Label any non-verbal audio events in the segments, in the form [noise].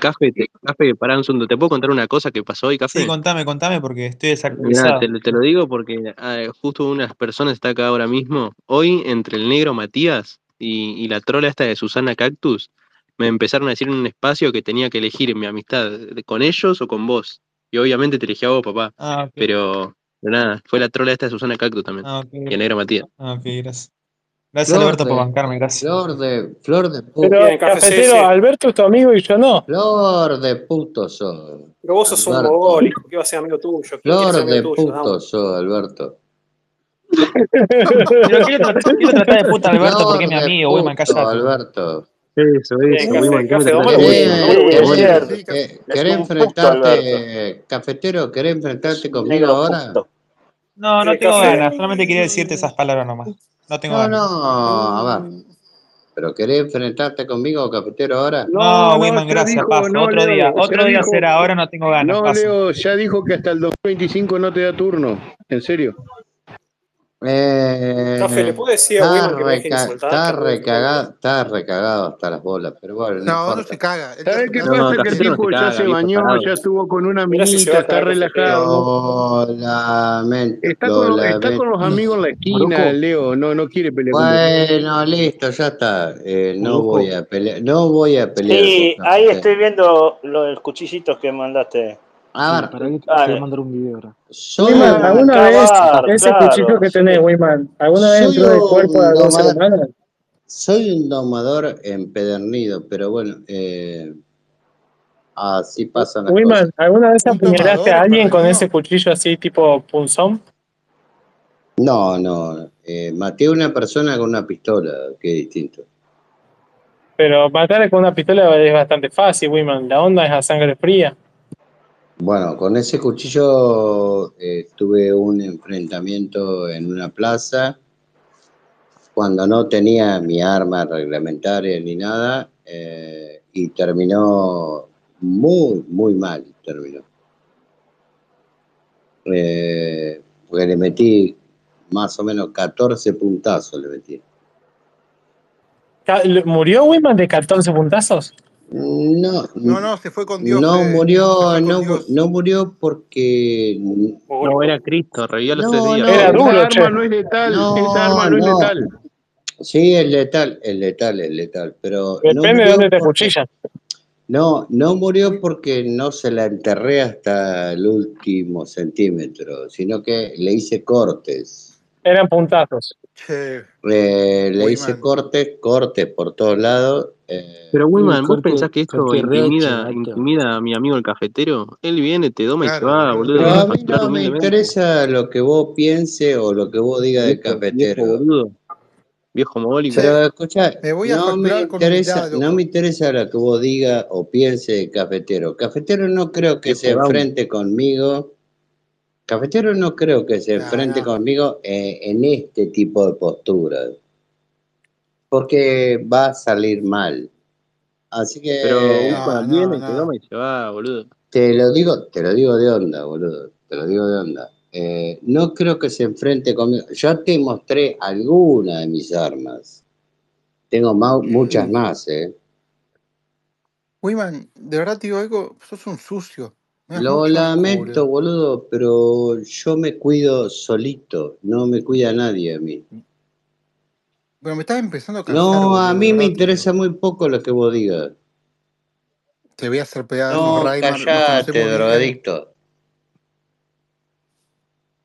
Café, te, café, pará un segundo. ¿Te puedo contar una cosa que pasó hoy, Café? Sí, contame, contame porque estoy Mirá, desactualizado. te, lo- te lo digo porque ah, justo unas personas está acá ahora mismo. Hoy, entre el negro Matías y, y la trola esta de Susana Cactus, me empezaron a decir en un espacio que tenía que elegir mi amistad con ellos o con vos. Y obviamente te elegí a vos, papá. Ah. Pero, pero nada, fue la trola esta de Susana Cactus también. Ah, ok. Y el negro Matías. Ah, ok, gracias. Gracias, Flor Alberto, por de- bancarme, gracias. Flor de, flor de puto, Pero, Bien, café, sí, cafetero, sí. Alberto es tu amigo y yo no. flor de puto sos. Pero vos sos un Alberto. mogólico, ¿qué va a ser amigo tuyo? ¿Quién quiere ser Flor amigo de tuyo? puto No. sos, Alberto. [laughs] Pero quiero tratar, quiero tratar de puta a Alberto Flor porque es mi amigo, puto, cállate. Alberto. Eso, eso, café, Wiman, ¿qué me café, te vamos, parece? Bueno, ¿Querés, enfrentarte, cafetero, querés enfrentarte conmigo ahora? No, no tengo café. ganas, solamente quería decirte esas palabras nomás. No tengo No, ganas. no, a ver. ¿Pero querés enfrentarte conmigo, cafetero, ahora? No, No, no, Wiman, ya gracias, dijo, paso. no, Otro Leo, día, otro día dijo- será, ahora no tengo ganas, No, paso. Leo, ya dijo que hasta el 2025 no te da turno. En serio. Eh, Café, ¿le puedo decir a está, Wiman que me deje reca- insultar? está recagado, está recagado hasta las bolas, pero bueno, no, No, no se caga. ¿Sabes ya- qué ya- No, pasa? que el tipo ya caga, se bañó, tarado. ya estuvo con una si minita, está relajado. Lamento, Está lo con, está con los amigos en la esquina. Leo. No, no quiere pelear con. Bueno, listo, ya está. Eh, no voy a pelear, no voy a pelear Sí, con ahí estoy viendo los cuchillitos que mandaste. A Sí, ver, para que te voy a mandar un video ahora. soy, Wiman, ¿alguna vez Acabar, ese claro, cuchillo que sí. tenés, Wiman, alguna vez entró en el cuerpo de humano? soy un domador empedernido, pero bueno, eh, así pasan las Wiman, cosas. ¿alguna vez apuñalaste a alguien con ese cuchillo así tipo punzón? No, no, eh, maté a una persona con una pistola, que es distinto. Pero matar con una pistola es bastante fácil, Wiman. La onda es a sangre fría. Bueno, con ese cuchillo eh, tuve un enfrentamiento en una plaza cuando no tenía mi arma reglamentaria ni nada eh, y terminó muy, muy mal, terminó. Eh, porque le metí más o menos 14 puntazos, le metí. ¿Murió Wiman de 14 puntazos? No, No, no, se fue con Dios. no eh, murió, no, Dios. no murió porque No, era Cristo, revivió los No, tres días. no, Era Esa duro, arma che. no es letal. No, Esa arma no, es no. letal. Sí, es letal, es letal, es letal, pero no Depende de dónde te cuchillan. No, no murió porque no se la enterré hasta el último centímetro, sino que le hice cortes. Eran puntazos. Eh, le hice cortes, cortes por todos lados. Eh, Pero Wiman, ¿vos pensás que esto intimida, intimida a mi amigo el cafetero? Él viene, te doma y se Claro, va, boludo. pero a mí no me interesa lo que vos piense o lo que vos digas de Viejo, viejo cafetero. boludo. Viejo mogólico. Pero escucha, Me voy a no me con interesa, humildad, loco. no me interesa lo que vos digas o piense de cafetero. Cafetero no creo que se enfrente conmigo. Cafetero no creo que se No, enfrente no. conmigo eh, en este tipo de postura. Porque va a salir mal. Así que Pero No, Wiman no, viene, no. y se va, boludo. te lo digo, te lo digo de onda, boludo. Te lo digo de onda. Eh, no creo que se enfrente conmigo. Ya te mostré alguna de mis armas. Tengo ma- muchas más, ¿eh? Wiman, de verdad te digo algo, sos un sucio. Me Lo lamento, boludo. boludo, pero yo me cuido solito, no me cuida nadie a mí. Pero me estás empezando a cansar, No, a mí me interesa muy poco lo que vos digas. Te voy a hacer pedazos, No, Raimar, nos callate, drogadicto.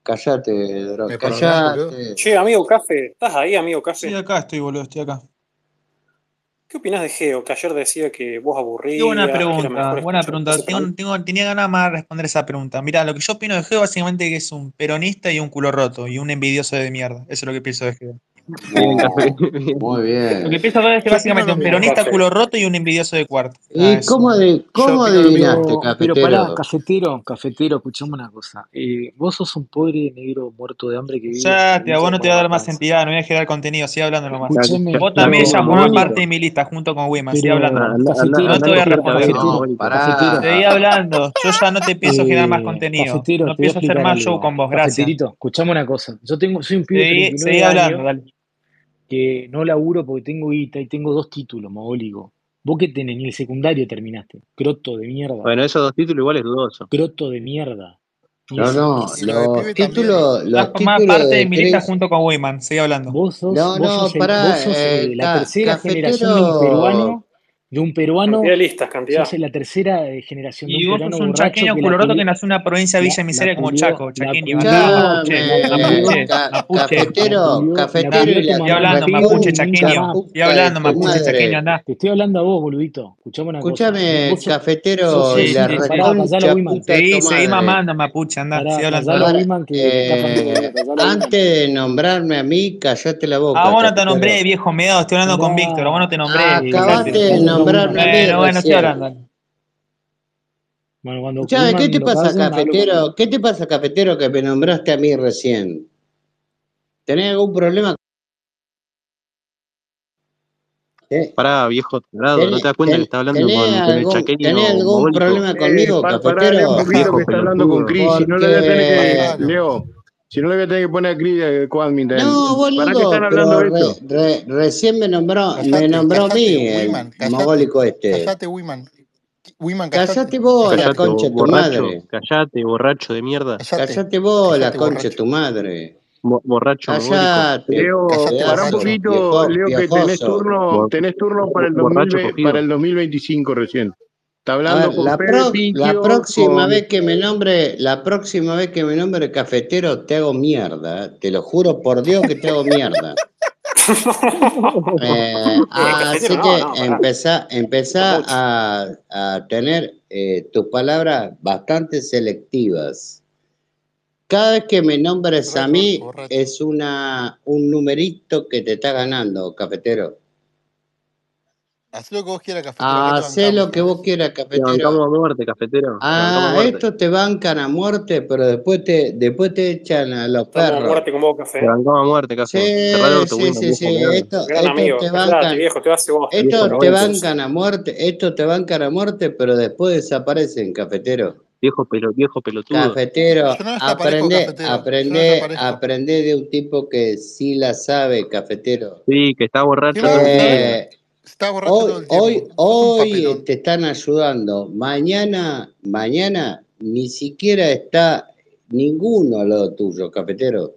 Callate, dro- ¿Me perdonás, boludo? callate. Che, amigo Café, ¿estás ahí, amigo Sí, Café? acá estoy, boludo, estoy acá. ¿Qué opinás de Geo? Que ayer decía que vos aburrías, buena pregunta, buena pregunta. Tengo, tenía ganas más de responder esa pregunta. Mira, lo que yo opino de Geo básicamente que es un peronista y un culo roto y un envidioso de mierda. Eso es lo que pienso de Geo. Muy Bien. Lo que pienso de es que básicamente un peronista culo roto y un envidioso de cuarto. ¿Y Nada, eso. cómo, de, cómo adivinaste. Pero, pero pará, cafetero? cafetero, cafetero, escuchame una cosa. Eh, vos sos un pobre negro muerto de hambre que vive Ya, te, a vos no te va a dar más entidad, no voy a generar contenido, sigue hablando nomás. Escuchame, Vos también ya formás parte de mi lista junto con Wiman, sigue hablando cafetero, No te voy a responder. cafetero, No, cafetero, Seguí hablando, yo ya no te pienso generar más contenido. cafetero, No voy pienso hacer más show con vos, gracias. Cafeterito, escuchame una cosa. Yo tengo, soy un pibe de Seguí, 39 seguí hablando, dale. Que no laburo porque tengo guita y tengo dos títulos, mogólico. Vos que tenés, ni el secundario terminaste. Croto de mierda. Bueno, esos dos títulos igual es dudoso. Croto de mierda. No, no, los títulos, los títulos parte de de Milita tres. junto con Weyman. Sigue hablando. Vos sos, No, vos no, sos, el- pará, vos sos eh, eh, la tercera generación de un peruano. De un peruano, Cantidad de listas, cantidad. sos la tercera eh, generación de Y un vos peruano sos un chaqueño que culoroto que nació en una provincia la, villa la miseria como Chaco. Chaqueño, mapuche, cafetero, cafetero y Estoy hablando, la mapuche, chaqueño. Estoy hablando, mapuche, chaqueño, andá. Te estoy hablando a vos, boludito. Escuchame una cosa. Vos sos, cafetero y Sí, la Seguí, mamando, mapuche, andá. Hablando. eh, antes de nombrarme a mí, callate la A boca, vos no te nombré, viejo meado. Estoy hablando con Víctor. A vos no te nombré. Acabaste Callate. de Bueno, bueno, estoy hablando. Bueno, cuando Escuchame, ¿qué te pasa, cafetero? ¿Qué te pasa, cafetero, que me nombraste a mí recién? ¿Tenés algún problema? ¿Eh? Pará, viejo tarado, ¿no te ¿Tenés, das cuenta que está hablando con, con el algún, chaqueño tenés algún problema Eh, conmigo, un cafetero? poquito Viejo que está hablando con. Si no le voy a tener que. Porque... Claro. Leo, si no le voy a tener que poner a Chris de coadmin. No, ¿Para qué están boludo, hablando de re- recién me nombró, me nombró a mí el Wiman, mogólico este. Callate, Wiman. Wiman, callate. Callate vos, la concha de bo- tu borracho, madre. callate, borracho de mierda. Callate. Callate vos, la concha de borracho. tu madre. Bo- borracho. Callate, Leo, para un borracho. poquito, viejo, Leo, que tenés turno, tenés turno para el, borracho 2020 cogido. para el 2025 recién. Está hablando ver, con la, próxima con... vez que me nombre, la próxima vez que me nombre cafetero, te hago mierda. Te lo juro por Dios que te hago mierda. [laughs] Eh, Eh, así no, que no, pará. empezá, empezá Mucho. a, a tener eh, tus palabras bastante selectivas. Cada vez que me nombres a mí es una, un numerito que te está ganando, cafetero. Haz lo que vos quieras, cafetero. Te Hacé bancamos, lo que vos quieras, Te cafetero. bancamos a muerte, cafetero. Te bancamos a Ah, muerte. estos te bancan a muerte, pero después te, después te echan a los Estamos a perros. muerte con vos, café. Te bancamos a muerte, café. Sí, sí, sí. Estos, amigo. te bancan, viejo, te hace bosta. Viejo estos te mogólico. bancan a muerte, estos te bancan a muerte, pero después desaparecen, cafetero. Viejo, pelo, viejo pelotudo. Cafetero, no aprende, cafetero. Yo no aprende, aprende de un tipo que sí la sabe, cafetero. Sí, que está borracho. Eh, Está borracho todo hoy, el tiempo. hoy, hoy te están ayudando. Mañana, mañana ni siquiera está ninguno al lado tuyo, cafetero.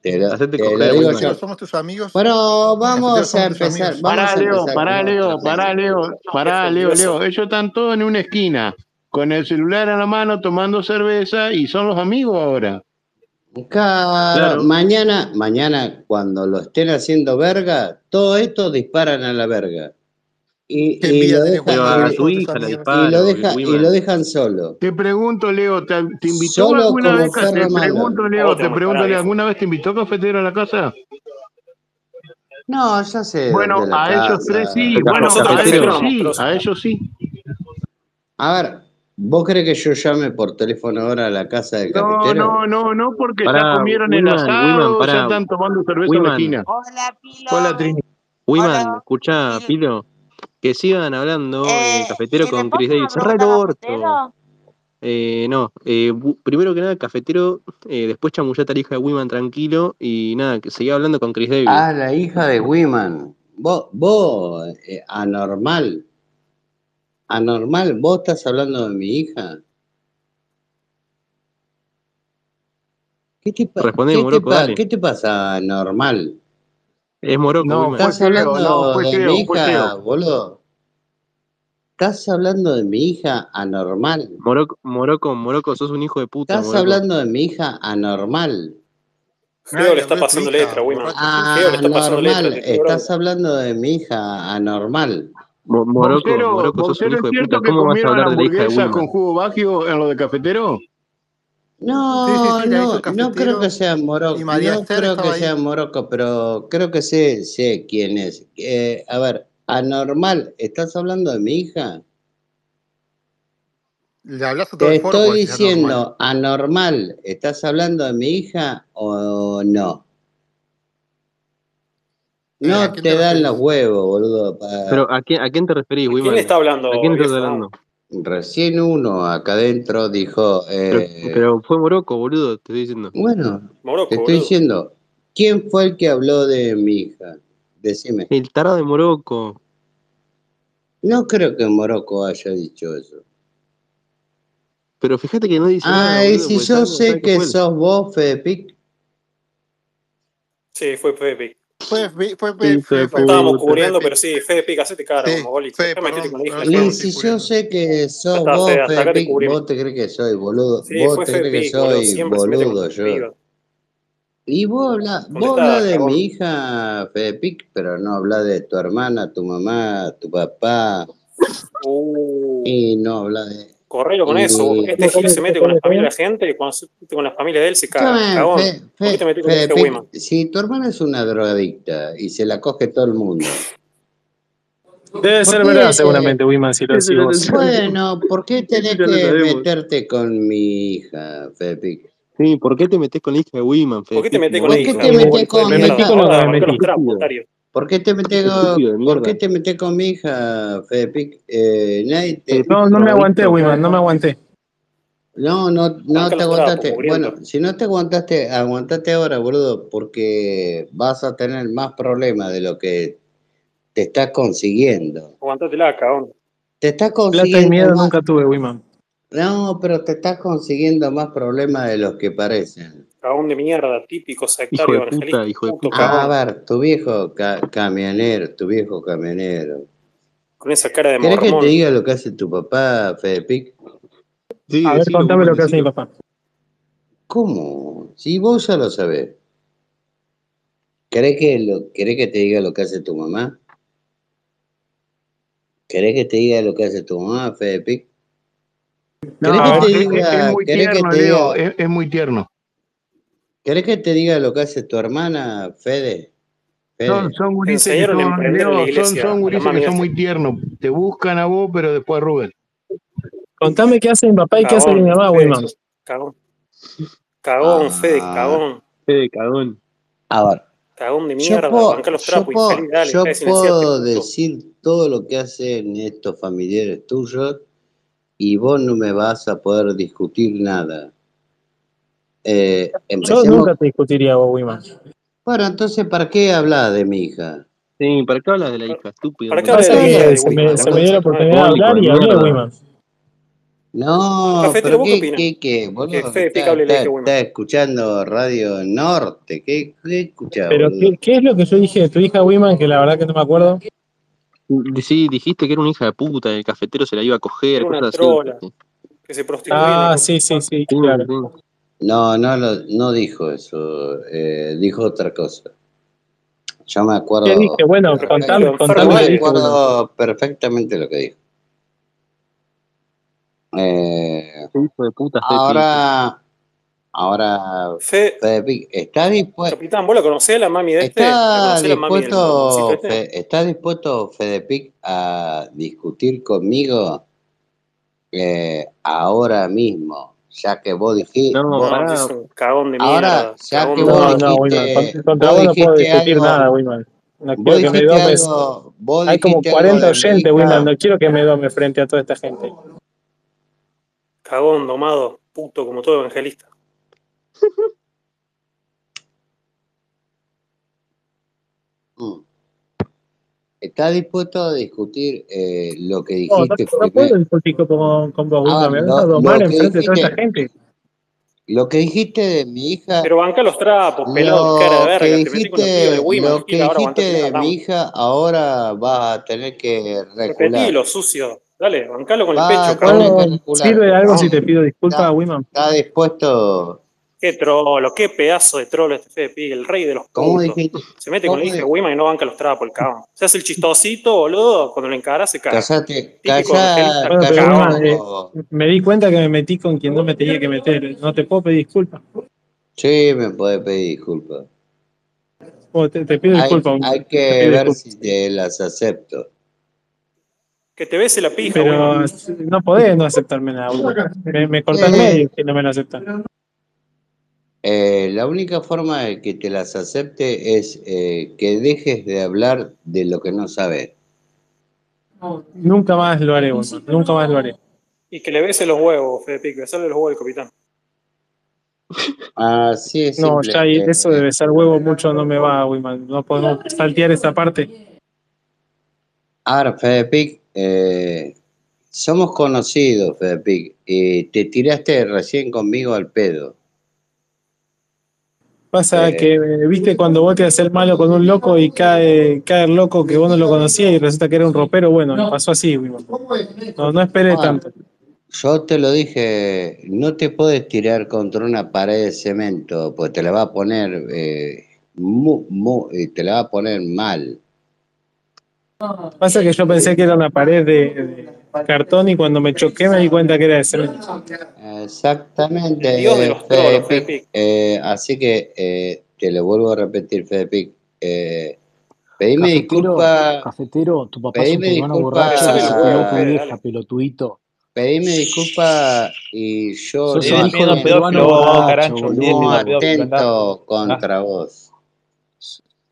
Te lo, Hacete te lo digo yo. somos tus amigos. Bueno, vamos a empezar, vamos Pará, a Leo, empezar pará, Leo, pará. Leo, pará, Leo. Leo. Ellos están todos en una esquina, con el celular en la mano, tomando cerveza, y son los amigos ahora. Claro, Claro. mañana, mañana cuando lo estén haciendo verga, todo esto disparan a la verga. Y, y lo dejan, y, y lo deja, y lo dejan solo. Te pregunto, Leo, ¿te, te invitó Solo alguna vez? Te pregunto, A Leo, te pregunto, Leo. ¿alguna vez te invitó cafetero a la casa? No, ya sé Bueno, a ellos tres casa. sí, bueno, a ellos sí, a ellos sí. A ver, ¿vos crees que yo llame por teléfono ahora a la casa del No, cafetero? no, no, no, porque ya comieron el Wiman, Wiman, asado, ya están tomando cerveza en la Wiman, esquina. Hola, Hola, Pilo. Trini. Wiman, escuchá, Pilo. Pilo. Que sigan hablando eh, Eh, cafetero ¿y le con Chris Davis. Cerrá el orto. Eh, no, eh, primero que nada, cafetero, eh, después chamullate a la hija de Wiman tranquilo y nada, que seguía hablando con Chris Davis. Ah, la hija de Wiman. Vos, vos eh, anormal. Anormal, vos estás hablando de mi hija. ¿Qué te, pa- Responde, qué te, Moroco, pa- dale. qué te pasa, anormal? Es Moroco, No, fue ¿Estás hablando no, fue de Cleo, mi hija, boludo? ¿Estás hablando de mi hija anormal? Moroco, Moroco, Moroco, sos un hijo de puta, ¿Estás Moroco. hablando de mi hija anormal? Ay, le está pasando letra, Wiman. borracho Ah, le está pasando letra, estás hablando de mi hija anormal. Mo- Moroco, Boxero, Moroco, sos un boxero, ¿es hijo de cierto puta. que ¿Cómo vas a comieron hablar de la hija de hamburguesa con jugo bagio en lo de cafetero? Sí, sí, No, sí, no, no creo que sea María no Esther creo que estaba sea ahí. Morocco, pero creo que sé, sé quién es. Eh, a ver, anormal, ¿estás hablando de mi hija? Le hablas a todo Te el foro estoy anormal. diciendo, anormal, ¿estás hablando de mi hija o no? Eh, ¿a No te te dan los huevos, boludo. Pero, ¿a quién, a quién te referís, ¿A quién Wiman? está hablando, ¿A quién estás hablando? Recién uno acá adentro dijo, Pero, eh, pero fue Moroco, boludo, te estoy diciendo. bueno, te Morocco, estoy boludo. diciendo, ¿quién fue el que habló de mi hija? Decime. El tarado de Moroco. No creo que Morocco haya dicho eso. Pero fíjate que no dice nada. Ay, boludo, si yo sé que fue él. sos vos, Fedepic. Sí, fue Fede Fue, fue, fue, fue- fue- Estábamos cubriendo, Fede pero sí, Fede Pic, hacete cara, Sí. Fede, perdón, Fede. Si yo sé que sos está, vos, Fede, hasta te cubrimos. vos te crees que soy boludo. Sí, vos te Fede crees que Pic, soy boludo yo. Y vos hablas ¿Dónde vos está, hablas de mi hija, Fedepic, pero no hablas de tu hermana, tu mamá, tu papá. Uh, Y no hablas de. Correlo con eso. Este Gil se mete con la familia de la gente y cuando se mete con la familia de él se caga. Cagón. Fe- ¿Por qué te Fe- metí con la hija de Fedepic, Wiman? si tu hermana es una drogadicta y se la coge todo el mundo, Debe ¿por ser verdad, seguramente, Wiman, si lo sabemos. Bueno, ¿por qué tenés que meterte con mi hija, Fedepic? Sí, ¿por qué te metes con la hija de Wiman, ¿Por qué te metés con la ¿Por qué hija? te con hija? me metí. ¿Por qué con, Estúpido de ¿por qué te metés con mi hija, Fedepic? Eh, nadie te... No, no me aguanté, Wiman, no me aguanté. No, no, no te aguantaste. Bueno, si no te aguantaste, aguantate ahora, boludo, porque vas a tener más problemas de lo que te estás consiguiendo. Aguantatela, cagón. Te estás Plata y consiguiendo miedo más... nunca tuve, Wiman. No, pero te estás consiguiendo más problemas de los que parecen. Cagón de mierda, típico Hijo sectario puta, evangelista, hijo de puta. Ah, a ver, tu viejo ca- camionero, tu viejo camionero. Con esa cara de ¿Querés que te mormón. diga lo que hace tu papá, Fedepic? Sí, A ver, contame lo que hace mi papá. ¿Cómo? Si vos ya lo sabés. ¿Querés que, lo, ¿Querés que te diga lo que hace tu mamá? ¿Querés que te diga lo que hace tu mamá, Fedepic? No, ¿Querés que te es, es- es diga, muy tierno, te Leo, diga, es, es muy tierno. Querés que te diga lo que hace tu hermana, Fede? Son, Fede. son gurises que son, Leo, son, iglesia son a la gurises mami que son esta. muy tiernos. Te buscan a vos, pero después a Rubén. Contame qué hace mi papá y qué hace mi mamá, Fede. Wiman. Cagón. Cagón, Fede, Ah, cagón. Fede, cagón. a ver, Cagón de yo mierda. puedo, los yo trapos, puedo, infeliz, dale. yo puedo decir todo lo que hacen estos familiares tuyos y vos no me vas a poder discutir nada. Eh, Yo nunca te discutiría vos, Wiman. Bueno, entonces, ¿para qué hablas de mi hija? Sí, ¿para qué hablas de la hija? Estúpido. ¿Para qué hablas de la hija que de se me, se me dio la oportunidad de hablar de y hablé, mierda. Wiman. No, Cafetero, pero ¿vos qué qué, qué, qué, boludo, está, de está, de está Wiman. escuchando Radio Norte, ¿qué, qué escuchás, Pero? ¿qué, ¿qué es lo que yo dije de tu hija, Wiman? Que la verdad que no me acuerdo. Sí, dijiste que era una hija de puta, el cafetero se la iba a coger, una cosas así. trola. dijiste. Que se prostituía Ah, sí, sí, Sí, claro. sí. No, no, lo- no dijo eso, eh, dijo otra cosa. Yo me ¿Qué acuerdo dije? Bueno, contame, contame Yo lo me acuerdo perfectamente lo que dijo. Eh, Qué hijo de puta, ahora, ahora, Fe, ¿está dispuesto? capitán, ¿vos la conocés la mami de este? ¿La ¿Está conocés la mami del dispuesto, este? Fe- ¿está dispuesto Fedepic a discutir conmigo eh, ahora mismo? Ya que vos dijiste, No, vos- pará. No, cagón de ahora, mierda. ya Cagón que vos No, no, dijiste, Con- Contra vos vos no puedo discutir algo, nada, Wiman. No quiero que me domes. algo, Hay como dijiste algo 40 de mi oyentes, Wiman. No quiero que me dome frente a toda esta gente. Cagón, domado, puto, como todo evangelista. [laughs] Mm. ¿Está dispuesto a discutir eh, lo que No, no, dijiste no puedo discutir con, con vos, A Wiman. ver, Me a lo, domar lo que enfrente de toda esta dijiste, gente. lo que dijiste de mi hija Pero banca los trapos, pelado de cara de Lo que verga. Te con de dijiste, Wiman, lo que dijiste de mi hija, ahora vas a tener que recular. Repetilo, sucio. Dale, bancalo con el pecho, que No, recular. ¿Sirve de algo si ¿Está, te pido disculpas, Wiman? está dispuesto? Qué trolo, qué pedazo de trolo este Fede Pig, el rey de los ¿Cómo putos. Se mete con ¿Cómo la hija de Wiman y no banca los trapos, el cagón. Se hace el chistosito, boludo, cuando lo encara se Típico calla, evangelista, Bueno, pero eh, me di cuenta que me metí con quien no me tenía que meter. No te puedo pedir disculpas. Sí, me puede pedir disculpas. Oh, te, te pido Hay, disculpas, hay Te que pido ver si te las acepto. Que te bese la pija, Pero no podés no aceptarme nada. Me, me cortás Eh, medio si no me lo aceptas. Eh, la única forma de que te las acepte es eh, que dejes de hablar de lo que no sabes. Nunca más lo haré, bueno, nunca más lo haré. Y que le bese los huevos, Fede Pico, besarle los huevos al capitán. Así es. No, ya hay, eso de besar huevos mucho no me va, Wiman. No podemos saltear esa parte. Ahora, Fede Pic, eh, somos conocidos, Fede Pic. te tiraste recién conmigo al pedo. Pasa eh, que, viste, cuando vos te haces el malo con un loco y cae, cae el loco que vos no lo conocías y resulta que era un ropero, bueno, no, pasó así, No, no esperes bueno, tanto. Yo te lo dije, no te puedes tirar contra una pared de cemento, pues te la va a poner, eh, eh, te la va a poner mal. Pasa que yo pensé que era una pared de cartón y cuando me choqué me di cuenta que era de cemento. Exactamente. Dios de los Fede Pic. Eh, así que eh, te lo vuelvo a repetir, Fede Pic. Eh, pedime disculpa. Cafetero, tu papá es un peruano borracho que se vieja, pelotuito. Pedime disculpa y yo... Sos el hijo de un peruano borracho, atento contra vos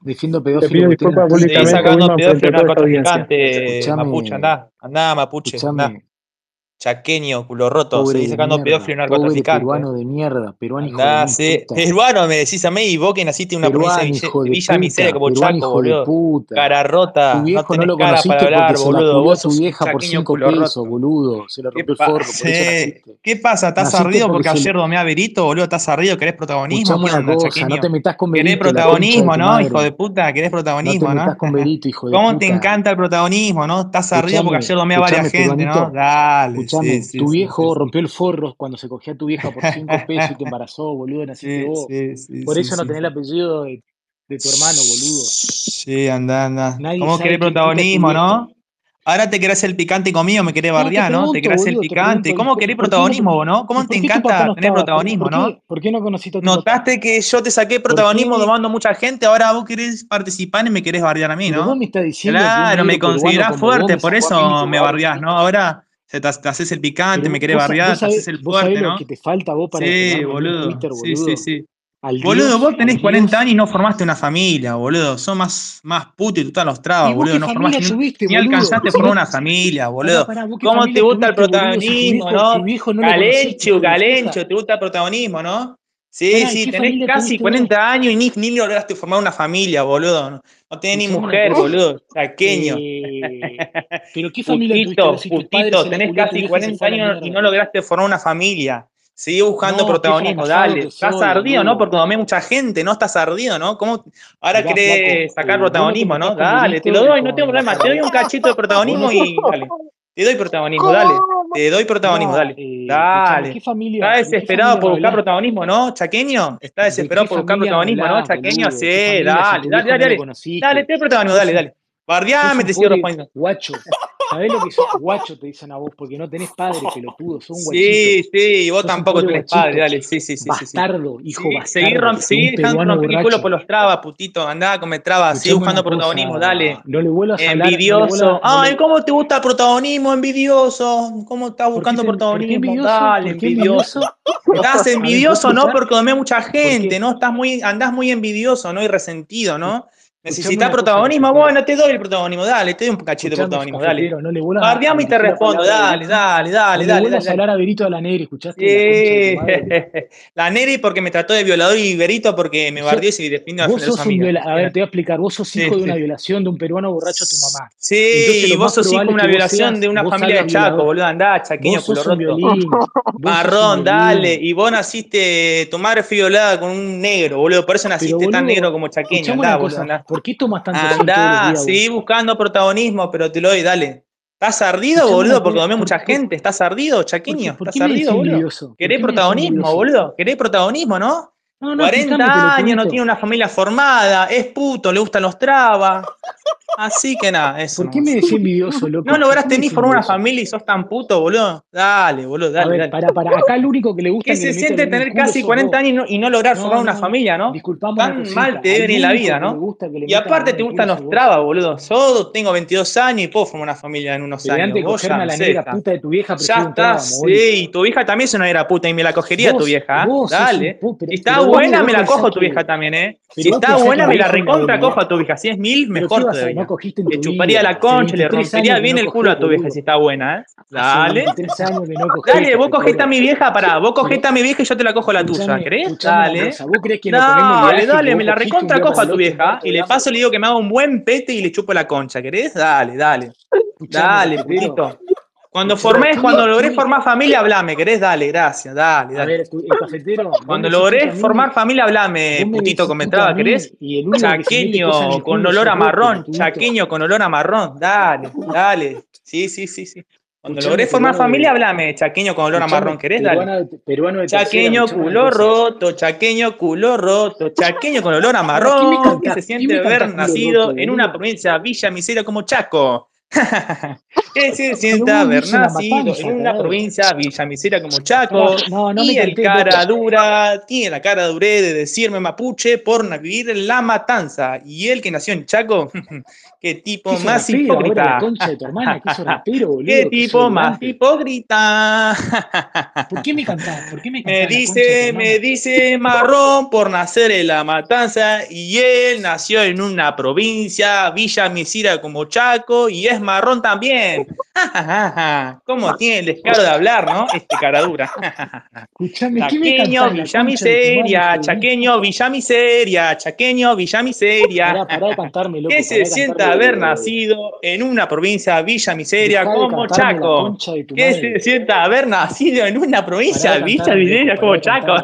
diciendo pedófilo. Te pido públicamente. sacando pedófilo. Mapuche, andá, andá, Mapuche. Andá chaqueño, culo roto, Pobre seguís sacando pedófilo y narcotraficante. Peruano de mierda, peruano hijo Andá, de sí. [laughs] Peruano me decís a mí y vos que naciste en una peruano, provincia de Villa, Villa Miseria como peruano, Chaco, boludo. Cara rota, tu viejo no, tenés no lo cara conociste para hablar, porque boludo. Se la vos su vieja por 5 pesos, roto. boludo. Se le rompió el forro, eh, ¿Qué pasa? ¿Estás ardido porque, porque ayer domé a Berito, boludo? ¿Estás ardido? ¿Querés protagonismo? Una cosa, no te metas con Berito. ¿Querés protagonismo, no? Hijo de puta, ¿querés protagonismo, no? ¿Cómo te encanta el protagonismo, no? Estás ardido porque ayer domé a varias gente, ¿no? Dale tu viejo rompió el forro cuando se cogía a tu vieja por 5 [laughs] pesos y te embarazó, boludo, naciste vos. por eso no tenés el apellido de, de, tu hermano, boludo. Sí, anda, anda. ¿Cómo querés protagonismo, no? Ahora te querés el picante conmigo, me querés bardear, ¿no? Te, querés el picante. ¿Cómo querés protagonismo, no? ¿Cómo te encanta tener protagonismo, no? ¿Por qué no conociste a tu Notaste que yo te saqué protagonismo tomando mucha gente, ahora vos querés participar y me querés bardear a mí, ¿no? me Claro, me considerás fuerte, por eso me bardeás, ¿no? Ahora te, haces el picante, me querés barriar, te haces el fuerte, ¿no? Que te falta vos para sí, boludo, Twitter, boludo. Sí, sí, sí. Boludo, vos tenés 40 años y no formaste una familia, boludo. Sos más, más puto y tú te los trabas, boludo. No formaste subiste, ni, alcanzaste a formar una familia, boludo. ¿Cómo te gusta el protagonismo, no calencho, calencho, te gusta el protagonismo, ¿no? Sí, sí, tenés casi 40 años y ni, ni lograste formar una familia, boludo. No, no tenés ni mujer, boludo. Taqueño. Eh, [laughs] pero qué familia putito, tuviste, tenés casi 40 años y no lograste formar una familia. Sigue buscando protagonismo, dale. Estás ardido, ¿no? Porque tomé mucha gente, ¿no? Estás ardido, ¿no? ¿Cómo ahora querés sacar protagonismo, no? Dale, te lo doy, no tengo problema. Te doy un cachito de protagonismo y dale. [laughs] Te doy protagonismo, dale. Te doy protagonismo, dale. Eh, dale. ¿Está desesperado por buscar protagonismo, no, Chaqueño? ¿Está desesperado por buscar protagonismo, no, Chaqueño? Sí, familia, dale, dale, dale. Dale, te doy protagonismo, dale, dale. Bardeame, te cierro los Guacho. [laughs] ¿Sabés lo que sos guacho? Te dicen a vos, porque no tenés padre, pelotudo, sos un guachito. Sí, sí, y vos tampoco tenés guachito. padre, dale, sí, sí, sí. Bastardo, sí, sí. hijo sí, bastardo. Seguir rom, seguir rompiendo por los trabas, putito, andá a comer trabas, sigue buscando protagonismo, dale. No le vuelvas a hablar. Envidioso. Ay, ¿cómo te gusta el protagonismo, envidioso? ¿Cómo estás buscando protagonismo? Envidioso? Dale, envidioso. Estás envidioso, ¿no? Porque domé mucha gente, ¿no? Estás muy, andás muy envidioso, ¿no? Y resentido, ¿no? Necesita protagonismo, bueno, te doy el protagonismo, dale, te doy un cachito de protagonismo, dale. No le vuelas, Bardeame y te respondo, dale, dale, dale, dale. Le a hablar a Berito de la Neri, ¿escuchaste? La, Neri porque me trató de violador y Berito porque me bardeó y se despidió a vos sos un A ver, te voy a explicar, vos sos hijo de una violación de un peruano borracho a tu mamá. Sí, vos sos hijo de una violación de una familia de Chaco, boludo, andá, chaqueño, culo roto. Marrón, dale. Y vos naciste, tu madre fue violada con un negro, boludo, por eso naciste tan negro como chaqueño, andá, boludo, andá. ¿Por qué tomas tanto Andá, seguí buscando protagonismo, pero te lo doy, dale. ¿Estás ardido, boludo? Porque tomé mucha gente. ¿Estás ardido, chaqueño? ¿Estás ardido, boludo? ¿Querés protagonismo, boludo? ¿Querés protagonismo, no? no, no 40 años, no tiene una familia formada, es puto, le gustan los trabas. Así que nada, eso. ¿Por qué me decís envidioso, loco? No lograste ni formar una familia y sos tan puto, boludo. Dale, boludo, dale. A ver. Para, para, acá el único que le gusta. Que, que se siente tener casi 40 años y no, y no lograr formar una familia, ¿no? Disculpamos. Tan mal te deben en la vida, ¿no? Y aparte te gustan los trabas, boludo. Yo tengo 22 años y puedo formar una familia en unos años. Vos ya, a la negra puta de tu vieja, ya está, sí. Y tu vieja también es una negra puta y me la cogería tu vieja. ¿eh? Dale. Si está buena, me la cojo tu vieja también, ¿eh? Si está buena, me la recontra cojo a tu vieja. Si es mil, mejor todavía no Le chuparía la concha, le rompería bien el culo a tu vieja si está buena, ¿eh? Dale. [laughs] Dale, vos cogiste a mi vieja, pará. Vos cogiste a mi vieja y yo te la cojo la tuya, ¿crees? Dale. ¿Vos crees que no, dale, dale, me la recontra cojo a tu vieja y le paso le digo que me haga un buen pete y le chupo la concha, ¿querés? Dale, dale. Dale, putito. Cuando ¿qué cuando me- formar familia, hablame, ¿querés? Dale, gracias, dale, A dale. ver, escu- el cafetero. vos [laughs] Cuando mí, formar familia, hablame, putito decís con puta metrada, a mí, ¿querés? Chaqueño con olor a marrón, chaqueño con olor a marrón, dale, dale. Sí, sí, sí, sí. Cuando logrés formar familia, hablame, chaqueño con olor a marrón, ¿querés? Dale. peruano Chaqueño, culo roto, chaqueño, culo roto, chaqueño con olor a ¿qué me marrón, que se ¿Qué siente haber nacido en una provincia Villa Miseria como Chaco. Que se vos haber nacido en una tarado. provincia Villa Miseria como Chaco. no, no me Y el cara dura, tiene la cara duré de decirme mapuche por vivir en la matanza. Y él que nació en Chaco, [laughs] qué tipo ¿Qué más rapero hipócrita. de tu hermana? [laughs] ¿Qué rapero, boludo? Qué ¿Qué tipo más hipócrita. ¿Por qué me cantás? ¿Por qué me [laughs] Me cantás tu dice, me dice marrón por nacer en la matanza y él nació en una provincia, Villa Misira como Chaco y es marrón también. [laughs] ¿Cómo tiene el descaro de hablar, no? Este cara dura. [laughs] Escuchame, ¿qué me Chaqueño, cantás la Villa concha de tu madre, Miseria, hijo de mil? chaqueño, Villa Miseria, chaqueño, Villa Pará, Miseria. pará de cantarme, loco, [laughs] Que se sienta haber nacido en una provincia, Villa Miseria como Chaco. Que se sienta haber nacido en una provincia, Villa Miseria como Chaco.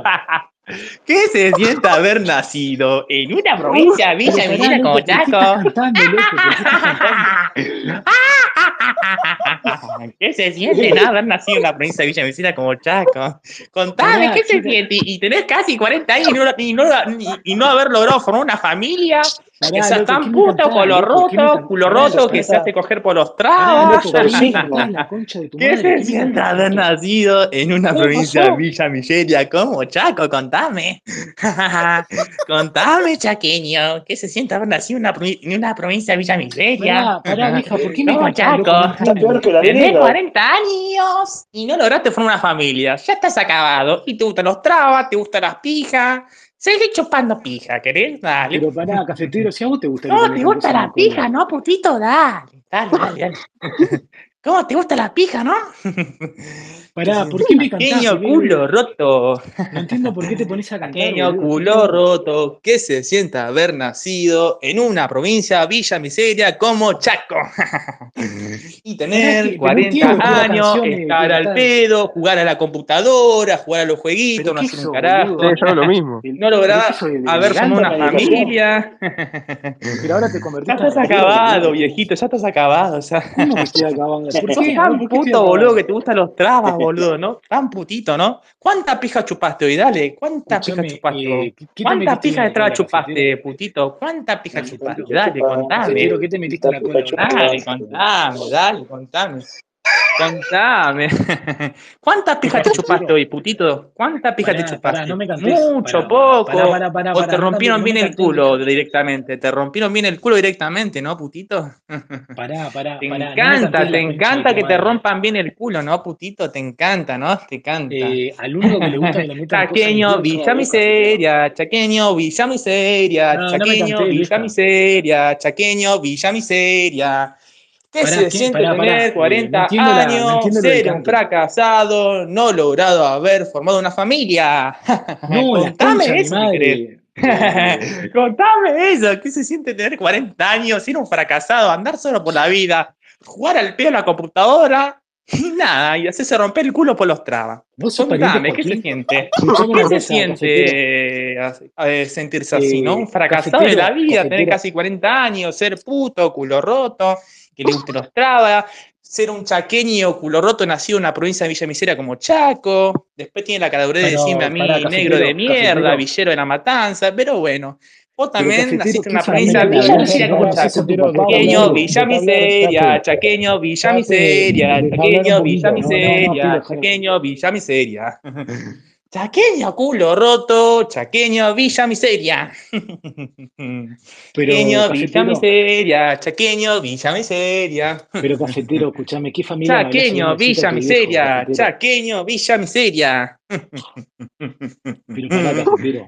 Que se sienta haber nacido en una provincia, Pero Villa Miseria como loco, ¿por qué Chaco. qué? [laughs] ¿Qué se siente no haber nacido en la provincia de Villa Miseria como Chaco? Contame, ¿qué se siente? Y tenés casi 40 años y no, y no, y- y no haber logrado formar una familia. Pará, loco, tan. ¿Qué me roto, culo roto, que se hace coger por los loco, ¿qué se ¿Qué me siente haber nacido en una ¿Qué provincia de? Villa Miseria como Chaco? Contame. [laughs] Contame, chaqueño. ¿Qué se siente haber nacido en una, provi- en una provincia de Villa Miseria? Pará, pará, vieja, ¿por qué me Como? Chaco. Tenés 40 años y no lograste formar una familia. Ya estás acabado. Y te gustan los trabas, te gustan las pijas. Seguí chupando pija, ¿querés? Dale. Pero pará, [laughs] cafetero, si a vos te gusta ¿Cómo te gusta la pija, no, putito? Dale, dale, dale, dale. ¿Cómo te gusta la pija, no? Pará, ¿por qué me cantás? Pequeño culo roto. No entiendo por qué te pones a cantar, Pequeño boludo. ¿Qué culo roto que se sienta haber nacido en una provincia Villa Miseria como Chaco. [laughs] y tener que- pero no 40 entiendo por qué la años, estar al pedo, jugar a la computadora, jugar a los jueguitos, ¿Pero no hacer un carajo. yo lo mismo. [laughs] No ¿Pero lograr haber formado una familia. Pero ahora te Ya convertiste estás en rapero, acabado, viejito, ya estás acabado. Ya. ¿Cómo que estoy acabando? [laughs] ¿Por Sos qué? tan ¿Por qué estoy puto, boludo, que te gustan los trabas, boludo, ¿no? Tan putito, ¿no? ¿Cuántas pijas chupaste hoy? Dale, ¿cuántas pijas Escuchame, chupaste? eh, ¿qué- ¿qué te ¿Cuántas metiste en pijas la de traba chupaste, putito? ¿Cuántas pijas chupaste? Dale, contame. ¿qué te metiste en la cola? boludo? Dale, contame, dale, contame. Contame. [laughs] ¿Cuántas pijas te chupaste hoy, putito? ¿Cuántas pijas te chupaste? pará, no me cantes. Mucho, poco. pará, o te rompieron bien el culo directamente. Te rompieron bien el culo directamente, ¿no, putito? [laughs] Pará, pará, Te no encanta, te encanta que te rompan bien el culo, ¿no, putito? Te encanta, ¿no? Te encanta. Eh, al único que le gusta que le metan Chaqueño, Villa. Miseria, Chaqueño, Villa Miseria, Chaqueño, Villa. Miseria, Chaqueño, Villa Miseria. ¿Qué Pará, se siente Pará, tener Eh, no 40 entiendo la, no años, ser un fracasado, no logrado haber formado una familia? [laughs] No, Contame mi eso [laughs] Contame eso, ¿qué se siente tener 40 años, ser un fracasado, andar solo por la vida, jugar al pedo en la computadora y nada, y hacerse romper el culo por los trabas? ¿Vos sos pariente Contame, ¿qué se [laughs] siente? ¿Qué se siente eh, sentirse así, no? Eh, Un fracasado de la vida, tener casi 40 años, ser puto, culo roto, que le gusten los trabas, ser un chaqueño culo roto nacido en una provincia de Villa Miseria como Chaco, después tiene la caradurez de decirme a mí pará, negro de mierda, cafetero. villero de la matanza, pero bueno, vos también naciste en ¿qué una provincia de Villa la Miseria como Chaco. Chaqueño? Villa Miseria, chaqueño, Villa Miseria, chaqueño, Villa Miseria, chaqueño, Villa Miseria. Chaqueño, culo roto, chaqueño, Villa Miseria. Pero, Chaqueño, Villa Miseria, chaqueño, Villa Miseria. pero cafetero, escuchame, ¿qué familia Chaqueño, Villa Miseria, chaqueño, Villa Miseria. Pero pará, cafetero.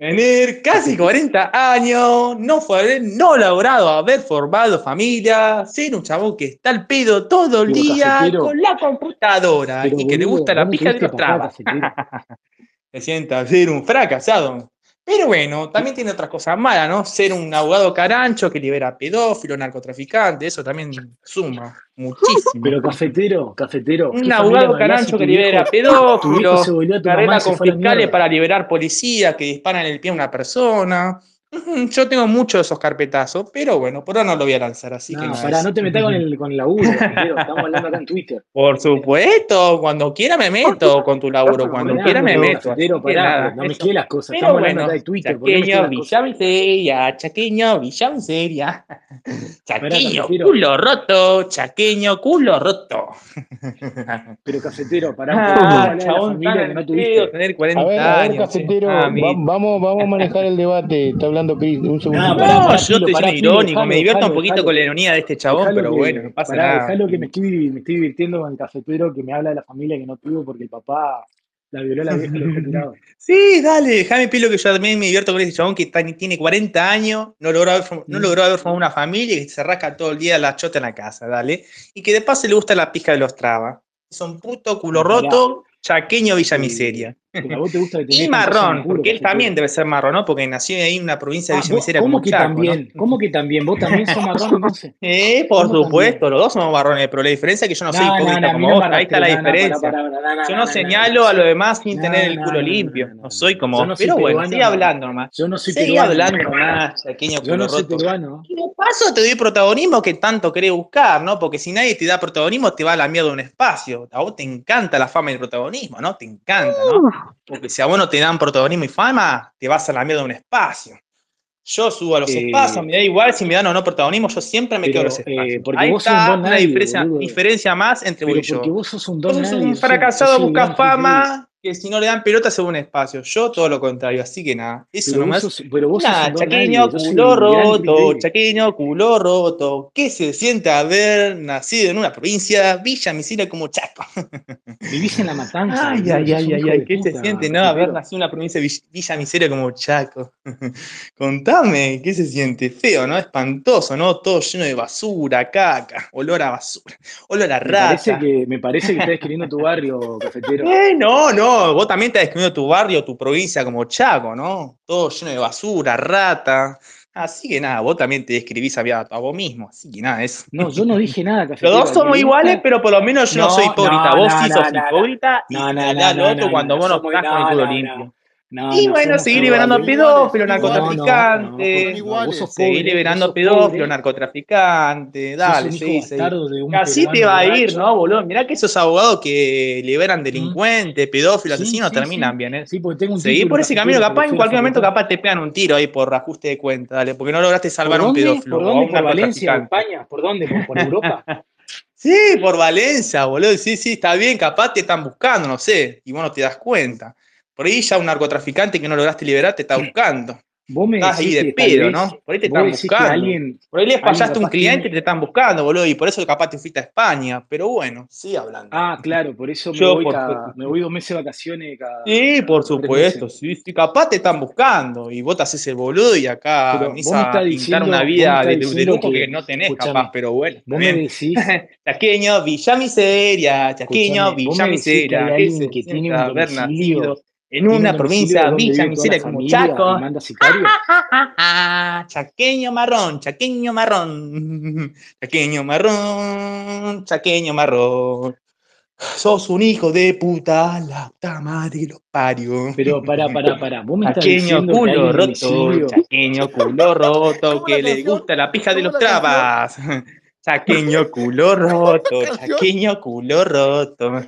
Tener casi 40 años, no fue no logrado haber formado familia, ser un chabón que está al pedo todo el Pero, día cafetero. con la computadora Pero, y que le gusta la pija de los trabas. Se [laughs] sienta ser un fracasado. Pero bueno, también tiene otras cosas malas, ¿no? Ser un abogado carancho que libera pedófilo, narcotraficante, eso también suma muchísimo. Pero cafetero, cafetero. Un ¿qué abogado carancho que libera pedófilos, se volvió a tu mamá carrera y se con fiscales para liberar policías que disparan en el pie a una persona. Ujú, Yo tengo muchos de esos carpetazos, pero bueno, por ahora no lo voy a lanzar, así que No, pará, eso. no te metas con el, con el laburo. [laughs] Estamos hablando acá en Twitter. Por supuesto, cuando quiera me meto con tu laburo, cuando Pará, quiera me pero, meto. que pará, nada, no eso. mezclé las cosas. Pero Estamos hablando bueno, acá de Twitter. ¿por qué mezclé chaqueño? Villa Miseria, [laughs] chaqueño, Villa Miseria. Chaqueño, culo roto, chaqueño, culo roto. [laughs] Pero cafetero, pará, Ah, chabón, familia que no tuviste. tener 40 A ver, a ver, años. sí. cafetero, Ah, vamos, vamos a manejar el debate. Está hablando Cris, un segundo. No, pará, No, pará, yo estoy siendo irónico, dejalo, me divierto un dejalo, poquito dejalo. con la ironía de este chabón, pero que- bueno, no pasa pará, nada. dejalo que me estoy, me estoy divirtiendo con el cafetero que me habla de la familia que no tuvo porque el papá la violó a la vieja y lo dejó tirado. [laughs] Sí, dale, déjame pilo que yo también me divierto con ese chabón que está- tiene 40 años, no logró, haber, no Mm. logró haber formado una familia y que se rasca todo el día la chota en la casa, dale. Y que de paso le gusta la pija de los trabas. Son puto culo Pará. roto, chaqueño Villa Miseria. A vos te gusta que te Y marrón, culo, porque él también debe ser marrón, ¿no? Porque nació ahí en una provincia de Ah, Villa Miseria ¿Cómo como que Chaco, también? ¿no? ¿Cómo que también? ¿Vos también sos marrón entonces? [laughs] Eh, por ¿Cómo supuesto, también? los dos somos marrones, pero la diferencia es que yo no soy No, no, hipócrita como no vos, ahí está la diferencia. Yo no, señalo a lo demás sin No, tener el culo no, limpio. no, no, No soy como vos. no soy Pero bueno, sigue hablando nomás. Yo no soy peruano. hablando nomás, chaqueño Yo no soy peruano. Y de paso te doy protagonismo que tanto querés buscar, ¿no? Porque si nadie te da protagonismo, te va a la mierda de un espacio. A vos te encanta la fama y el protagonismo, ¿no? Te encanta, ¿no? Porque si a vos no te dan protagonismo y fama, te vas a la mierda de un espacio. Yo subo a los Eh, espacios, me da igual si me dan o no protagonismo, yo siempre me quedo en Pero, los eh, espacios. porque Ahí vos sos un está don una nadie, diferencia, diferencia más entre Pero vos y yo. porque vos sos un Vos don sos nadie. un soy- fracasado, buscas fama, que si no le dan pelota se va un espacio. Yo todo lo contrario, así que nada, eso Pero nomás. sos, pero vos nadie. chaqueño, culo roto, chaqueño, culo roto. ¿Qué se siente haber nacido en una provincia, Villa Miseria como Chaco? Vivís en la matanza. [laughs] Ay, ay, ay, ay, ay, ¿qué se siente, no? Haber nacido en una provincia Villa Miseria como Chaco. [laughs] Contame, ¿qué se siente? Feo, ¿no? Espantoso, ¿no? Todo lleno de basura, caca, olor a basura, olor a Me parece rata. que, me parece que estás describiendo tu barrio, cafetero. [laughs] Eh, no, no, vos también estás describiendo tu barrio, tu provincia como Chaco, ¿no? Todo lleno de basura, rata. Así que nada, vos también te describís a, a vos mismo, así que nada, eso. No, yo no dije nada, [laughs] Los dos somos le iguales, pero por lo menos yo no, No, soy hipócrita. no, Vos no, sí sos hipócrita y No, no, al otro cuando vos no con el culo limpio. No, Y no bueno, seguir liberando pedófilos, narcotraficantes. Seguir liberando pedófilos, narcotraficantes. Dale, sí, sí. Así te va a ir. ¿no, boludo? Mirá que esos abogados que liberan delincuentes, pedófilos, Sí, asesinos, sí, terminan sí. bien, ¿eh? Sí, porque tengo un título, por ese camino, capaz en cualquier momento capaz te pegan un tiro ahí por ajuste de cuenta, dale, porque no lograste ¿Por salvar a un pedófilo ¿Por dónde? ¿Por Valencia? ¿España? ¿Por dónde? ¿Por, por Europa? [laughs] Sí, por Valencia, boludo. Sí, sí, está bien, capaz te están buscando, no sé, y vos no te das cuenta. Por ahí ya un narcotraficante que no lograste liberar te está buscando. Vos me Estás ahí de pedo, ¿no? Por ahí te están buscando. alguien, Por ahí les fallaste un cliente y te están buscando, boludo, y por eso capaz te fuiste a España. Pero bueno, sigue hablando. Ah, claro, por eso me Yo, voy, por- cada- me voy dos meses de vacaciones cada... Sí, por supuesto, sí, sí, capaz te están buscando y vos te haces el boludo y acá Pero venís vos me a diciendo- una vida de, de lujo que, que- no tenés capaz, pero bueno. Vos me decís, [laughs] Chaqueño, Villa Miseria, Chaqueño, Villa que Miseria. hay ¿Qué alguien se que tiene un en una un provincia Villa Miseria como familia Chaco? y manda sicario. [laughs] chaqueño marrón, chaqueño marrón, [laughs] chaqueño marrón, chaqueño marrón. Sos un hijo de puta, la puta madre los parió. Pero pará, [laughs] pará, pará. Vos me estás Chaqueño hay culo roto, chaqueño culo roto, ¿Cómo que le gusta la pija de ¿Cómo los trabas. [laughs] Chaqueño culo roto, chaqueño culo roto.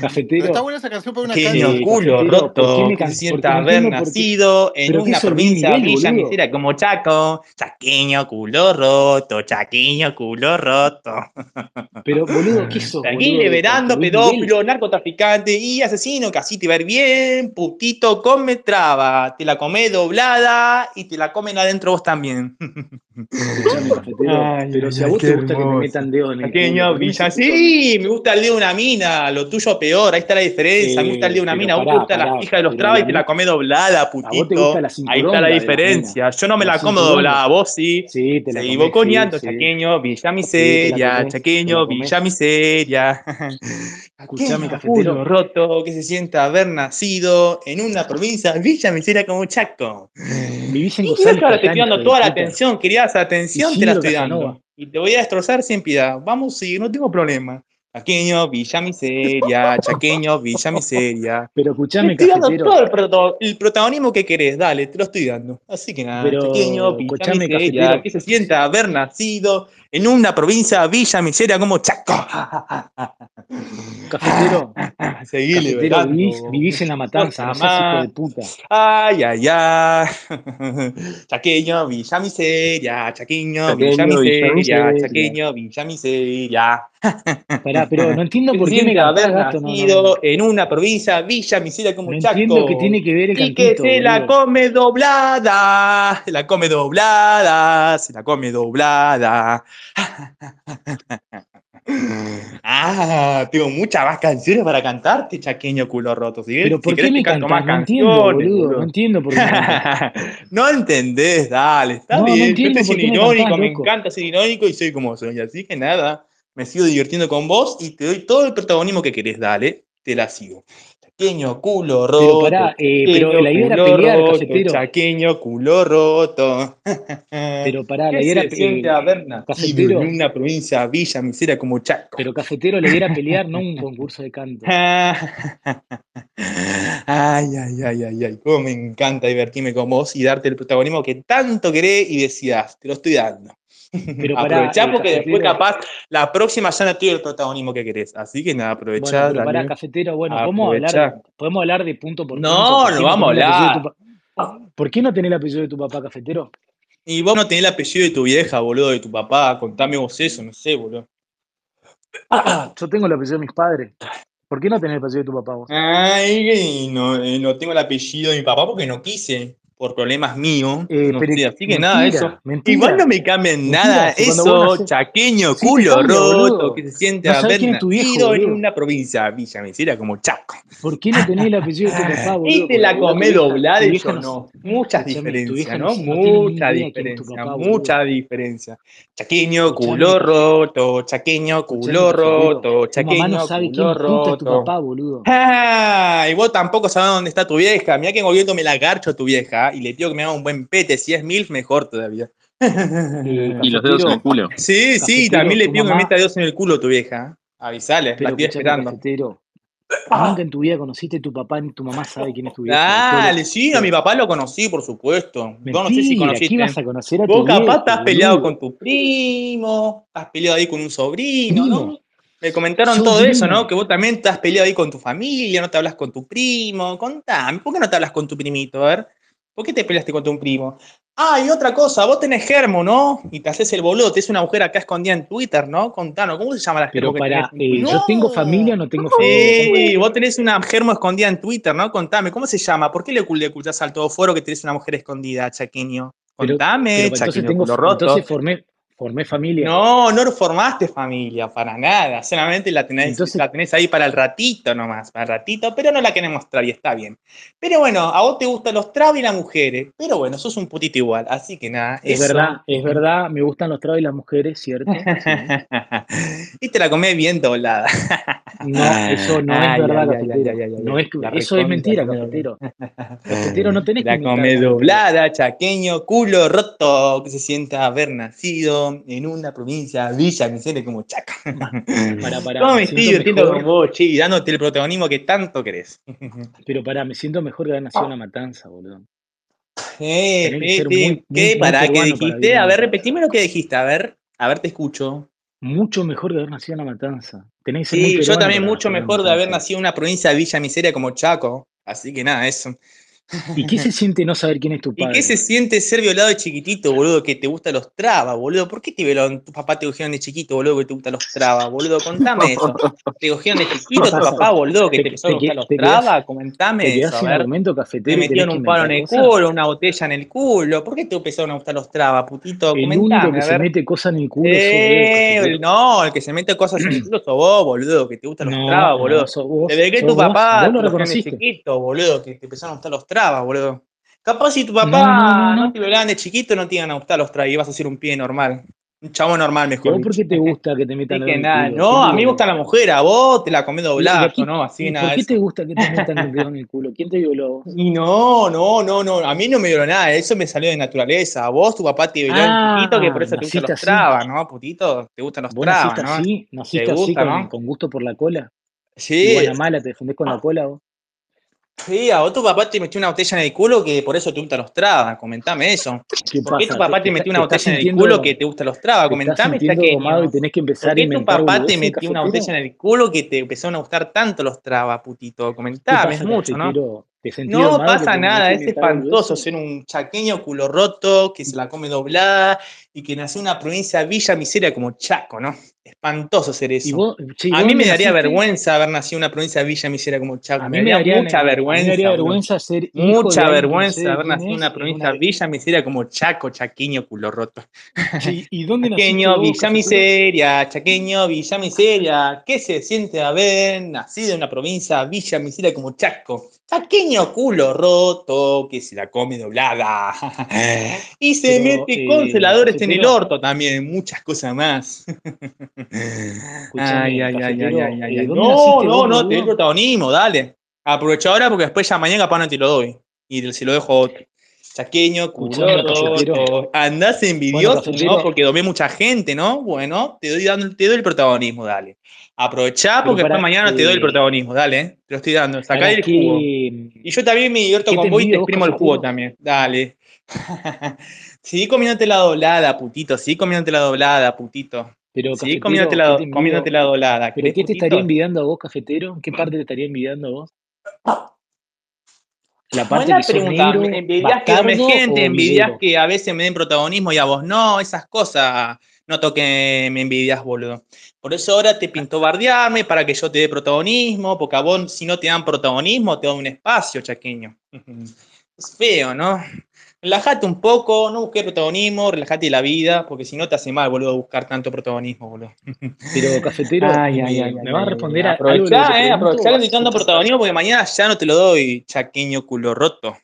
Cafetero, está buena esa canción para una Chaqueño calle. Culo cafetero, ¿por roto, no haber qué- nacido en una provincia Miguel, villa boludo. miseria como Chaco. Chaqueño culo roto, chaqueño culo roto. pero boludo, ¿qué [laughs] sos, Aquí liberando pedófilo, narcotraficante y asesino, que así te va a ir bien, putito, come traba, te la come doblada y te la comen adentro vos también. [laughs] Ay, pero si a vos te gusta que te hermoso. metan dedos en el Pequeño culo, Villa, ¿por qué sí, me gusta el dedo de una mina, lo tuyo peor, ahí está la diferencia, me gusta el dedo de una mina, pero vos te pará, gusta la pará, pija de los trabas y la te la come doblada, putito. la Ahí está la diferencia, yo no me La la como doblada, vos sí. Sí, te la comés, sí, sí. chaqueño, Villa la Miseria, comés, chaqueño, la comés. Villa Miseria. [laughs] Escuchame, Aquel cafetero. roto que se sienta haber nacido en una provincia Villa Miseria como Chaco. Vivís en Y González ahora te estoy dando toda la atención, querías atención, te la estoy Casanova. dando. Y te voy a destrozar sin piedad. Vamos a seguir, no tengo problema. Chaqueño, Villa Miseria, Chaqueño, Villa Miseria. Pero Te escuchame, estoy dando cafetero. todo el, proto- el protagonismo que querés, dale, te lo estoy dando. Así que nada, Pero, Chaqueño, Villa Miseria, cafetero. que se sienta haber nacido en una provincia Villa Miseria como Chaco. Cafetero, [laughs] Seguí cafetero, vivís, vivís en la matanza, no seas hijo de puta. Ay, ay, ay. [laughs] Chaqueño, Villa Miseria, Chaqueño, Villa Chaqueño, Villa Miseria, Miseria. Chaqueño, Villa Miseria. Pará, pero no entiendo Que [laughs] por qué me haber. No, no, nacido no. en una provincia Villa Miseria como Chaco. entiendo qué tiene que ver el Y que se la come doblada, se la come doblada, se la come doblada. [laughs] Ah, tengo muchas más canciones para cantarte, chaqueño culo roto. Si, Pero si ¿por qué me canto más No entiendo, boludo. No entiendo por qué [laughs] no entendés, dale, está No, no bien. Yo estoy me irónico, cantás, me encanta ser irónico y soy como soy. Así que nada, me sigo divirtiendo con vos y te doy todo el protagonismo que querés, dale, te la sigo. Chaqueño culo Pero roto. pará, eh, pero chaqueño la idea era pelear, roto, cafetero. Chaqueño culo roto. [laughs] Pero pará, la ¿Qué idea era se pe- siente haber nacido cafetero. en una provincia Villa Miseria como Chaco? Pero cafetero, la idea era pelear, no un concurso de canto. [laughs] Ay, ay, ay, ay, ay, cómo me encanta divertirme con vos y darte el protagonismo que tanto querés y decías, te lo estoy dando. [laughs] Pero aprovechá eh, porque después capaz la próxima ya no tuve el protagonismo que querés. Así que nada, Bueno, aprovechá, pará, dale. cafetero, bueno, podemos hablar, podemos hablar de punto por punto. No, ¿Por qué no vamos a hablar. tu ¿Por qué no tenés el apellido de tu papá, cafetero? Y vos no tenés el apellido de tu vieja, boludo, de tu papá. Contame vos eso, no sé, boludo. [coughs] Yo tengo el apellido de mis padres. ¿Por qué no tenés el apellido de tu papá vos? Ay, no, eh, no tengo el apellido de mi papá porque no quise, por problemas míos. Eh, no pero así que nada, mentira, eso. mentira. Igual no me cambien nada, eso, chaqueño, Sí culo cambia, roto, boludo. que se siente No haber tu viejo, nacido en una provincia Villa Miseria como Chaco. ¿Por qué no tenés el apellido [laughs] de tu papá, boludo? Y te la comé doblada y yo no-. Muchas diferencias, ¿no? Mucha diferencia, mucha diferencia. Chaqueño, culo roto, chaqueño, culo roto, Tu mamá chaqueño, no sabe quién culo puta es tu roto. papá, boludo. Ah, y vos tampoco sabés dónde está tu vieja. Mirá que en gobierno me la garcho tu vieja y le pido que me haga un buen pete. Si es MILF, mejor todavía. Eh, Y los dedos en el culo. Sí, sí, también le pido que me meta dedos en el culo tu vieja. Avisale, la estoy esperando. cafetero. Nunca en tu vida conociste a tu papá ni tu mamá sabe quién es tu vieja. Dale, sí, a mi papá lo conocí, por supuesto. Vos no sé si Mentira, ¿qué conociste. ibas a conocer a tu Vos capaz estás peleado boludo? con tu primo, estás peleado ahí con un sobrino. Me comentaron todo eso, ¿no? Que vos también estás peleado ahí con tu familia, no te hablas con tu primo. Contame, ¿por qué no te hablas con tu primito? A ver, ¿por qué te peleaste con tu primo? Ah, y otra cosa, vos tenés germo, ¿no? Y te haces el boludo, te es una mujer acá escondida en Twitter, ¿no? Contanos, ¿cómo se llama la Pero germo que para, eh? ¿yo tengo familia o no tengo familia? Sí, vos tenés una germo escondida en Twitter, ¿no? Contame, ¿cómo se llama? ¿Por qué le ocul- le ocultás al todo foro que tenés una mujer escondida, Chaqueño? Pero- Contame, Pero entonces Chaqueño, tengo, culo roto. entonces formé, formé familia. No, no formaste familia, para nada. Solamente la tenés, Entonces- la tenés ahí para el ratito nomás, para el ratito, pero no la querés mostrar y está bien. Pero bueno, a vos te gustan los trabos y las mujeres, pero bueno, sos un putito igual, así que nada. Es eso. verdad, es verdad, me gustan los trabos y las mujeres, ¿cierto? Sí. [laughs] y te la comés bien doblada. No, eso no Ay, es verdad, ay, No es, la eso es mentira, comés cafetero. [laughs] Cafetero, no tenés que La inventar, comé cafetero. doblada, chaqueño, culo roto, que se sienta haber nacido en una provincia, Villa Miseria como Chaca. [laughs] Pará, pará, ¿Cómo me me estoy siento divirtiendo con vos, che, y dándote el protagonismo que tanto querés? [laughs] Pero pará, me siento mejor que haber nacido en la matanza, boludo. Eh, que ser Pete, muy- ¿qué? muy- muy Pará, ¿qué para dijiste? A ver, repetime lo que dijiste, a ver, a ver, te escucho. Mucho mejor que haber nacido en la matanza. Tenés Sí, yo también para mucho mejor de haber nacido en una provincia de Villa Miseria como Chaco. Así que nada, eso. ¿Y qué se siente no saber quién es tu [laughs] ¿Y padre? qué se siente ser violado de chiquitito, boludo? Que te gustan los trabas, boludo. ¿Por qué te violaron? Tu papá te cogieron de chiquito, boludo, que te gustan los trabas, boludo. Contame eso. [laughs] ¿Te cogieron de chiquito tu papá, boludo, que Te- te empezaron a te gustar los te trabas? Comentame Te eso, ver. argumento Te cafetero y tenés metieron un palo en el cosas. culo, una botella en el culo. ¿Por qué te empezaron a gustar los trabas, putito? El único Comentame, que a se mete cosas en el culo Eh, sos vos, no, el que se mete cosas en el culo sos vos, boludo, que te gustan los No, trabas, no, boludo. sos vos, Desde que tu vos, papá vos lo te de chiquito, boludo, que te empezaron a gustar los trabas, boludo. Capaz si tu papá no, no, no, no. te violaban de chiquito, no te iban a gustar los trabas, ibas a ser un pie normal. Un chavo normal, ¿Y a mejor por qué te gusta que te metan en el nada, culo? no, ¿Quién a mí me gusta la mujer, a vos te la comés ¿Y, y doblada, ¿no? Así nada por qué te gusta que te metan el dedo en el culo? ¿Quién te violó? Y no, no, no, no, a mí no me dio nada, eso me salió de naturaleza. A vos, tu papá te violó un putito que por Ah, eso te gustan los trabas, ¿no? Putito, te gustan los ¿Vos trabas, ¿no? así? ¿Te ¿Naciste así gusta, con, no? con gusto por la cola? Sí, ¿Y Guanamala te defendés con la cola vos? Sí, a vos tu papá te metió una botella en el culo que por eso te gustan los trabas, comentame eso. ¿Qué ¿Por qué tu papá ¿Te, metió está- una botella en el culo que te gustan los trabas? Comentame, sintiendo domado y tenés que ¿Por empezar a qué tu papá te metió una botella en el culo que te empezaron a gustar tanto los trabas, putito? ¿Qué Comentame, es mucho, ¿no? No que pasa nada, que es espantoso ser un chaqueño culo roto que se la come doblada y que nació en una provincia Villa Miseria como Chaco, ¿no? Espantoso ser ¿Y eso. vos, che, ¿y A mí me daría vergüenza haber nacido en una provincia Villa Miseria como Chaco, A me mí me daría daría, mucha a mí me daría vergüenza, vergüenza ser Mucha de vergüenza haber nacido en una provincia una... Villa Miseria como Chaco, chaqueño culo roto. Che, ¿y dónde Chaqueño, vos, Villa? Miseria, chaqueño, Villa Miseria. ¿Qué se siente haber nacido en una provincia Villa Miseria como Chaco? Chaqueño culo roto, que se la come doblada. [laughs] Y se Pero, mete eh, congeladores en el orto también, muchas cosas más. [laughs] Ay, ay, ay, ay, cafetero, ay, ay, eh, ay. ¿dónde No, no, no, te doy protagonismo, dale. Aprovecha ahora porque después ya mañana capaz no te lo doy. Y se lo dejo otro. Chaqueño, roto. Andás envidioso, ¿no? Porque domé mucha gente, ¿no? Bueno, te doy, dando, te doy el protagonismo, dale. Aprovechá porque después mañana te doy el eh, protagonismo, dale, ¿eh? Te lo estoy dando. Sacá el jugo. Y yo también me divierto ¿qué te con vos y te exprimo el jugo también. Dale. [laughs] Seguí comiéndote la doblada, putito. Seguí comiéndote la doblada, putito. Pero, Seguí comiéndote la, ¿qué te comiéndote la doblada. ¿Pero ¿Querés, qué te estaría envidiando a vos, cafetero? ¿En qué parte te estaría envidiando a vos? ¿La parte Buena que pregunta. negro, ¿Me envidias que gente? ¿Envidias que a veces me den protagonismo y a vos no? Esas cosas no toque me envidias, boludo. Por eso ahora te pintó bardearme para que yo te dé protagonismo, porque a vos si no te dan protagonismo te dan un espacio, chaqueño. [laughs] Es feo, ¿no? Relájate un poco, no busques protagonismo, relájate de la vida, porque si no te hace mal, boludo, buscar tanto protagonismo, boludo. Pero, cafetero, Ay, ay, ¿me, ay, me ay, vas a ay, responder ay. a algo Aprovechá, eh, pregunto aprovechá o que vas a estoy dando escuchar protagonismo, porque mañana ya no te lo doy, chaqueño culo roto.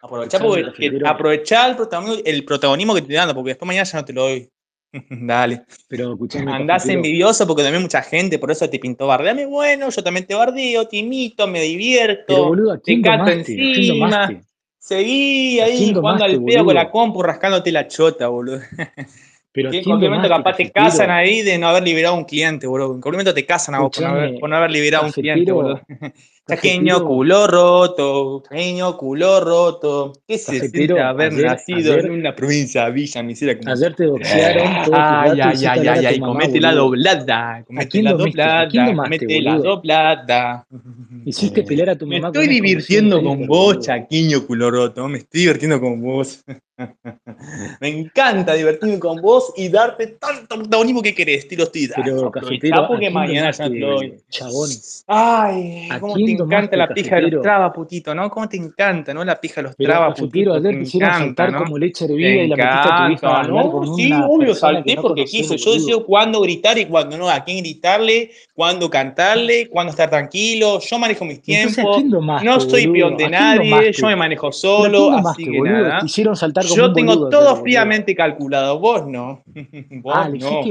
Aprovechá, porque, aprovechá el protagonismo, el protagonismo que te estoy dando, porque después mañana ya no te lo doy. [laughs] Dale. pero escuchame, Andás cafetero. envidioso porque también mucha gente, por eso te pintó bardeame. Bueno, yo también te bardeo, te imito, me Pero, divierto, boludo, ¿a te quién domaste? ¿A quién encima. domaste? Seguí ¿A ahí jugando al pedo con la compu, rascándote la chota, boludo. [laughs] Pero, ¿a Que en cualquier momento capaz te casan ahí de no haber liberado un cliente, boludo. En cualquier momento te casan a vos por no haber, Escuchame, por no haber liberado un cliente, boludo. [laughs] cafetero, culo roto, chaqueño, culo roto. ¿Qué se siente haber ayer, nacido en una provincia villa miseria como ayer te tus Ay, ay, ay, ay, ay, comete la doblada, ¿A comete la doblada, comete la doblada. Hiciste pelear a tu Me mamá estoy una exposición divirtiendo con vos, chaquiño culo roto, me estoy divirtiendo con vos. [laughs] Me encanta divertirme con vos y darte tanto protagonismo que querés, te lo estoy dando. Pero, Aprovechá cafetero, ¿a porque mañana ya te doy. chabón? Ay, ¿A cómo te encanta domaste, la pija de los trabas, putito, ¿no? Cómo te encanta, ¿no? La pija de los cafetero, putito, te ayer te encanta, saltar ¿no? como leche Te hervida y la metiste a tu hija encanta, ¿no? Sí, obvio, salté no porque quise. Yo decido cuándo gritar y cuándo no, a quién gritarle, cuándo cantarle, cuándo estar tranquilo. Yo manejo mis Entonces, ¿a tiempos, domaste, no soy peón de ¿A quién nadie, yo me manejo ¿Pero a solo, así que boludo? Te nada. hicieron saltar como Yo tengo boludo todo fríamente calculado, vos no. [laughs] Ah, Vos no.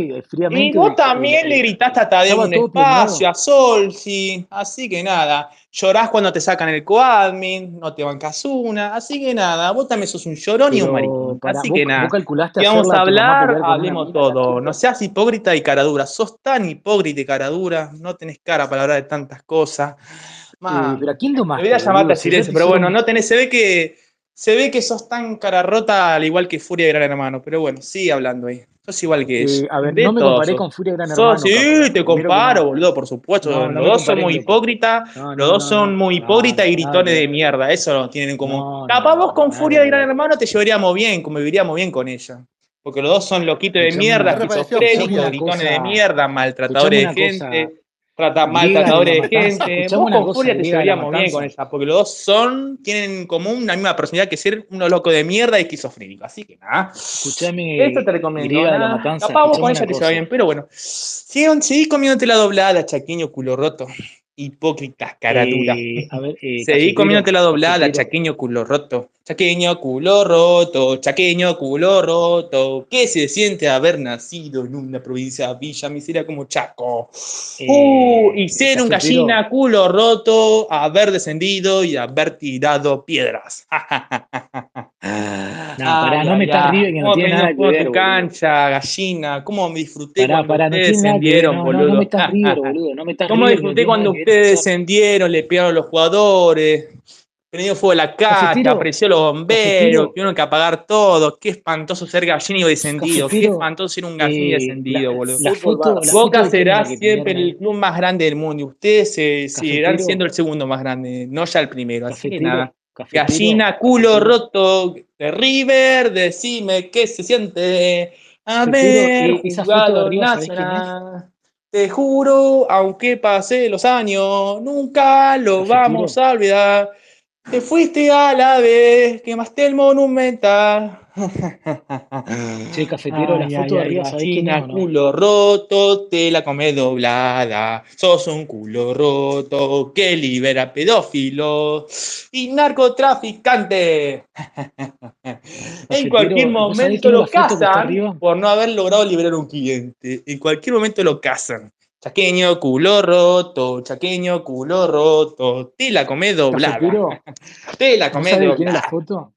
Y vos también le gritaste a Tadeo un espacio, a Sol, sí. Así que nada, llorás cuando te sacan el coadmin, no te bancas una. Así que nada, vos también sos un llorón y un maricón. para, Así vos, que nada, calculaste si vamos a hablar, hablemos todo. No seas hipócrita y cara dura. Sos tan hipócrita y cara dura, no tenés cara para hablar de tantas cosas. Eh, Man, pero ¿a quién domaste, debería llamarte a silencio, pero bueno, no tenés, se ve que, se ve que sos tan cara rota al igual que Furia de Gran Hermano, pero bueno, sigue hablando ahí. Sos igual que ella. Eh, a ver, De no me comparé sos. con Furia Gran Sos, Hermano, sí, te comparo, nada. boludo, por supuesto. No, Los no dos son muy hipócritas, No, los no, dos no, son no. muy No, hipócritas y no, gritones de mierda, eso lo tienen en común. No, no, Capaz no, vos con Furia de Gran. Hermano te llevaríamos bien, conviviríamos bien con ella. Porque los dos son loquitos de mierda, esquizofrénicos, gritones de mierda, maltratadores de gente, trata, la maltratadores de gente. Vos con cosa, Furia te llevaríamos bien con ella, porque los dos son, tienen en común una misma personalidad que ser unos locos de mierda y esquizofrénicos. Así que nada. Esto Escuchame, te recomiendo, griega de la matanza, Capaz vos con ella te lleva bien, cosa. pero bueno. Seguí comiéndote la doblada, chaqueño culo roto. Hipócritas, caratura. Eh, a ver, eh, Seguí comiéndote la doblada, chaqueño culo roto. Chaqueño culo roto, chaqueño culo roto. ¿Qué se siente haber nacido en una provincia villa miseria como Chaco? Uh, y ser un gallina culo roto, haber descendido y haber tirado piedras. [laughs] No, pará, no me estás riendo que no ¿Cómo tiene nada que ver, cancha, gallina? ¿Cómo me disfruté Pará, cuando pará, no ustedes ver. descendieron, No, no, boludo? no me estás riendo, [laughs] boludo. No me estás ¿Cómo riendo, no disfruté cuando ustedes descendieron, le pegaron a los jugadores? Prendió fuego la Cafetero, apareció los bomberos, tuvieron que apagar todo. Qué espantoso ser gallina y descendido. Qué espantoso ser un gallina y eh, descendido, la, boludo. la foto, la foto Boca será siempre el club más grande del mundo y ustedes se seguirán siendo el segundo más grande, no ya el primero. Así que nada. Cafetero, Gallina, culo cafetero. roto de River, decime qué se siente Cafetero, haber eh, jugado. Te juro, aunque pase los años, nunca lo Cafetero. vamos a olvidar. Te fuiste a la vez, quemaste el monumental. [laughs] Che, cafetero, la Ay, foto de ay, ay, arriba, ¿sabés quién es gallina, o no? culo roto, te la come doblada. Sos un culo roto que libera pedófilos y narcotraficantes. [laughs] En cualquier Cafetero, ¿vos sabés momento lo la foto cazan por no haber logrado liberar un cliente. En cualquier momento lo cazan. Chaqueño, culo roto, chaqueño, culo roto. Te la come doblada. [laughs] Te la ¿vos come sabés de quién es la doblada. foto?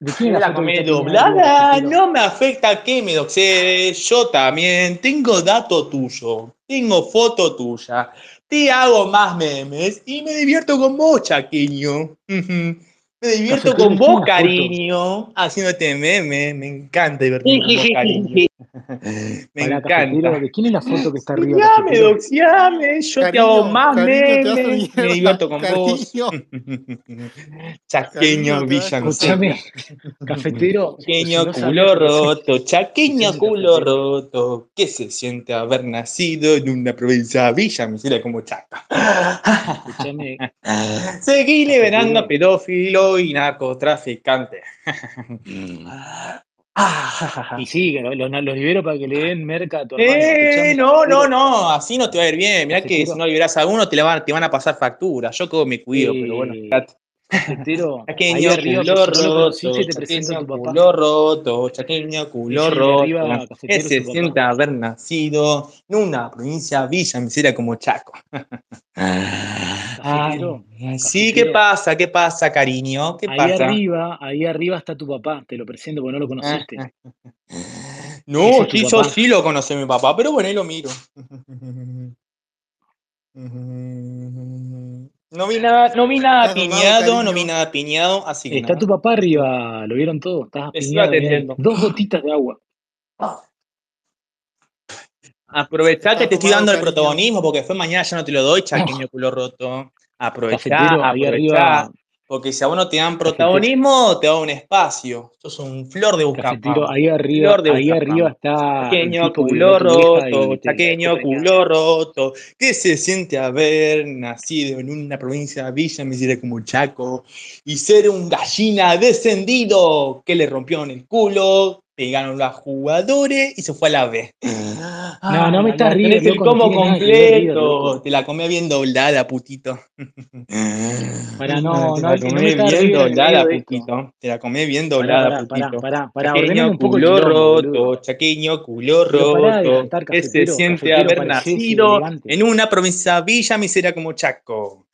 ¿De quién es la la foto doblada, no me afecta que me doxees, yo también tengo dato tuyo, tengo foto tuya, te hago más memes y me divierto con vos, chaqueño. Me divierto con ¿de quién es vos, cariño, haciéndote memes, me encanta divertirme con vos, cariño. [laughs] Me encanta. ¿de quién es la foto que está arriba, Doxiame, doxiame, yo te hago más cariño, memes, me divierto con vos. [laughs] Cariño, Chaqueño, Villa Miseria. Escúchame, cafetero, Chaqueño no culo roto, chaqueño culo cafetero. roto, ¿qué se siente haber nacido en una provincia villa miseria como Chaca? Escuchame, [laughs] Seguí liberando pedófilo y narcotraficante. Y sí, los, los, libero para que le den merca a tu hermano. Eh, no, no, no, así no te va a ir bien. Mirá que si no liberás a uno, te, la van, te van a pasar factura. Yo como me cuido, pero bueno. [laughs] Chaqueño arriba, culo roto, chaqueño culo roto, chaqueño culo roto. arriba, ¿Qué cafetero, es se siente haber nacido en una provincia villa miseria como Chaco? [laughs] Ay, sí, ¿qué pasa? ¿Qué pasa, cariño? ¿Qué Ahí pasa? arriba, ahí arriba está tu papá, te lo presento porque no lo conociste. [laughs] No, sí, yo papá. sí lo conocí mi papá, pero bueno, ahí lo miro. [laughs] No vi nada, no vi nada ¿Estás drogado, piñado, no vi nada piñado, así que Está nada. tu papá arriba, lo vieron todo, estás apiñado, dos gotitas de agua. [laughs] Aprovechá que te estoy dando el protagonismo porque fue mañana ya no te lo doy, chaqueño culo roto. Aprovechá, aprovechá. Porque si a uno te dan protagonismo, te da un espacio. Sos un flor de buscafama. ahí arriba, Flor de ahí arriba está Chaqueño culo roto, chaqueño culo roto. ¿Qué se siente haber nacido en una provincia villa miseria como Chaco y ser un gallina descendido que le rompió en el culo, pegaron los jugadores y se fue a la B? No, no me ay, estás River, tenés el combo que completo. Te la comé bien doblada, putito. Para [laughs] no, Te no, la que no bien doblada, putito. Te la comé bien doblada, pará, putito. pará, pará, Chaqueño un poco el culo quilombo, roto, boludo. chaqueño culo roto. ¿Qué se siente haber nacido en una provincia villa miseria como Chaco?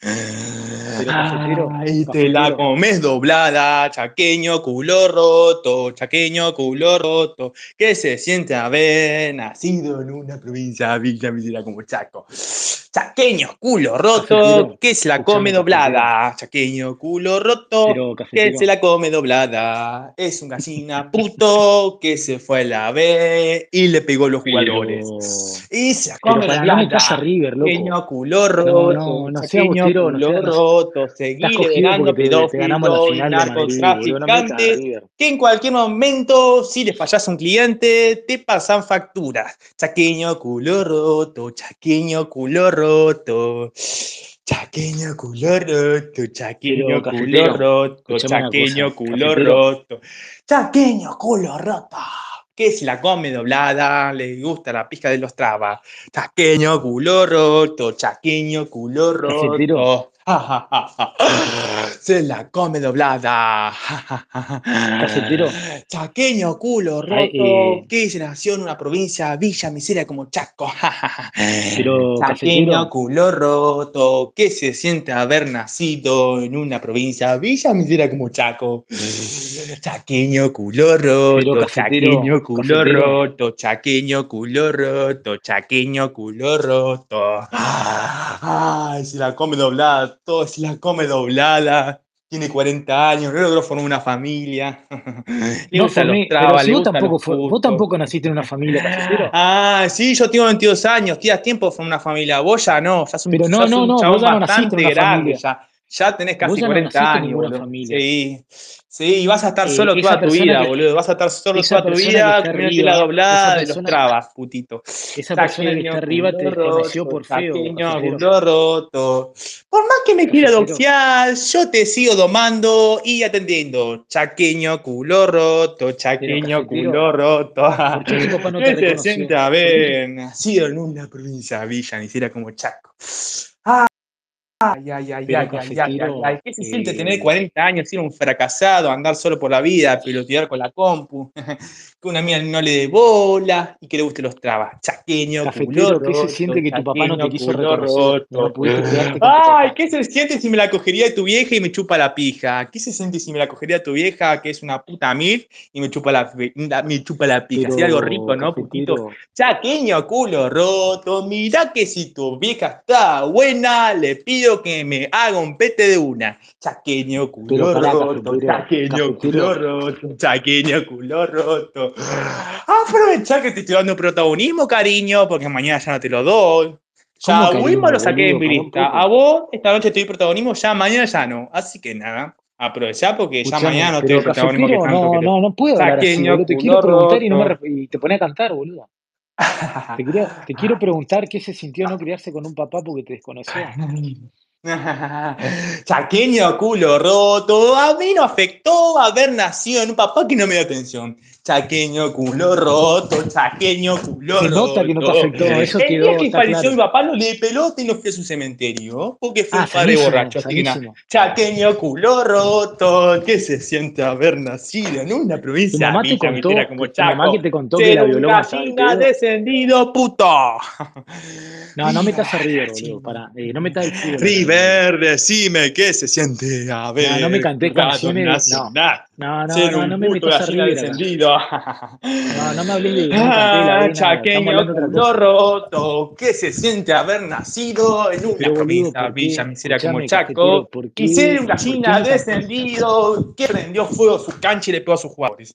Ay, te la comes doblada, chaqueño culo roto, chaqueño culo roto. ¿Qué se siente haber nacido en una provincia villa como Chaco? Chaqueño culo roto, que se la come doblada. Chaqueño culo roto, que se la come doblada. Es un gallina [laughs] puto que se fue a la B y le pegó los jugadores. Y se la come doblada. Chaqueño culo roto, no, no chaqueño culo roto, ganamos la pedófilos y narcotraficantes que en cualquier momento, si le fallas a un cliente, te pasan facturas. Chaqueño culo roto, chaqueño culo roto. Chaqueño culo roto, chaqueño culo roto, chaqueño culo roto. Chaqueño culo roto. que se la come doblada, le gusta la pizca de los trabas. Chaqueño, culo roto, chaqueño, culo roto. [laughs] Se la come doblada. [laughs] Cafetero. [laughs] Chaqueño, culo roto, Ay, eh. que se nació en una provincia, Villa Miseria como Chaco. Pero, Chaqueño, culo roto, que se siente haber nacido en una provincia, Villa Miseria como Chaco. Chaqueño, culo roto, chaqueño, culo roto, chaqueño, culo roto, chaqueño, culo roto. Ay, se la come doblada, todo se la come doblada. Tiene 40 años, no logró formar una familia. [laughs] No formé, trabas, pero si vos tampoco, vos tampoco naciste en una familia. [laughs] Ah, sí, yo tengo 22 años, tienes tiempo de formar una familia. Vos ya no, ya sos un, Pero no, sos no, un no, chabón vos ya no bastante grande, ya, ya tenés casi Vos ya no 40 naciste en años, familia. Sí, sí, y vas a estar Eh, solo toda tu vida, que- boludo. Vas a estar solo toda tu vida comiéndote la doblada de los trabas, putito. Esa persona que está arriba te culo conoció roto, por feo, culo roto. Por más que me quiera doxiar, yo te sigo domando y atendiendo. Chaqueño, culo roto, chaqueño, culo roto. ¿por qué tu papá no te ¿Qué [laughs] se reconoció? siente haber nacido en una provincia villa, ni siquiera como Chaco? Ay, ay, ay, ay, ay, ay, ay, ay. ¿Qué se siente eh, tener 40 años, ser un fracasado, andar solo por la vida, pelotear con la compu, [laughs] que una amiga no le dé bola y que le guste los trabas? Chaqueño, Cafetero, ¿qué se siente que tu papá no te quiso culo reconocer? Ay. ¿qué se siente si me la cogería de tu vieja y me chupa la pija? ¿Qué se siente si me la cogería de tu vieja, que es una puta mil, y me chupa la, la- me chupa la pija? Sería algo rico, ¿no, putito? Chaqueño culo roto, mira que si tu vieja está buena, le pido que me haga un pete de una. Chaqueño culo roto, chaqueño culo roto, chaqueño culo roto. Aprovechá que te estoy dando protagonismo, cariño, porque mañana ya no te lo doy. Ya ¿Cómo a Wilma lo saqué en boludo? mi lista. A vos esta noche te doy protagonismo, ya mañana ya no. Así que nada, aprovechá porque ya Escuchame, mañana no te doy protagonismo que tanto no, querés. no, no puedo hablar así, Chaqueño. Te quiero preguntar y, no me y te pone a cantar, boludo. Te, quería- te quiero [laughs] preguntar qué se sintió no criarse con un papá porque te desconoció. [laughs] Chaqueño culo roto, a mí no afectó haber nacido en un papá que no me dio atención. Chaqueño culo roto, chaqueño culo Se roto. nota que no te afectó, eso El quedó, que falleció claro. mi papá no le pelota y no fui a su cementerio, porque fue Ah, un padre sanísimo, borracho, sanísimo. Chaqueño culo roto, ¿qué se siente haber nacido en una Tu provincia mamá te contó, como tu mamá que te contó que la violó gallina descendido, puto. No, no metas a [laughs] River, boludo, pará. Eh, no metas el fútbol River, decime qué se siente haber No, no me jugado canciones no. No, no, ser no, un no me puto metas a descendido. No, no me hables de, [laughs] no Ah, chaqueño cosa. roto, ¿qué se siente haber nacido en una provincia ¿por villa qué? miseria como Chaco? ¿por Y ser un ¿Por qué gallina descendido que prendió fuego su cancha y le pegó a sus jugadores.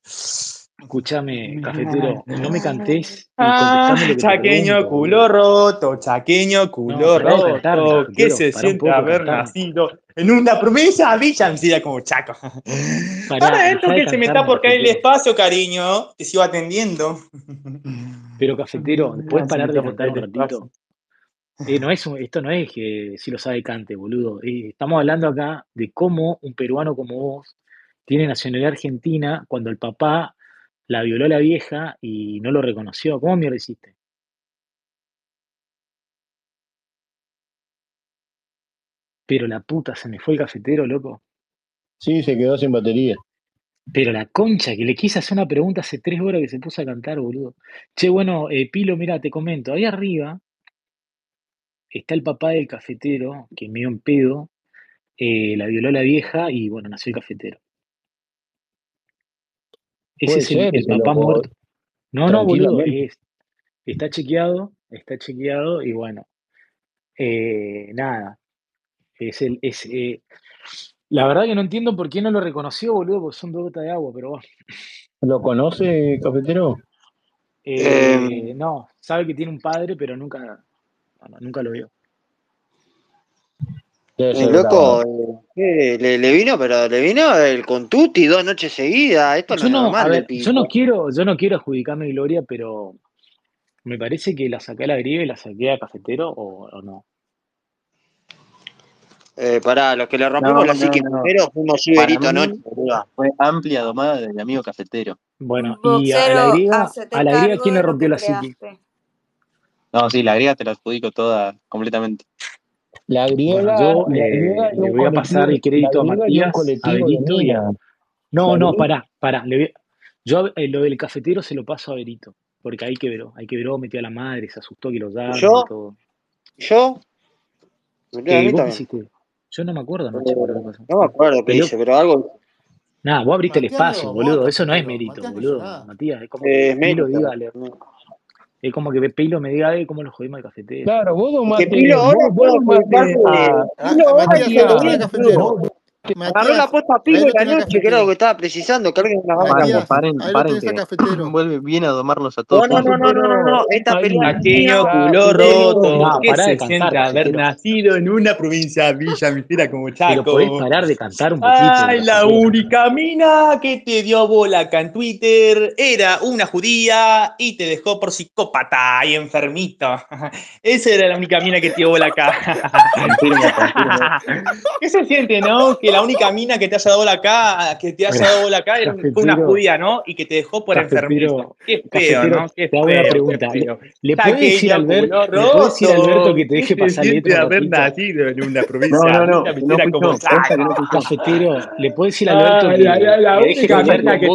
Escuchame, [laughs] cafetero, no me cantés Ah, chaqueño culo roto, chaqueño culo cantarme, roto, ¿qué se siente poco haber cantarme. nacido en una provincia villa miseria como Chaco? Pará, Ahora de que se me está por caer el espacio, cariño, te sigo atendiendo. Pero cafetero, [laughs] ¿puedes parar de cantar un ratito? Eh, no es esto no es que si lo sabe cante, boludo. Eh, estamos hablando acá de cómo un peruano como vos tiene nacionalidad argentina cuando el papá la violó la vieja y no lo reconoció. ¿Cómo mierda hiciste? Pero la puta, se me fue el cafetero, loco. Sí, se quedó sin batería. Pero la concha, que le quise hacer una pregunta hace tres horas que se puso a cantar, boludo. Che, bueno, eh, Pilo, mira, te comento. Ahí arriba está el papá del cafetero, que medio en pedo, eh, la violó la vieja y bueno, nació el cafetero. Ese es el, ser, el ese papá muerto. No, no, boludo, es- está chequeado, está chequeado y bueno, eh, nada. Es el, es, eh, la verdad que no entiendo por qué no lo reconoció, boludo, porque son dos gotas de agua, pero bueno. ¿Lo conoce, cafetero? Eh, no, sabe que tiene un padre, pero nunca, nunca lo vio. El loco, eh, ¿qué? le, le vino, pero le vino el contuti dos noches seguidas. Esto no Yo es no, normal ver, yo no quiero, yo no quiero adjudicarme gloria, pero me parece que la saqué a la griega y la saqué a cafetero o, o no. Eh, pará, los que le No, rompimos la no, psique no. primero fuimos Iberito anoche, fue amplia domada del amigo cafetero. Bueno, y a la griega, a la griega, cargo ¿quién le rompió la creaste. No, sí, la griega te la adjudico toda completamente. La Bueno, griega, yo la eh, griega y le voy a pasar el crédito a Matías, a Berito y a... No, La no, griega, pará, pará. le voy- Yo eh, lo del cafetero se lo paso a Berito, porque ahí quebró, ahí quebró, metió a la madre, se asustó que lo ¿Y llamen y yo? todo. ¿Yo? Eh, ¿vos qué también. hiciste? Yo no me acuerdo anoche, boludo, qué pasó. No me acuerdo qué hice, pero algo. Nada, vos abriste el Matías lo espacio, boludo. Eso no es mérito, Matías no boludo. nada. Matías, es como Eh, que mérito. diga, le- es como que Pilo me diga, eh, cómo lo jodimos al cafetero. Claro, vos Que domaste, Pilo vos, ahora vos puede domaste adjudicarse. Matías Agarró la posta a ahí Pilo lo y la noche, que era lo que estaba precisando, que alguien la Vamos, paren, paren vuelve bien a domarnos a todos No, no, no, no, no, no, no. Esta pelea mía. culo roto. no, ¿Qué pará de se siente haber nacido en una provincia Villa Misera como Pero podés Chaco? parar de cantar un poquito, Ay, la única mina que te dio bola acá en Twitter era una judía y te dejó por psicópata y enfermito. [laughs] Esa era la única mina que te dio bola acá. Confirmo, confirmo. [laughs] ¿Qué se siente, no? Que la única mina que te haya dado bola acá, que te haya dado bola acá era una judía, ¿no? Y que te dejó por cafetero, Qué feo, ¿no? Qué te hago una pregunta. ¿Le, puedes decir Alberto, que te ¿Qué deje pasar letra haber nacido en una No, provincia no, no, no escuchó. Cafetero, ¿le puedes decir a Alberto Ah, que, la, la, la única mina que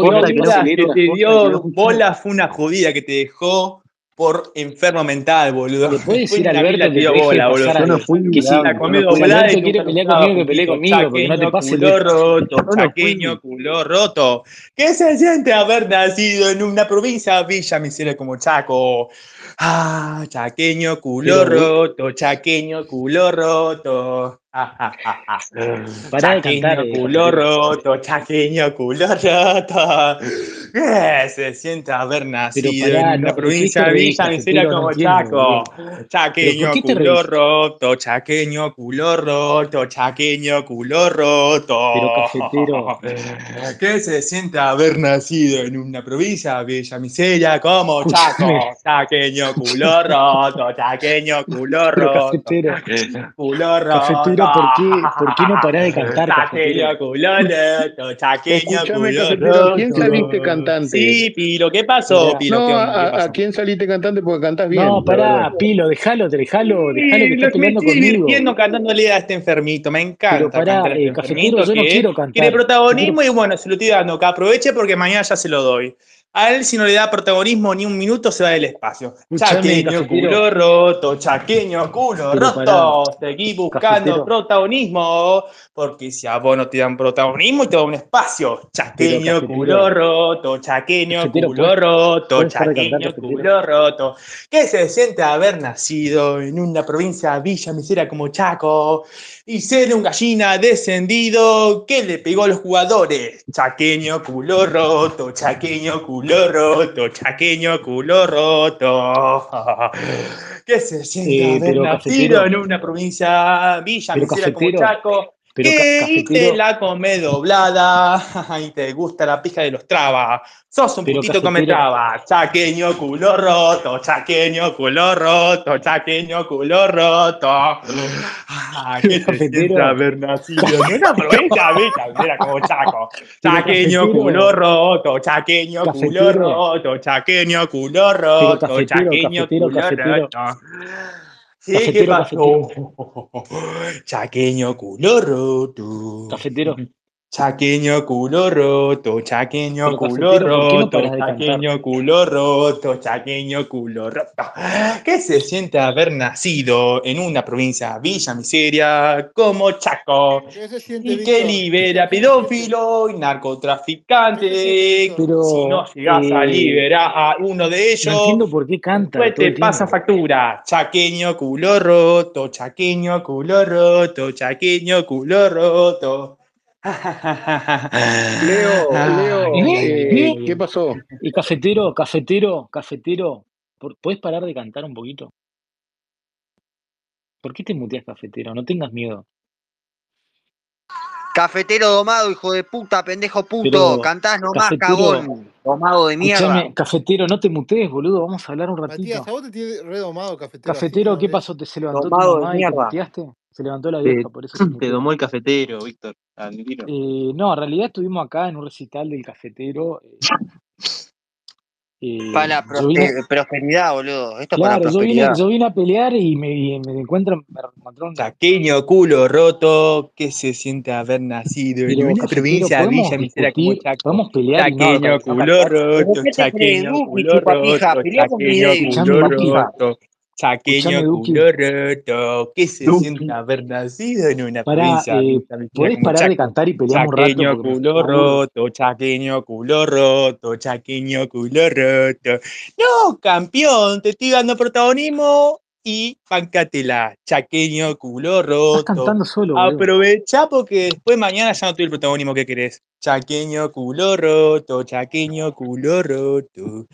te dio bola fue una judía que te dejó por enfermo mental, boludo. ¿Le puedes [laughs] decir Alberto te que dio te deje bola, boludo. Yo no fui, Que si, La comí no fui. si doblada y quiere pelear conmigo, que pelee conmigo, porque no te Chaqueño, pase culo roto, chaqueño, culo roto. ¿Qué se siente haber nacido en una provincia Villa Miseria como Chaco? Ah, chaqueño, culo roto, chaqueño, culo roto. [laughs] Pará de cantar, Chaqueño, eh, culo roto, chaqueño, culo roto. ¿Qué se siente haber Pero nacido en pará, no, ¿de provincia reís, Villa Miseria? No como entiendo, Chaco? ¿Pero Chaqueño, culo roto, chaqueño, culo roto, chaqueño, culo Pero roto. cafetero, [laughs] ¿Qué se siente haber nacido en una provincia Villa Miseria como Chaco? Chaqueño, culo roto, chaqueño, culo pero roto, cafetero, culo roto. cafetero, ¿por qué, por qué no parás de cantar, ¿a quién saliste cantante? Sí, Pilo, ¿qué pasó, Pilo? No, ¿Qué a? ¿Qué a- a pasó? quién saliste cantante porque cantás bien, no, pará, Pilo, dejalo, dejalo, dejalo que está me peleando estoy conmigo. divirtiendo cantándole a este enfermito. Me Pero encanta pará, cantar a este eh, cafetero, enfermito yo no quiero cantar, quiero, protagonismo y bueno, se lo estoy dando. Que aproveche porque mañana ya se lo doy. A él, si no le da protagonismo ni un minuto, se va del espacio. Chaqueño, cafetero, culo roto, chaqueño, culo pero pará, roto. Seguí buscando cafetero, protagonismo. Porque si a vos no te dan protagonismo, te da un espacio. Chaqueño, culo roto, chaqueño, cafetero, culo ¿puedes, roto, chaqueño, culo roto. ¿Qué se siente haber nacido en una provincia villa misera como Chaco y ser un gallina descendido que le pegó a los jugadores? Chaqueño, culo roto, chaqueño, culo roto, chaqueño, culo roto. [laughs] ¿Qué se siente Eh, haber nacido cafetero, en una provincia villa misera como Chaco? Pero y te la come doblada [laughs] y te gusta la pija de los trabas. Sos un pero putito come trabas. Chaqueño culo roto, chaqueño culo roto, chaqueño culo roto. Ah, [laughs] ¿Qué cafetero, haber nacido en una [laughs] provincia mira como Chaco? Chaqueño culo roto, chaqueño culo roto, chaqueño culo roto, chaqueño culo roto. ¿Qué cafetero, cafetero, [laughs] pasó? Chaqueño culo roto. cafetero, [laughs] Chaqueño culo roto, chaqueño pero culo cafetero, ¿por qué no roto, cantar? chaqueño culo roto, chaqueño culo roto. ¿Qué se siente haber nacido en una provincia villa miseria como Chaco ¿Qué se siente, y que libera pedófilo y ¿Qué se siente, narcotraficante? Víctor? Si no Pero llegas a eh, liberar a uno de no ellos, entiendo por qué canta todo te tiempo. factura. Chaqueño culo roto, chaqueño culo roto, chaqueño culo roto. Leo, Leo, Ay, ¿Eh? eh, ay, ¿qué pasó? Y cafetero, cafetero, cafetero, ¿por- ¿puedes parar de cantar un poquito? ¿Por qué te muteas, cafetero? No tengas miedo. Cafetero domado, hijo de puta, pendejo puto. Pero, Cantás nomás, cagón. Domado de mierda. cafetero, no te mutees, boludo, vamos a hablar un Matías, ratito. a vos te tiene redomado cafetero, Cafetero, ¿qué pasó? ¿Te se levantó tu Domado de mamá y te mierda. muteaste? Se levantó la Te, vieja, por eso [clears throat] te domó el cafetero, Víctor. Eh, no, en realidad estuvimos acá en un recital del cafetero. eh, Eh, Para vine, prospe- prosperidad, boludo. Esto es para la claro, yo vine, prosperidad. yo vine a pelear y me, y me encuentro, me encontraron Chaqueño culo roto, que se siente haber nacido en una cafetero, provincia villa misera como Chaco. podemos pelear no, no culo roto, ¿Pero qué Duki, culo roto. Escuchame, culo roto, chaqueño culo roto, que se Duki. siente haber nacido en una para, provincia eh, villa misera ¿podés como parar de cantar y peleamos un rato Chaqueño culo roto, chaqueño culo roto, chaqueño culo roto. No, campeón, te estoy dando protagonismo y bancatela. Chaqueño culo Estás roto. cantando solo, boludo. Aprovecha porque después mañana ya no tuve el protagonismo que querés. Chaqueño culo roto, chaqueño culo roto.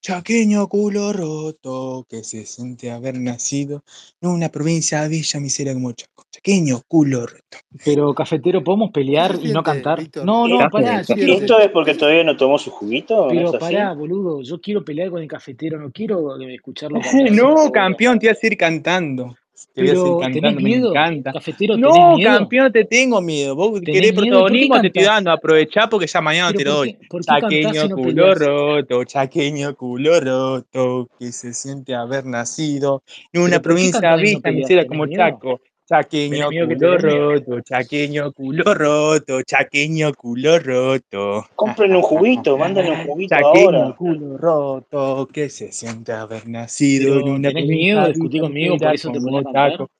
Chaqueño culo roto, que se siente haber nacido en una provincia villa miseria como Chaco. Chaqueño culo roto. Pero, cafetero, ¿podemos ¿Qué pelear y no cantar? Víctor? No, no, ¿Qué, pará. ¿Esto es porque todavía no tomó su juguito? ¿Es pero así? pará, boludo, yo quiero pelear con el cafetero, no quiero escucharlo [laughs] cantar No, campeón, voy a seguir cantando. Te voy a seguir Pero, ¿tenés cantando, me miedo? encanta. Cafetero, ¿tenés No, miedo? campeón, no te tengo miedo. Vos ¿Tenés querés protagonismo, te estoy dando. Aprovechá porque ya mañana no te lo ¿por doy. Chaqueño no culo roto, chaqueño culo roto, que se siente haber nacido en una Pero ¿por qué provincia no vista peleás? misera ¿Tenés como? Chaco. ¿Tenés Chaqueño culo roto, chaqueño culo roto, chaqueño culo roto. Compren un juguito, mándenle un juguito Chaqueño ahora. culo roto, que se siente haber nacido en Pero una ¿tenés miedo de discutir conmigo, por eso te cantar? Chaco.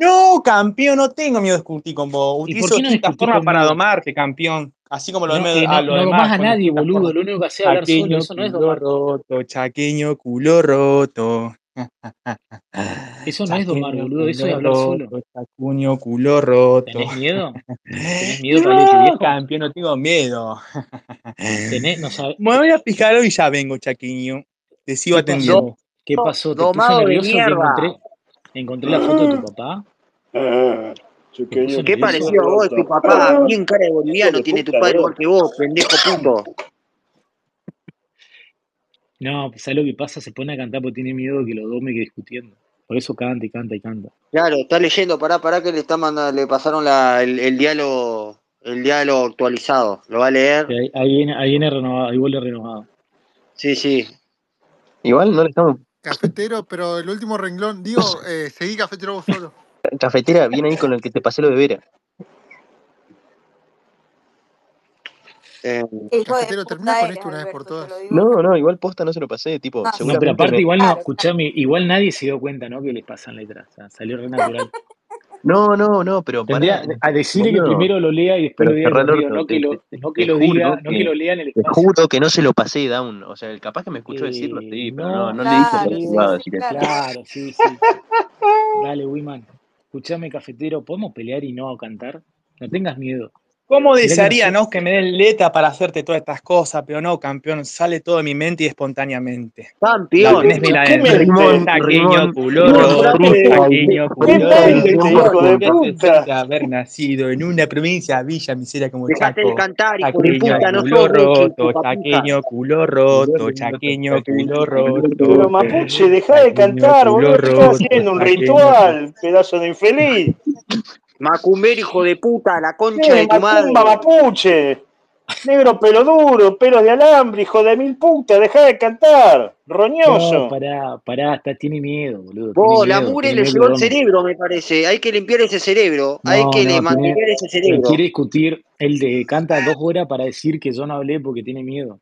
No, campeón, no tengo miedo de discutir con vos. ¿Y por Utilizo qué no discutís formas para domarte, campeón. Así como lo No, a no, los no domás demás a nadie, boludo. Lo único que haces es hablar solo. Eso no es culo domar. roto, chaqueño culo roto. Eso no es domar, boludo. Eso es hablar solo. culo roto. ¿Tenés miedo? ¿Tenés [laughs] miedo, No, viejo? campeón, no tengo miedo. ¿Tenés, no sabes? Me voy a picar hoy y ya vengo, chaquiño. Te sigo ¿Qué atendiendo. pasó? ¿Qué pasó? ¿Te puso nervioso que encontré, encontré la foto de tu papá? [laughs] Ah, ¿Te puso Chaqueño Qué parecido a vos, tu papá. Bien cara de boliviano tiene tu padre igual que vos, pendejo puto. No, pues ¿sabes lo que pasa? Se pone a cantar porque tiene miedo de que lo dome que discutiendo. Por eso canta y canta y canta. Claro, está leyendo, pará, pará que le está mandando, le pasaron la, el, el diálogo, el diálogo actualizado. ¿Lo va a leer? ahí, ahí viene, ahí viene renovado, ahí vuelve renovado. Sí, sí. Igual no le estamos. Cafetero, pero el último renglón, digo, [laughs] eh, seguí cafetero vos solo. Cafetera viene ahí con el que te pasé lo de Vera. Eh, Cafetero, termina con esto una vez por te todas. No, no, igual posta no se lo pasé, tipo, No, No, pero aparte me- igual no, claro, escuchame, igual nadie se dio cuenta, ¿no? Que les pasan letras. O sea, salió re natural. [laughs] No, no, no, pero pará, a decirle que boludo. primero lo lea y después lo diga no que te, lo, te- no que te lo juro diga, no que que, lo lea en el te espacio. juro que no se lo pasé down. O sea, capaz que me escuchó decirlo, Eh, sí, pero no, no, no le dije Claro, sí, que claro. claro, sí, sí, sí. Dale, Wiman. Escuchame, cafetero, ¿podemos pelear y no cantar? No tengas miedo. ¿Cómo desearía, no, que me den letra para hacerte todas estas cosas? Pero no, campeón, sale todo de mi mente y espontáneamente. Campeón. tenés bien ¿Qué adentro. mente? Rimón, Chaqueño Rimón, culo Rimón, roto, Demostrate. chaqueño ¿Qué culo mente, roto, hijo de que se siente puta? haber nacido en una provincia villa miseria como Chaco. cantar, hijo de Chaqueño puta, no culo roto, chaqueño culo roto, chaqueño culo Pero roto, Mapuche, dejá de chaqueño cantar, culo boludo, estás roto, haciendo un chaqueño ritual, pedazo de infeliz. Macumber, hijo de puta, la concha de tu Macumba madre. Mapuche. Negro pelo duro, pelos de alambre, hijo de mil putas, dejá de cantar. No, Roñoso. pará, pará, está, tiene miedo, boludo. Vos, la tiene le lo el cerebro, me parece. Hay que limpiar ese cerebro. Hay No, que le no, tiene, mantener ese cerebro. quiere discutir. Él de, canta dos horas para decir que yo no hablé porque tiene miedo.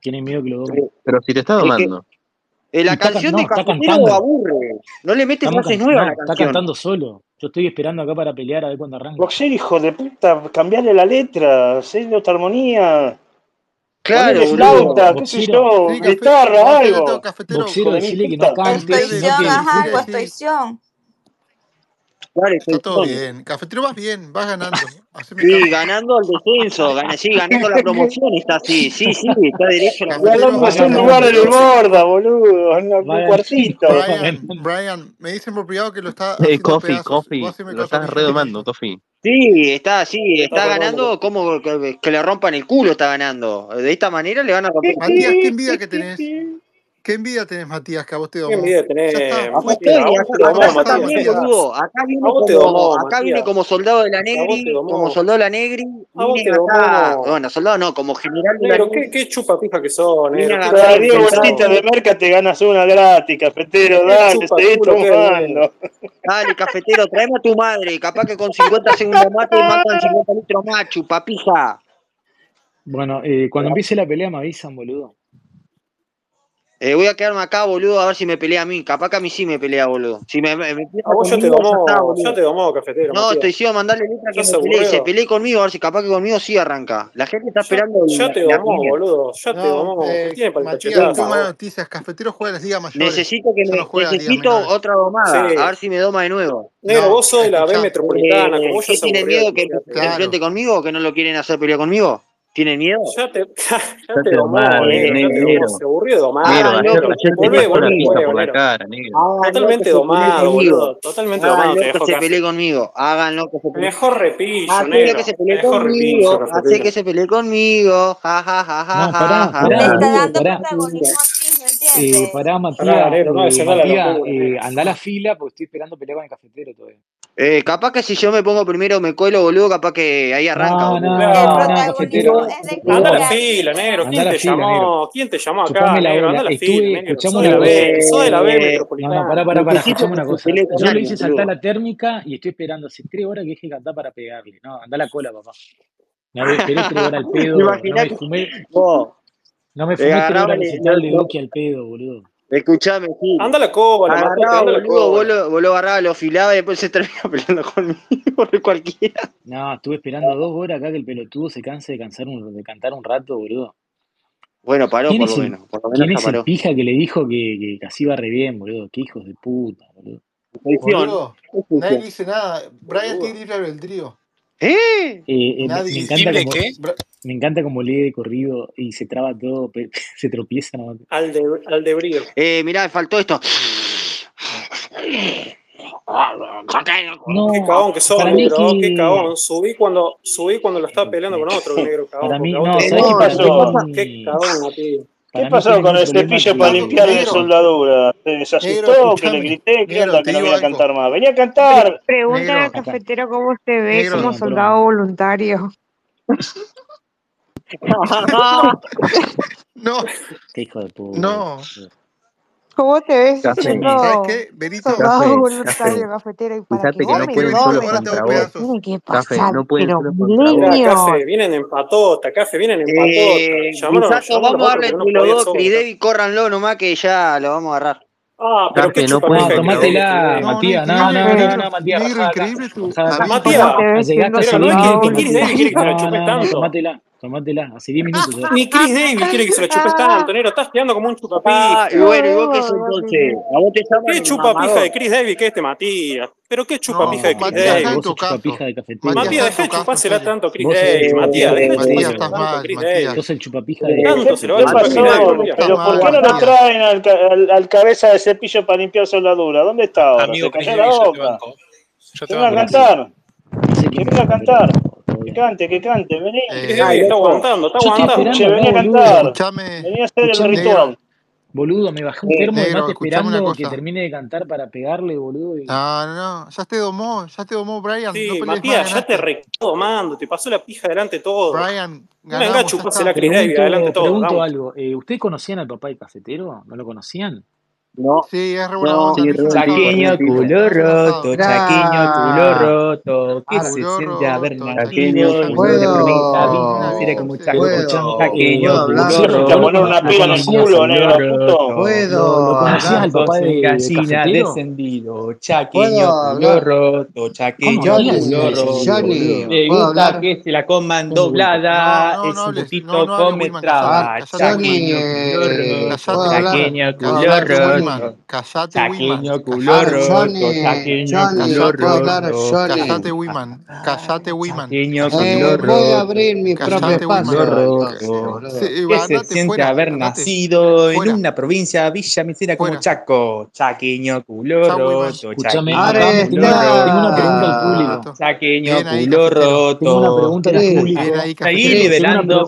Tiene miedo que lo domen. pero si te está Es que domando. Eh, la está, canción no, de cantando. aburre. No le mete frases can- nuevas a no, la está canción. cantando solo. Yo estoy esperando acá para pelear a ver cuándo arranca. Boxer, hijo de puta, cambiarle la letra, hacerle otra armonía. Claro, flauta, qué sé yo, guitarra, algo. boxero, decirle que no cante, ajá, está todo bien. Cafetero vas bien, vas ganando. Haceme Sí, caso. ganando el descenso, gana, sí, ganando la promoción está así. Sí, sí, está derecho a la promoción. Un eh, lugar en el borda, boludo, en un cuartito. Brian. Brian, me dicen por privado que lo está Eh, haciendo Coffee, pedazos. Coffee, lo estás redomando. Coffee. Sí, está, sí, Está ganando como que, que le rompan el culo, está ganando. De esta manera le van a romper el culo. Matías, qué envidia que tenés. ¿Qué envidia tenés, Matías, que a vos te ¿Qué domó? envidia Ya tenés. A vos te domó, Acá te como, domó, acá Matías. como soldado de la Negri, como soldado de la Negri, A vos vine te acá, domó. bueno, soldado no, como general de la ¿qué, qué chupa pija que vine negro? ¿Qué Cada chupa 10 que vueltitas sos? de merca te ganas una gratis, cafetero. ¿Qué Dale, seguí tomando. Dale, cafetero, traeme a tu madre, capaz que con 50 segundos mate matan 50 litros más, chupapija. Bueno, eh, cuando empiece la pelea me avisan, boludo. Eh, voy a quedarme acá, boludo, a ver si me pelea a mí. Capaz que a mí sí me pelea, boludo. Si me, me, me A vos ya te conmigo, ya está, domó, ya boludo. te domó, cafetero, No, Matías. estoy diciendo mandarle letra que se pelee. Se pelee conmigo, a ver si capaz que conmigo sí arranca. La gente está Ya, esperando la, te domó, boludo. Te No, domó. ¿Qué eh, tiene para Matías, tengo malas vos? noticias. Cafetero juega las ligas mayores. Necesito que me, no juega ligas necesito menores. otra domada, a Sí. ver si me doma de nuevo. Negro, No, vos sos de la B metropolitana, como Eh, vos ¿Qué se tienen miedo que se enfrente conmigo? ¿Que no lo quieren hacer pelear conmigo? ¿Tienen miedo? Ya te, [laughs] ya Ya te domó, domaron, negro. Se aburrió de domar, que Totalmente domado, boludo. Totalmente domado Háganlo te que se pelee conmigo. Háganlo que se pelee. Mejor repillo, Hacelo que se pelee Mejor repillo, conmigo. Hace cafetero. que se pelee conmigo. Ja, ja, ja, ja, pará, pará, Le está dando pará. protagonismo a Chris, ¿no Eh, pará, Pará, Matías, negro, no eh, Matías, eh, andá a la fila porque estoy esperando pelear con el cafetero todavía. Eh, capaz que si yo me pongo primero me cuelo, boludo, capaz que ahí arranca, No, no, cafetero. Anda a la fila, negro. ¿Quién te llamó? ¿Quién te llamó acá, negro? Anda la fila, negro. de una la cosa. B, sos de la B Eh, No, no, metropolitana. pará, pará, escuchame una cosa. Yo le hice saltar la térmica y estoy esperando hace tres horas que deje cantar para pegarle. No, andá a la cola, papá. Me esperé tres horas al [laughs] pedo, no me fumé, no me eh, fumé tres horas lo- de Duki al pedo, boludo. Escuchame, sí. Anda a la cola, Matute, Agarraba, anda a la boludo, vos lo, vos lo agarrabas, lo afilaba y después se termina [laughs] peleando conmigo, por cualquiera. No, estuve esperando dos horas acá que el pelotudo se canse de, cansar un, de cantar un rato, boludo. Bueno, paró ¿Quién por lo el, menos, por lo menos es el pija que le dijo que, que casi iba re bien, boludo? Qué hijos de puta, boludo. Boludo, ¿qué es nadie dice nada. Brian tiene libre albedrío. ¿Eh? Eh, eh, me, encanta ¿Libre como, qué? Bra- me encanta como lee de corrido y se traba todo, [laughs] se tropieza nomás. Al de, al de brío. Eh, mirá, me faltó esto. Qué No, cagón que sos, negro. Qué cagón. Subí cuando, subí cuando lo estaba peleando con otro, negro cagón. para mí, no, te Eh, ¿sabes ¿Qué pasó? Qué cagón, Mati. ¿Qué pasó con un el cepillo para limpiar de Negro, soldadura? ¿Se negro, asustó? ¿Que le grité? ¿Qué onda? te Que no venía a cantar más. Venía a cantar. Pregúntale al cafetero cómo se ve negro. como soldado voluntario. [laughs] [laughs] No, Qué hijo de puta. no. ¿Cómo te ves Café, ¿Sabes qué, Benito? café, voluntario, café. cafetero? Y para Fíjate que no pueden solo contra vos. tiene que Café, pasar, no pueden pero. Café, vienen en patota, Café, vienen en patota. Eh, vamos a darle porque no y córranlo nomás que ya lo vamos a agarrar. Ah, pero qué Café, no pueden No, tomátela, Cris No, no, Matías. No, no, no, no, Matías, negro, increíble tu. Matías, ¿Cómo te ves Llegaste siendo hace Negro, no 10 es que Matías. quiere que la No, no, no, tanto. tomátela. Tomátela. Hace 10 minutos. Ni Chris Davis quiere que se la chupes tanto, negro. Estás quedando como un Ah, chupapija. y bueno, ¿y vos qué sos entonces? A vos te ¿Qué chupapija de Chris Davis que este Matías? ¿Pero qué No, chupapija de Chris Matías, Davis? vos chupapija de. Matías, dejá de chupársela tanto Chris Davis. Matías, dejá de chupársela tanto mal, Chris. Davis. Sos el chupapija ¿Pero por qué no lo traen al, ca- al- al cabeza de cepillo para limpiar soldadura? ¿Dónde está ahora? Amigo Se Chris cayó la Davis, yo te banco. Yo te a cantar. Venga a es, cantar. Que cante, que cante. Vení. Eh, Davis está aguantando, está aguantando. Che, vení a cantar. escúchame, Vení a hacer el Escuchame, ritual. boludo, me bajé un Eh, termo de mate escuchame una esperando que termine de cantar para pegarle, boludo. Y... No, no, no, ya te domó, ya te domó Brian, no Sí, más, Matías, ya te recado mando, te pasó la pija delante de todo. Brian, No ganamos, ya chupársela a está. Chris Davis adelante todo, pregunto vamos. algo. Eh, ¿Ustedes conocían al papá del cafetero? ¿No lo conocían? No, Sí, es re buena no, onda, Sí, un tipo. culo un roto, chaqueño culo roto, que se Culo siente haber roto, nacido Chaqueño, chaqueño, en culo roto. tierrita Una como en. ¿Puedo, puedo culo Te ¿vos roto, poner cono- una lo pila en el conocías, culo, culo negro puto. roto. lo, ¿Puedo lo conocías al hablar? papá Bajos en de, del gallina cafetero? descendido, chaqueño ¿Puedo culo hablar? roto, Wiman. Casate Wiman. Casate Wiman. Casate Wiman. Voy a abrir mi propio espacio. ¿Qué se siente haber nacido en una provincia villa mecina como Chaco? Chaquiño culo Escúchame, tengo una pregunta al público. Chaquiño culo roto. una pregunta al público. Seguí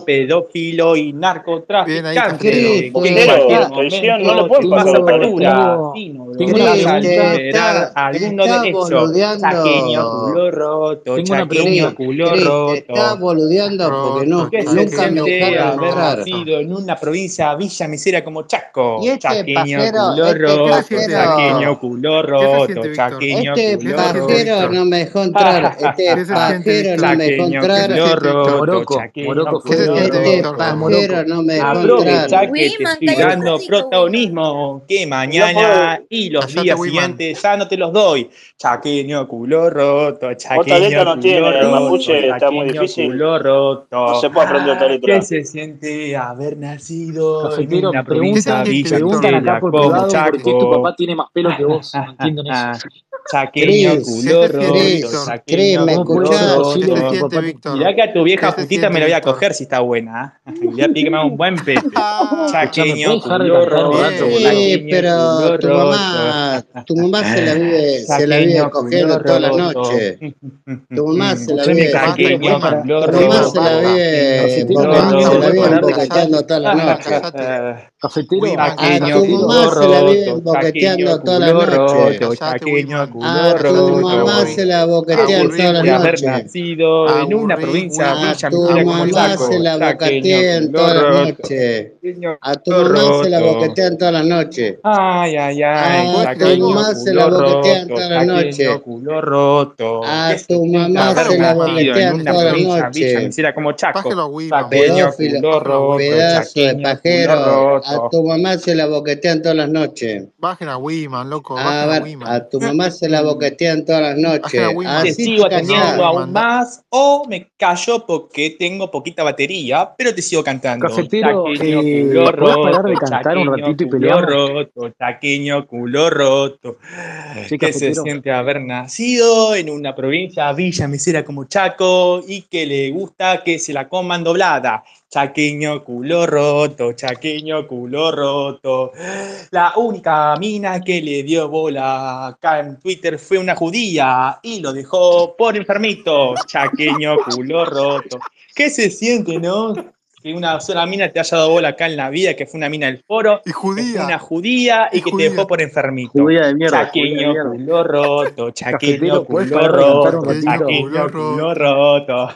pedófilo y narcotraficante. No lo puedo cultura, Tengo, tengo una pregunta. Alguno derecho, saqueño, culo roto, tengo una pregunta. culo roto. Está boludeando porque no, nunca me haber nacido en una provincia villa misera como Chaco. Y este chaqueño, culo roto, chaqueño, culo [laughs] roto, Este pajero no me dejó entrar, este pajero no me dejó entrar. Moroco, Moroco, este pajero no me dejó entrar. Aprovecha que te estoy dando protagonismo, que mañana y los días siguientes, ya no te los doy. Chaqueño culo roto, chaqueño no culo tiene, roto, el mapuche está muy difícil. roto. Se puede aprender ¿Qué se siente haber nacido Cafetero, en una provincia por qué tu papá tiene más pelo que vos, entiendo eso. [laughs] Chaqueño culo roto, chaqueño culo roto. Mirá que a tu vieja putita me la voy a coger si está buena. ¿eh? [laughs] Ya un buen pepe. [laughs] Chaqueño pero tu mamá, tu mamá se la vive, se la vive cogiendo toda la noche. Tu mamá se la vive, tu mamá se la vive, se la vive toda la noche. Cafetero, Uy, a tu mamá se la viven boqueteando toda la noche. a tu ah, mamá se la boquetean toda la noche. a tu mamá se la boquetean toda la noche. A tu mamá se la boquetean toda la noche. Ay, ay, ay. A tu mamá se la boquetean toda la noche. A tu mamá se la boquetean toda la noche a tu mamá se la boquetean todas las noches. Bajen a Wiman, loco. A, ver, a, tu mamá se la boquetean todas las noches. A te sigo aún más o me callo porque tengo poquita batería, pero te sigo cantando. Cafetero, culo roto, parar roto, taqueño, culo roto. Que se siente haber nacido en una provincia villa mesera como Chaco y que le gusta que se la coman doblada. Chaqueño culo roto, chaqueño culo roto. La única mina que le dio bola acá en Twitter fue una judía y lo dejó por enfermito. Chaqueño culo roto. ¿Qué se siente, no? que una sola mina te haya dado bola acá en la vida, que fue una mina del foro. Y judía. Una judía y, que te dejó por enfermito. Judía de mierda. Chaqueño, de mierda. culo roto. [laughs] Chaqueño, culo roto. Chaqueño, roto.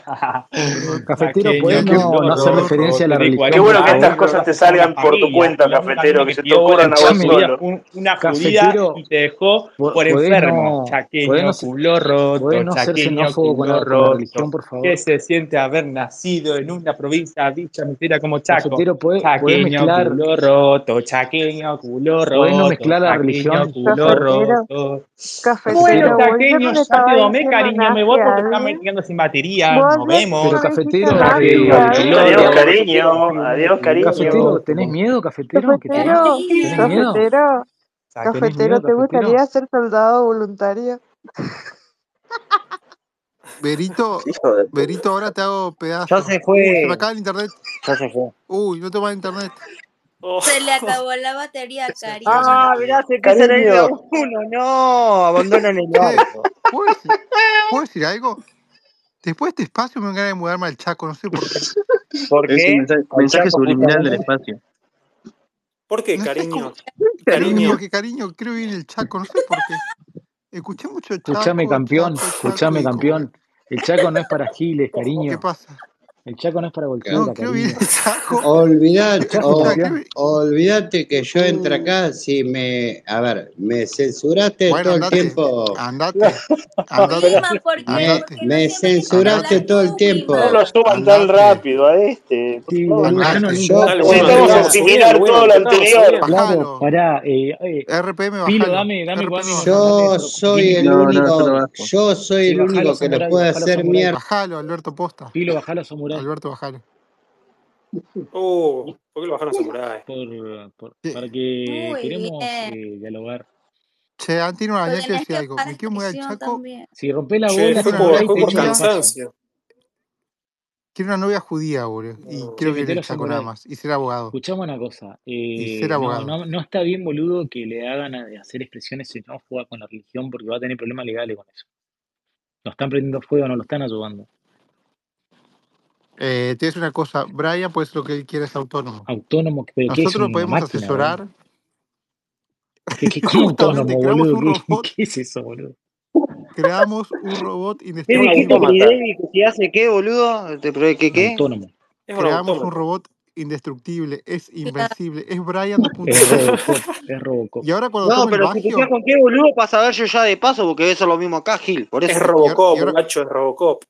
[laughs] Cafetero, puedes no, no hacer referencia a la religión. Qué bueno que estas cosas te salgan por tu cuenta, cafetero, que se te ocurran a vos solo. Una judía y te dejó por enfermo. Chaqueño, culo roto. Chaqueño, culo roto. Que se siente haber nacido en una provincia mucha mentira como Chaco. Puede, chaqueño, puede mezclar, culo roto, chaqueño, culo roto. Puede no mezclar la religión. Culo cafetero, roto. Cafetero, bueno, chaqueño, ya te domé, cariño, me voy porque estamos metiendo sin batería. Nos vemos. Pero cafetero, cafetero adiós, cariño. Adiós, cariño. Cafetero, ¿tenés miedo, cafetero? Cafetero, ¿Tenés cafetero. Cafetero, ¿te gustaría ser soldado voluntario? [laughs] Berito, [laughs] Berito, ahora te hago pedazo. Ya se fue. Se me acaba el internet. Ya se fue. Uy, no tengo más internet. Oh. Se le [laughs] acabó la batería, cariño. Ah, mirá, se queda en el uno. No, abandonan el auto. ¿Puedo decir, algo? Después de este espacio me van a mudarme al Chaco, no sé por qué. ¿Por qué? Es mensaje, subliminal del espacio. ¿Por qué, cariño? Cariño. Porque cariño, creo ir en el Chaco, no sé por qué. Escuché mucho Chaco. Escuchame, campeón. Chaco, escuchame, campeón. El Chaco no es para giles, cariño. ¿Qué pasa? El Chaco no es para cualquiera. No, que olvidate, olvidate que yo mm. entro acá si me. A ver, me censuraste todo el tiempo. Andate. [laughs] me, censuraste todo el tiempo. No lo suban tan rápido a este. Sí, bueno, no, Necesitamos asimilar todo lo anterior. Claro, pará. Eh, eh, RPM Pilo, dame, dame Yo soy el único. Yo soy el único que lo puede hacer mierda. Bajalo, Alberto Posta. Pilo, bajalo, Samurai. Alberto, bajalo. Uh, ¿por qué lo bajaron a Samurai? Por, por- para que Muy queremos bien. eh, dialogar. Che, antes no Lo Araña te tenés decía que algo. Me quiero mudar al Chaco. también. Si rompés la Che, bola, fue una por, por cansancio. Quiero una novia judía, boludo. Y No. quiero vivir en Chaco nada Samurai. más. Y ser abogado. Escuchame una cosa. Y ser eh, no, abogado. no, no está bien, boludo, que le hagan a- hacer expresiones si no juega con la religión porque va a tener problemas legales con eso. Nos están prendiendo fuego, no lo están ayudando. Eh, te voy a decir una cosa. Brian, pues lo que él quiere es autónomo. Autónomo, pero ¿qué es Nosotros una podemos máquina, asesorar. ¿Qué, qué, [laughs] cómo autónomo, Justamente creamos boludo? un ¿Qué, robot. qué es eso, boludo? Creamos un robot ¿Qué [laughs] Es indestructible. si hace qué, boludo? ¿Te probé ¿Qué qué? Autónomo. Es Creamos un robot indestructible. Es invencible. Es Brian Es 2.0. Robocop, es Robocop. Y ahora cuando No, tome el pero si te con qué, boludo, para saber yo ya de paso, porque debe ser lo mismo acá, Gil. Por Es eso. Y ahora, Robocop, y ahora Nacho, es Robocop.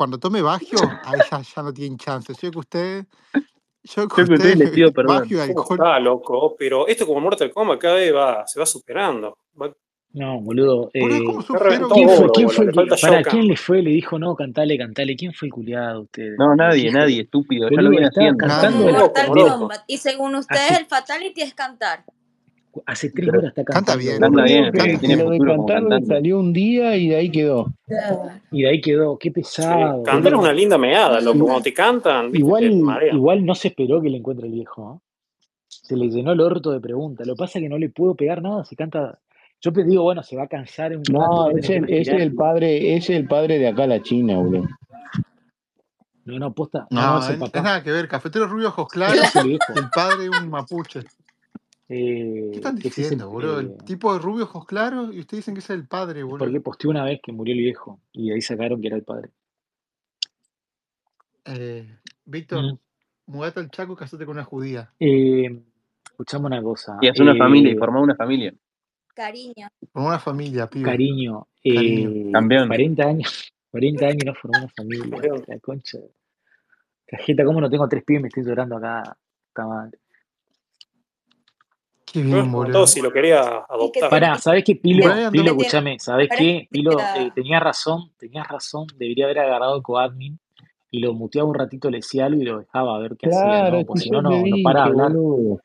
Cuando tome bagio, ahí ya, ya no tienen chance. Yo que usted. Yo que Yo que ustedes les usted. pido [laughs] perdón. Bagio y ¿Cómo alcohol. está, loco? Pero esto como Mortal Kombat cada vez va, se va superando. Va- No, boludo. Eh, ¿quién fue, quién boludo. fue Le el para quién le fue? Le dijo, no, cantale, cantale. ¿Quién fue el culiado de ustedes? No, nadie, hijo nadie, estúpido. Ya lo Boludo, viene estaba haciendo. Cantando Mortal. Kombat. Y según ustedes, el Fatality es cantar. Hace tres Pero horas está Canta cantando, bien. canta bien, Canta bien. lo de futuro como cantar le cantante. salió un día y de ahí quedó. Y de ahí quedó. Qué Sí, pesado, cantar es una linda meada, loco. Cuando te cantan, te Igual, igual no se esperó que le encuentre el viejo. ¿no? Se le llenó el orto de preguntas. Lo que pasa es que no le puedo pegar nada si canta. Yo te digo, bueno, se va a cansar en un No, es el, es el padre, es el padre de acá la China, boludo. No, no, posta. No, no, No, es es nada que ver. Cafetero rubio, ojos claros. el padre de un mapuche. ¿Qué Eh, están ese es el. diciendo, boludo? El eh, tipo de rubio, ojos claros. Y ustedes dicen que es el padre, porque boludo. posteó una vez que murió el viejo. Y de ahí sacaron que era el padre. Eh, Víctor, Mm. mudate al Chaco y casate con una judía. Eh, escuchame una cosa. Y hace una familia y Eh, formar una familia. Cariño. Con una familia, pibe. cariño. Cariño. Eh, Campeón. 40 años. [laughs] 40 años no formó una familia. La concha. Cajeta, ¿cómo no tengo tres pibes? Me estoy llorando acá. Está mal. Qué bien, boludo. si lo quería adoptar. Pará, ¿sabés qué, Pilo? Pilo, escúchame, ¿sabés qué? que Pilo, eh, tenías razón, tenías razón, debería haber agarrado el coadmin y lo muteaba un ratito, le decía algo y lo dejaba a ver qué hacía, Claro, ¿no? si Porque si no, no, no para hablar. boludo.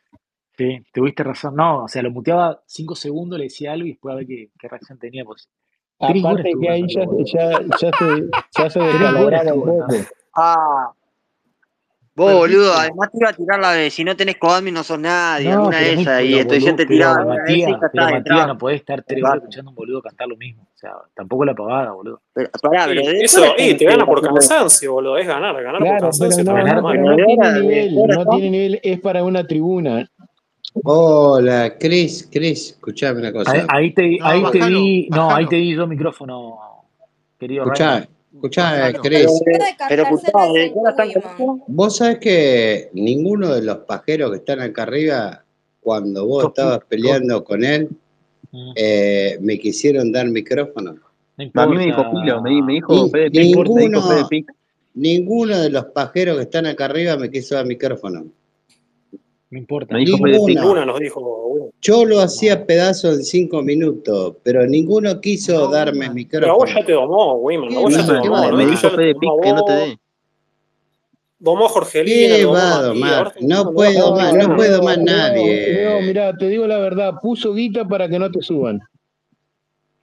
Sí, tuviste razón. No, o sea, lo muteaba cinco segundos, le decía algo y después a ver qué, qué reacción tenía. Pues Aparte que ahí ya, boludo. ya, ya se, ya se un poco. Ah, vos, boludo, además te iba a tirar la de si no tenés coadmin no sos nadie, No, alguna de esas, y pero entonces boludo, te pero tiraba una de esas y Matías, pero Matías no podés estar tres horas escuchando a un boludo cantar lo mismo. O sea, tampoco la pavada, boludo. Pero, pará, pero de eso, horas y te gana por cansancio, boludo. Es ganar, ganar por Claro, cansancio no, Ganar no, tiene nivel, no tiene nivel, es para una tribuna. Hola, Chris, Chris, escuchame una Ahí, cosa. ahí te, No, ahí te di, no, ahí te di yo micrófono, querido Ryan. Escuchá, escuchá. Pero, Chris. Puede pero. Vos sabés que ninguno de los pajeros que están acá arriba, cuando vos estabas peleando con él, mm, eh, me quisieron dar micrófono. no A mí me dijo Pilo, me, di- me dijo Ni- Fede no Pic, me importa. dijo Fede ninguno, Pic. ninguno de los pajeros que están acá arriba me quiso dar micrófono. No importa. Dijo. Ninguna nos dijo, bueno. Yo lo hacía No. pedazo en cinco minutos, pero ninguno quiso No, darme Wiman. Pero a vos micrófono. ya te domó, Wiman. A ¿Qué vos ya te domó. me, dijo Fede Pic que no te dé. Domó a Jorgelina, ¿Qué domó va a domar? No a domar, no Leo, Leo, nadie. mira, te digo la verdad, puso guita para que no te suban.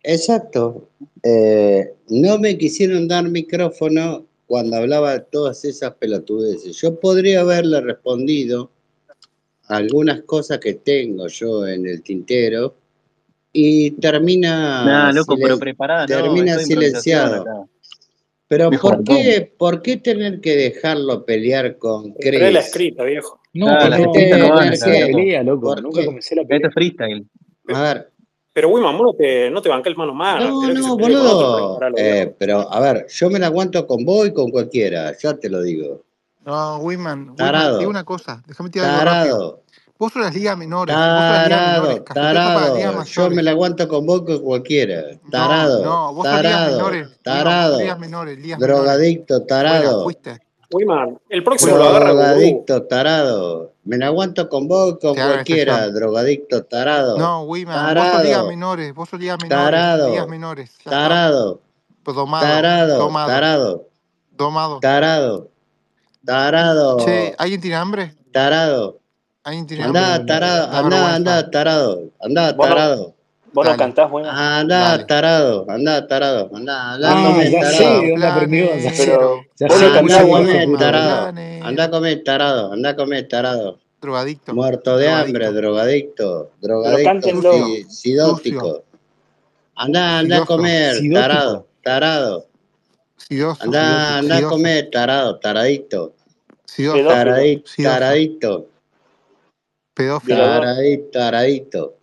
Exacto. Eh, no me quisieron dar micrófono cuando hablaba todas esas pelotudeces. Yo podría haberle respondido algunas cosas que tengo yo en el tintero y termina, Nah, loco, pero no, termina silenciado. acá. Pero Mejor ¿por qué, ¿por qué tener que dejarlo pelear con Entré la Chris? escrita, viejo. No, ¿Por las qué no, la loco. pelea, loco. ¿Por Nunca comencé la pelea. es freestyle. A ver, Pero Wiman, vos no te, no te bancás el mano mano. no, no, otro, boludo. Eh, pero a ver, yo me la aguanto con vos y con cualquiera, ya te lo digo. No, Wiman, Wiman, te digo Tarado, una cosa. Déjame tirar algo rápido. Tarado, Vos sos las ligas menores. Vos sos las ligas menores. tarado, ligas tarado. Yo me la aguanto con vos con cualquiera. Tarado, no. Vos sos ligas tarado, menores. Sos ligas tarado. menores. Ligas menores. Drogadicto, tarado. fuiste. Wiman, el próximo lo agarra. Drogadicto, tarado. Me la aguanto con vos con Te cualquiera. excepción. Drogadicto, tarado. No, Wiman, vos sos ligas Tarado, menores. Vos sos ligas menores. Ligas tarado, menores. Tarado, Pues domado. tarado, Domado. tarado, Domado. tarado. tarado, Che, ¿alguien tiene hambre? tarado. ¿Alguien tiene hambre? Andá, tarado, andá, andá, tarado, andá, tarado. Vos no cantás, bueno. Andá, tarado, andá, tarado, andá, Ah, ya tarado. vos no cantás, bueno. tarado. Andá a comer, tarado. Andá a comer, tarado. Drogadicto. Muerto de hambre, Drogadicto. drogadicto. Sidótico. Andá, andá a comer, tarado, tarado. Andá, andá a comer, tarado, taradito. Sidoso. Pedófilo. Pedófilo. Taradito, taradito.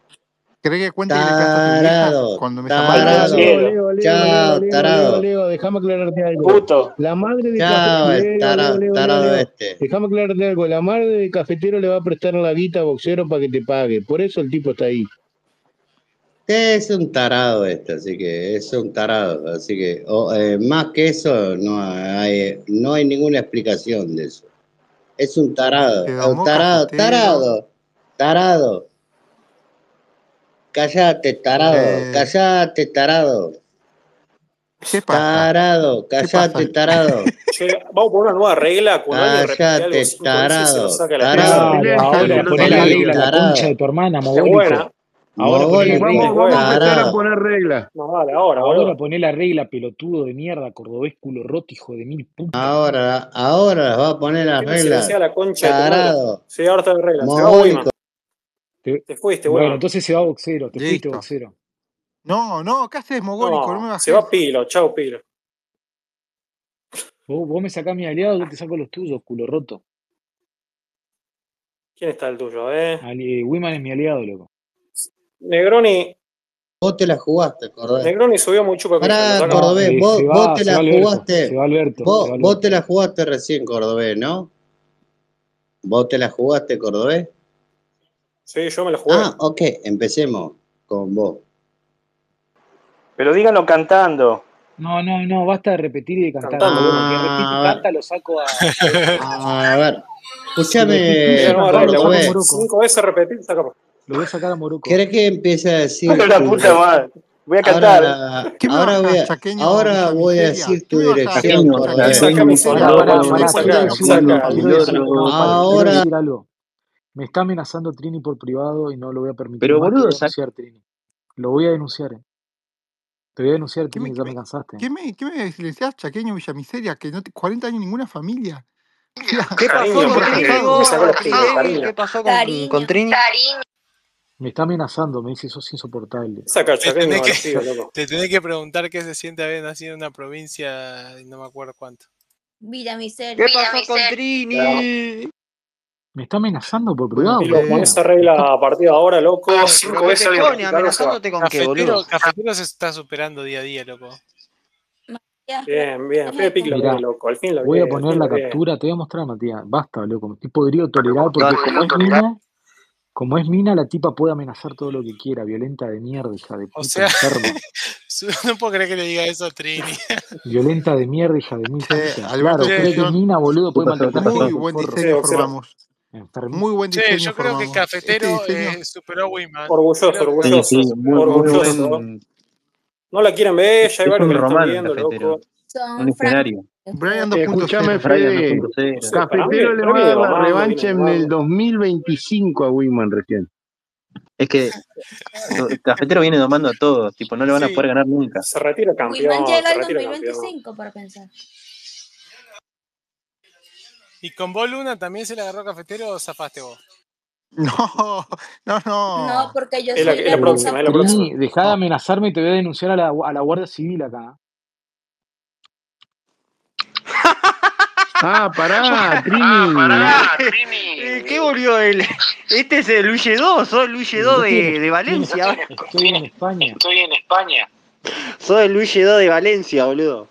¿Querés que cuente que le cantaste a tu vieja Tarado, cuando me tarado. Leo, cielo. Leo, Leo, Leo, Chao, tarado. Leo, déjame aclararte algo. Puto. La madre de Chao, cafetero, tarado, Leo, Leo, tarado Leo. este. Déjame aclararte algo. La madre de cafetero le va a prestar la guita a boxero para que te pague. Por eso el tipo está ahí. Es un tarado este, así que es un tarado, así que eh, más que eso no hay, no hay ninguna explicación de eso. Es un tarado, domó tarado, cafetero. tarado, tarado. Cállate, tarado, Eh, cállate, tarado, ¿Qué pasa? tarado, ¿Qué cállate, tarado, [laughs] Che, vamos por una nueva regla. Cállate, tarado, la tarado, ahora poné la regla, la concha de tarado, tu hermana, mogólico. Ahora poné la Vamos, regla. vamos a empezar a poner reglas. No, dale, ahora, Ahora poné la regla, pelotudo de mierda, cordobés culo roto, hijo de mil puta. Ahora, ahora va a poner las ¿Quién silencia reglas, la tarado, Sí, ahora está en regla. Mogólico. Te- Te fuiste, Bueno, Wiman. entonces se va boxero, te fuiste boxero. No, no, ¿qué haces, mogólico? No me No, se va. Pilo. Chao, Pilo. Vos, vos me sacás mi aliado, yo te saco los tuyos, culo roto. ¿Quién está el tuyo? Eh? Ali- Wiman es mi aliado, loco. Negroni. Vos te la jugaste, Cordobés. Negroni subió muy chupa Pará, Cordobés, eh, vos, se vos va, te la va Alberto, jugaste. va Alberto, Vos, va vos te la jugaste recién, Cordobés, ¿no? ¿Vos te la jugaste, Cordobés? Sí, yo me la jugué. Ah, ok, empecemos con vos. Pero díganlo cantando. No, no, no, basta de repetir y de cantar. Cantando. Que repite canta, lo saco a, a ver, Si escúchame, no. Moroco. Cinco veces repetir, saca. Lo voy a sacar a Moroco. ¿Querés que empiece a decir Pero la puta madre. Voy a cantar. Ahora, ¿Qué me ahora voy a, chaqueño ahora voy a decir ¿Qué tu dirección, no, Ahora. Me está amenazando Trini por privado y no lo voy a permitir Pero voy boludo, a denunciar, Trini. Lo voy a denunciar, eh. Te voy a denunciar, ¿Qué me, Trini, qué ya me, me cansaste. qué me, qué me silenciás, chaqueño Villamiseria? Que no te, 40 años ninguna familia. Mira, [laughs] ¿Qué pasó con Trini. Me. ¿Qué pasó con. Trini? Me está amenazando, me dice, sos insoportable. Saca Te tenés que, loco. [laughs] te tenés que preguntar qué se siente haber nacido en una provincia, y no me acuerdo cuánto. Villa Miseria. ¿Qué pasó con Trini? Me está amenazando por Bueno, privado, Me regla está... a partir de ahora, loco, cinco ¿Pero qué veces alguien se. ¿Amenazándote con qué, boludo? Cafetero, se está superando día a día, loco. Bien, bien. Fede Pic lo ve, Mirá, loco. Al fin lo voy a poner la captura, te voy a mostrar, Matías. Basta, loco, me estoy podrido tolerar porque como es mina, como es mina, la tipa puede amenazar todo lo que quiera, violenta de mierda, hija de O puta, sea, enferma. [laughs] no puedo creer que le diga eso a Trini. [laughs] Violenta de mierda, hija de mil Claro, cree que mina, boludo, ¿Qué puede maltratar muy buen diseño formamos. Enfermito. Muy buen diseño yo creo que. Este Cafetero diseño, eh, superó a Wiman. Orgulloso, Sí, orgulloso. sí, superó muy, a muy Wiman. Orgulloso. buen. No la quieren ver, ya que la están viendo, cafetero. loco. Son Un escenario. Brian ustedes. Escúchame, 2.0. Fede. Brian No 2.0. sé, para mí, Cafetero le va a dar la revancha en el mamando. 2025 a Wiman recién. Es que el cafetero viene domando a todos, tipo, no le van a Sí, poder ganar nunca. Se retira Wiman campeón, llega se al retira campeón. 2025 para pensar. Y con Bol Luna también se le agarró Cafetero o zafaste vos. No, no, No, no. porque yo Es la, soy es la la Eh, próxima, es la próxima. Trini, dejá de amenazarme y te voy a denunciar a la, a la Guardia Civil acá. Ah, pará, [laughs] [laughs] Trini. Eh, ¿Qué volvió él? Este es el Luis 2, soy el Luis 2 Estoy en, de, de estoy en, Valencia. estoy en España. Soy el Luis 2 de Valencia, boludo.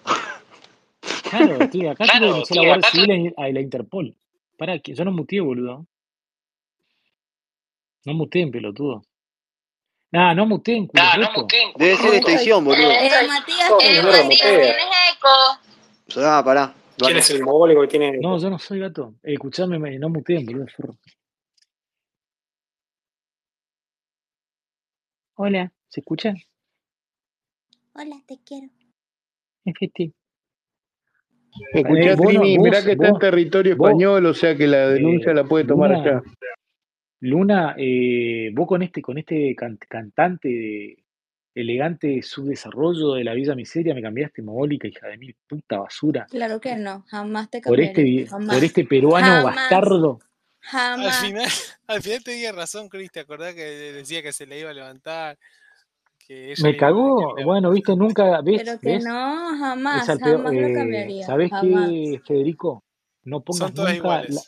Claro, estoy acá, te voy a denunciar a la Guardia Civil a la Interpol. Para que yo no muteé, boludo. No muteen, pelotudo. Nah, no muteen, culo roto. Debe ser esta edición, boludo. Eh, Matías, ¿Cómo ¿qué mierda mutea? Ah, pará. ¿Quién es el mogólico que tiene No, yo no soy gato. Eh, escuchame, me- no muteen, boludo. forro. Hola, ¿se escucha? Hola, te quiero. FT. Escuchá, Eh, Trini, vos- mirá que está en territorio vos, español, o sea que la denuncia eh, la puede tomar Luna, allá. Luna, eh, vos con este, con este can- cantante de elegante subdesarrollo de la Villa Miseria me cambiaste mogólica, hija de mil puta basura. Claro que no, jamás te Por este, Jamás. por este peruano Jamás. bastardo. Al Jamás. final, [laughs] al final tenía razón, Chris, ¿te acordás que decía que se le iba a levantar? Que Me cagó. Bueno, viste, nunca, [laughs] ¿ves? Pero que ¿Ves? no, Es jamás, jamás lo eh, cambiaría. ¿Sabés qué, Federico? No pongas nunca, la-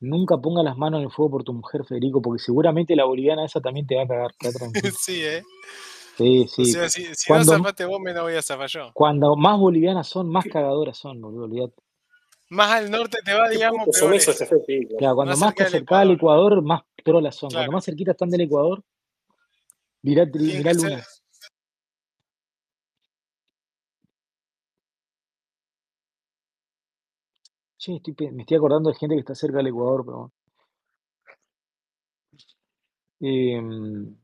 nunca pongas las manos en el fuego por tu mujer, Federico, porque seguramente la boliviana esa también te va a cagar. [laughs] sí, ¿eh? Sí, O sí. sea, si, si no Cuando, zafaste vos, me no voy a zafar yo. cuando más bolivianas son, más cagadoras son, boludo, olvídate. Más al norte te va, digamos, peor. Claro, cuando Más más te acercás al Ecuador. Más trolas son. Cuando más cerquita están del Ecuador, mirá, mirá ser. Estoy, pe- me estoy acordando de gente que está cerca del Ecuador, pero bueno. Em,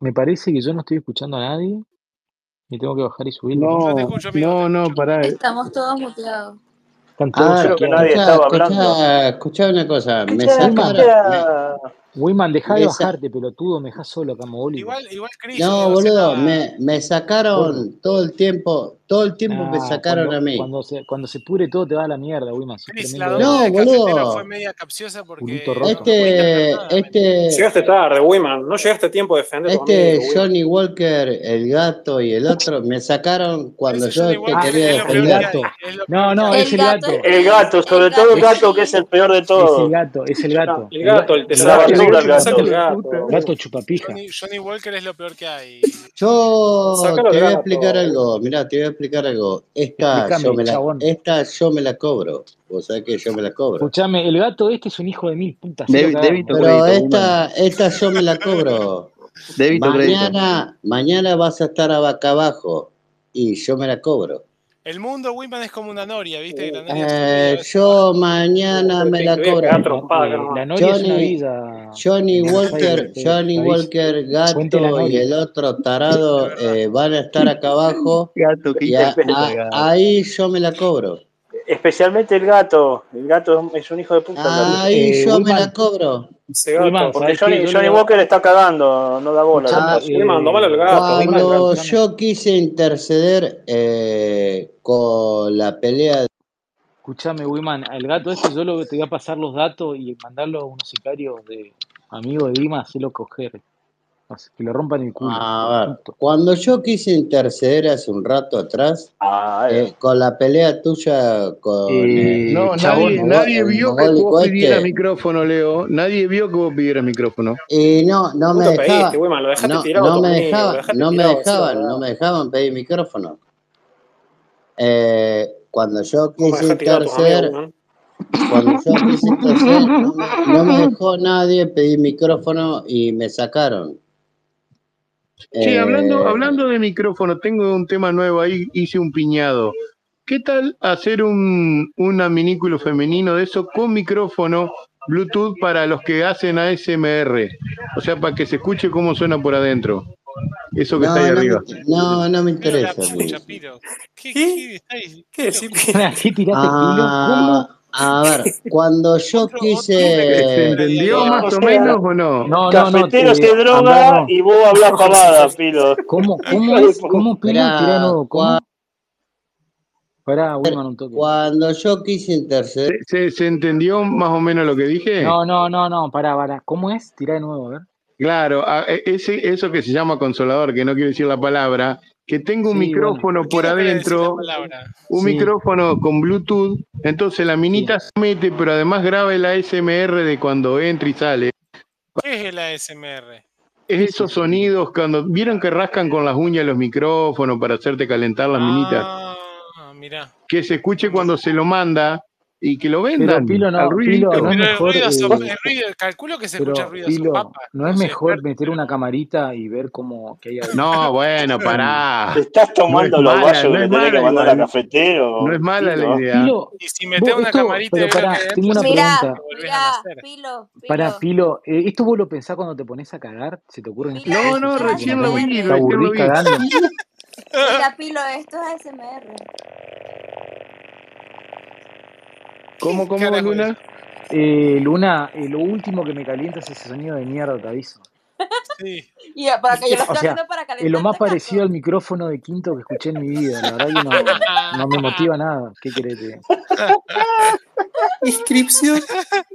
me parece que yo no estoy escuchando a nadie. Me tengo que bajar y subirlo, ¿no? Yo te No, escucho, amigo, te no, no, escucho. pará. Estamos todos muteados. Están todos Ah, Creo que muteados. nadie escuchá, estaba hablando. escuchá, escuchá una cosa. Me Escucha, sacaron. Me, escucha. Wiman, dejá de me bajarte, pelotudo, me dejás solo acá, mogólico. Igual, igual Chris, yo no boludo, me, me sacaron todo el tiempo. Todo el tiempo me Nah, sacaron cuando, a mí. cuando se, cuando se pudre todo te va a la mierda, Wiman, No, del cafetero fue boludo. media capciosa porque no Este, este, Llegaste tarde, Wiman. No llegaste a tiempo de defender este amigo. Johnny Walker, el gato y el otro me sacaron cuando yo te Walker quería es lo El defender. gato. Es No, no, hay. es El el gato gato. es El gato, el sobre todo el gato es que es el peor de Es el todos. gato, es el gato. el El, ga- gato, el el Es gato, saca basura el gato. boludo. gato chupapija. Johnny, Walker es lo peor que hay. Yo te voy a explicar algo, mirá, te voy a explicar algo. Esta yo me la, esta yo me la cobro. Vos sabés que yo me la cobro. Escuchame, el gato este es un hijo de mil putas, débito Pero crédito, esta, esta yo me la cobro. Débito crédito. Mañana, mañana vas a estar a vaca abajo y yo me la cobro. El mundo Wiman es como una noria, ¿viste? La noria Eh, yo mañana me la cobro. trompada acá Eh, la Noria es una Johnny, villa Johnny Walker, Johnny. Walker, la Gato y Noria. el otro [laughs] tarado eh, van a estar acá abajo [laughs] Gato, y a- a- ahí yo me la cobro. Especialmente el gato. El gato es un hijo de puta. Ahí Eh, yo me la cobro. Ese gato. Wiman, Porque. Johnny, Johnny. Walker está cagando, no da bola. el Ah, gato. Al Eh, gato, Wiman, Wiman. Cuando yo quise interceder eh, con la pelea, Escuchame, Wiman, al gato este yo lo, te voy a pasar los datos y mandarlo a unos sicarios de amigos de Dima, hacerlo coger. Así que le rompan el culo, a ver, cuando yo quise interceder hace un rato atrás Ah, eh. eh, con la pelea tuya con Eh, el, No, chabón, nadie, nadie vio que vos pidieras este, micrófono, Leo. Nadie vio que vos pidieras micrófono. y no, no me Vos te pediste, dejaba, Wiman. Lo dejaste no, me amigo. Lo dejaba, dejaste no me dejaban, no me dejaban pedir micrófono. Eh, cuando yo ¿Cómo quise interceder, cuando yo quise interceder, no me, no me dejó nadie pedir micrófono y me sacaron. Che, hablando, Eh, hablando de micrófono, tengo un tema nuevo ahí, hice un piñado. ¿Qué tal hacer un, un adminículo femenino de eso con micrófono Bluetooth para los que hacen ASMR? O sea, para que se escuche cómo suena por adentro. Eso que está no, ahí no, arriba. me, no, no me interesa. pucha. ¿Qué, ¿Qué? qué? ¿Qué? Pará, ¿Qué Ah, a ver, cuando yo otro ¿Se quise, entendió más O menos o no? No, no, no, cafetero se droga no. y vos hablas [laughs] pavada, Pilo. ¿Cómo, [laughs] cómo es? ¿Cómo, Pilo? Tirá de mira, nuevo, ¿cómo? cua- Pará, un toque. cuando yo quise interceder, ¿Se, se, se entendió más o menos lo que dije? No, no, no, no, pará, pará. ¿Cómo es? Tirá de nuevo, a ver. Claro, a- e- ese, eso que se llama consolador, que no quiero decir la palabra, que tengo un Sí, micrófono ¿Por adentro, un Sí, micrófono con Bluetooth, entonces la sí. minita se mete, pero además graba el ASMR de cuando entra y sale. ¿Qué es el ASMR? Es ¿Qué es esos eso? sonidos cuando vieron que rascan con las uñas los micrófonos para hacerte calentar las minitas, Ah, mirá. que se escuche cuando se lo manda y que lo Pero vendan Pilo, al no, Pilo, no es el ruido, so- eh, el ruido, calculo que se escucha ruido de Pilo, sopapa. ¿no es No soy mejor meter una camarita y ver cómo que hay? No, bueno, [laughs] pará. Te estás No es tomando los mala, guayos no que es tenés que mandar cafetero, No es mala la idea. Pilo, Y si metés una esto, camarita y pero pará, hay tengo una Mira, pregunta. nacer. Pilo, Pará, Pilo, Pilo, eh, ¿esto vos lo pensás cuando te pones a cagar? ¿Se te ocurren estas Pilo, No, no, esto ¿Se te es recién lo vi, recién lo vi. Mira, Pilo, esto es ASMR. ¿Cómo, cómo, carajo Luna? Eh, Luna, eh, lo último que me calienta es ese sonido de mierda, te aviso. Sí. Y ya, para que yo lo O sea, haciendo para es lo más calentarte, parecido al micrófono de quinto que escuché en mi vida. La verdad que no, [laughs] no me motiva nada. ¿Qué querés que? [laughs] Inscripción,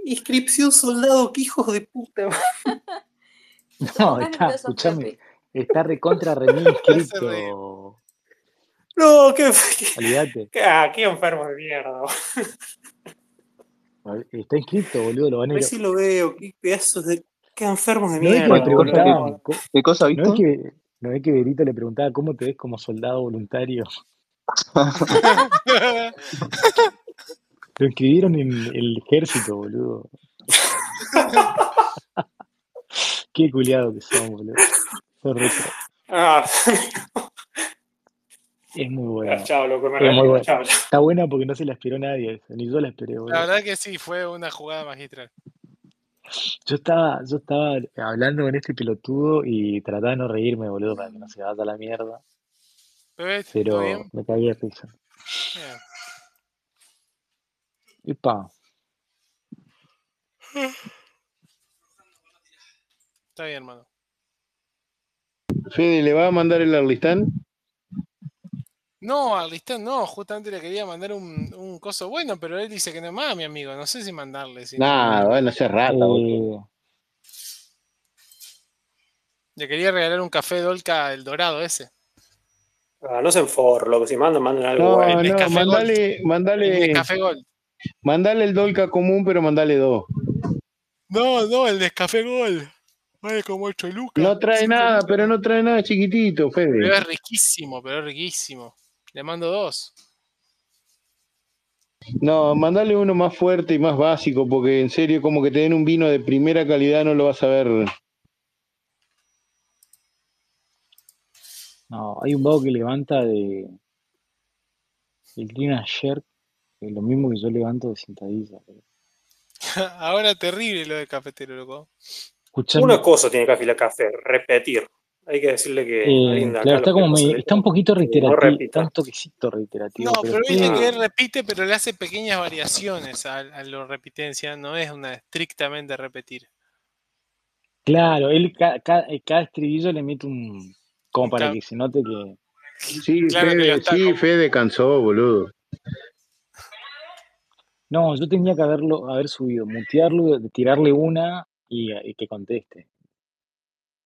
inscripción soldado, que hijos de puta. [laughs] No, está, Pepe. está recontra remil inscripto. No, qué, qué, Olvídate. ah, qué enfermo de mierda. Está inscrito, boludo, lo van a ir. Recién lo veo, qué pedazos de. Qué enfermos de ¿No es que mierda. le ¿Qué cosa, ¿No es que, no es que Berito le preguntaba cómo te ves como soldado voluntario? [laughs] Lo inscribieron en el ejército, boludo. [laughs] Qué culiado que son, boludo. Son. Ah, [laughs] Es muy buena. chao, loco, me muy buena. chao, chao. Está buena porque no se la esperó nadie, ni yo la esperé, La boludo. verdad que sí, fue una jugada magistral. Yo estaba, yo estaba hablando con este pelotudo y trataba de no reírme, boludo, para que no se vaya a la mierda. Bebé, ¿todo Pero me cagué de risa. Bien. Epa, Está bien, hermano. Fede, ¿le va a mandar el Arlistán? No, Arlistán no, justamente le quería mandar un, un coso bueno, pero él dice que no es más, mi amigo. No sé si mandarle. Si no- bueno, hace rata, boludo. eh, Le quería regalar un café Dolca el dorado ese. Ah, no se enforro, lo que si mandan, mandan algo No, bueno. no, mandale, El mandale, Nescafé Gold. mandale el Dolca común, pero mandale dos. No, no, el Nescafé Gold. Vale como 8 lucas. No trae nada, pero no trae nada chiquitito, Pero Fede. es riquísimo, pero es riquísimo. Le mando dos. No, mandale uno más fuerte y más básico, porque en serio, como que te den un vino de primera calidad, no lo vas a ver. no, hay un vago que levanta de. El tiene ayer, que es lo mismo que yo levanto de sentadilla. [laughs] Ahora terrible lo de cafetero, loco. Escuchame, Una cosa tiene que afilar café, repetir. Hay que decirle que eh, claro, está como que medio- está un poquito no reiterativo, está un toquecito reiterativo, No, pero viste que él repite, pero le hace pequeñas variaciones a, a lo repitencia. No es una estrictamente repetir. claro, él ca- ca- eh, cada estribillo le mete un. como para que se note que. Sí, Claro que Fede, está sí, como- Fede cansó, boludo. No, yo tenía que haberlo, haber subido, mutearlo, tirarle una y, y que conteste.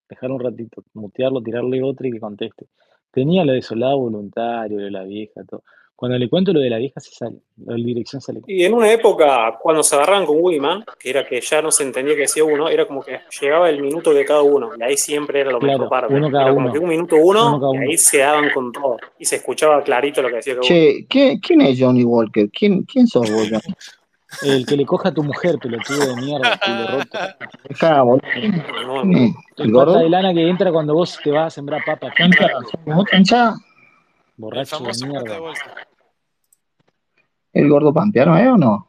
Dejar un ratito, mutearlo, tirarle otra y que conteste. Tenía lo de soldado voluntario, lo de la vieja, todo. Cuando le cuento lo de la vieja se sale, la dirección sale. Y en una época, cuando se agarraban con Wiman, que era que ya no se entendía que decía uno, era como que llegaba el minuto de cada uno, y ahí siempre era lo Claro, mejor parte. uno cada Era como uno. que un minuto uno, Uno cada y uno. ahí se daban con todo. Y se escuchaba clarito lo que decía cada uno. Che, ¿quién, quién es Johnny Walker? ¿Quién, quién sos vos, Johnny? [laughs] El que le coja a tu mujer, pelotudo de mierda, culo roto. ¿El El gordo? de lana que entra cuando vos te vas a sembrar papa, ¿Cancha? ¿Vos cancha? El borracho de mierda. ¿El gordo pampeano es o no?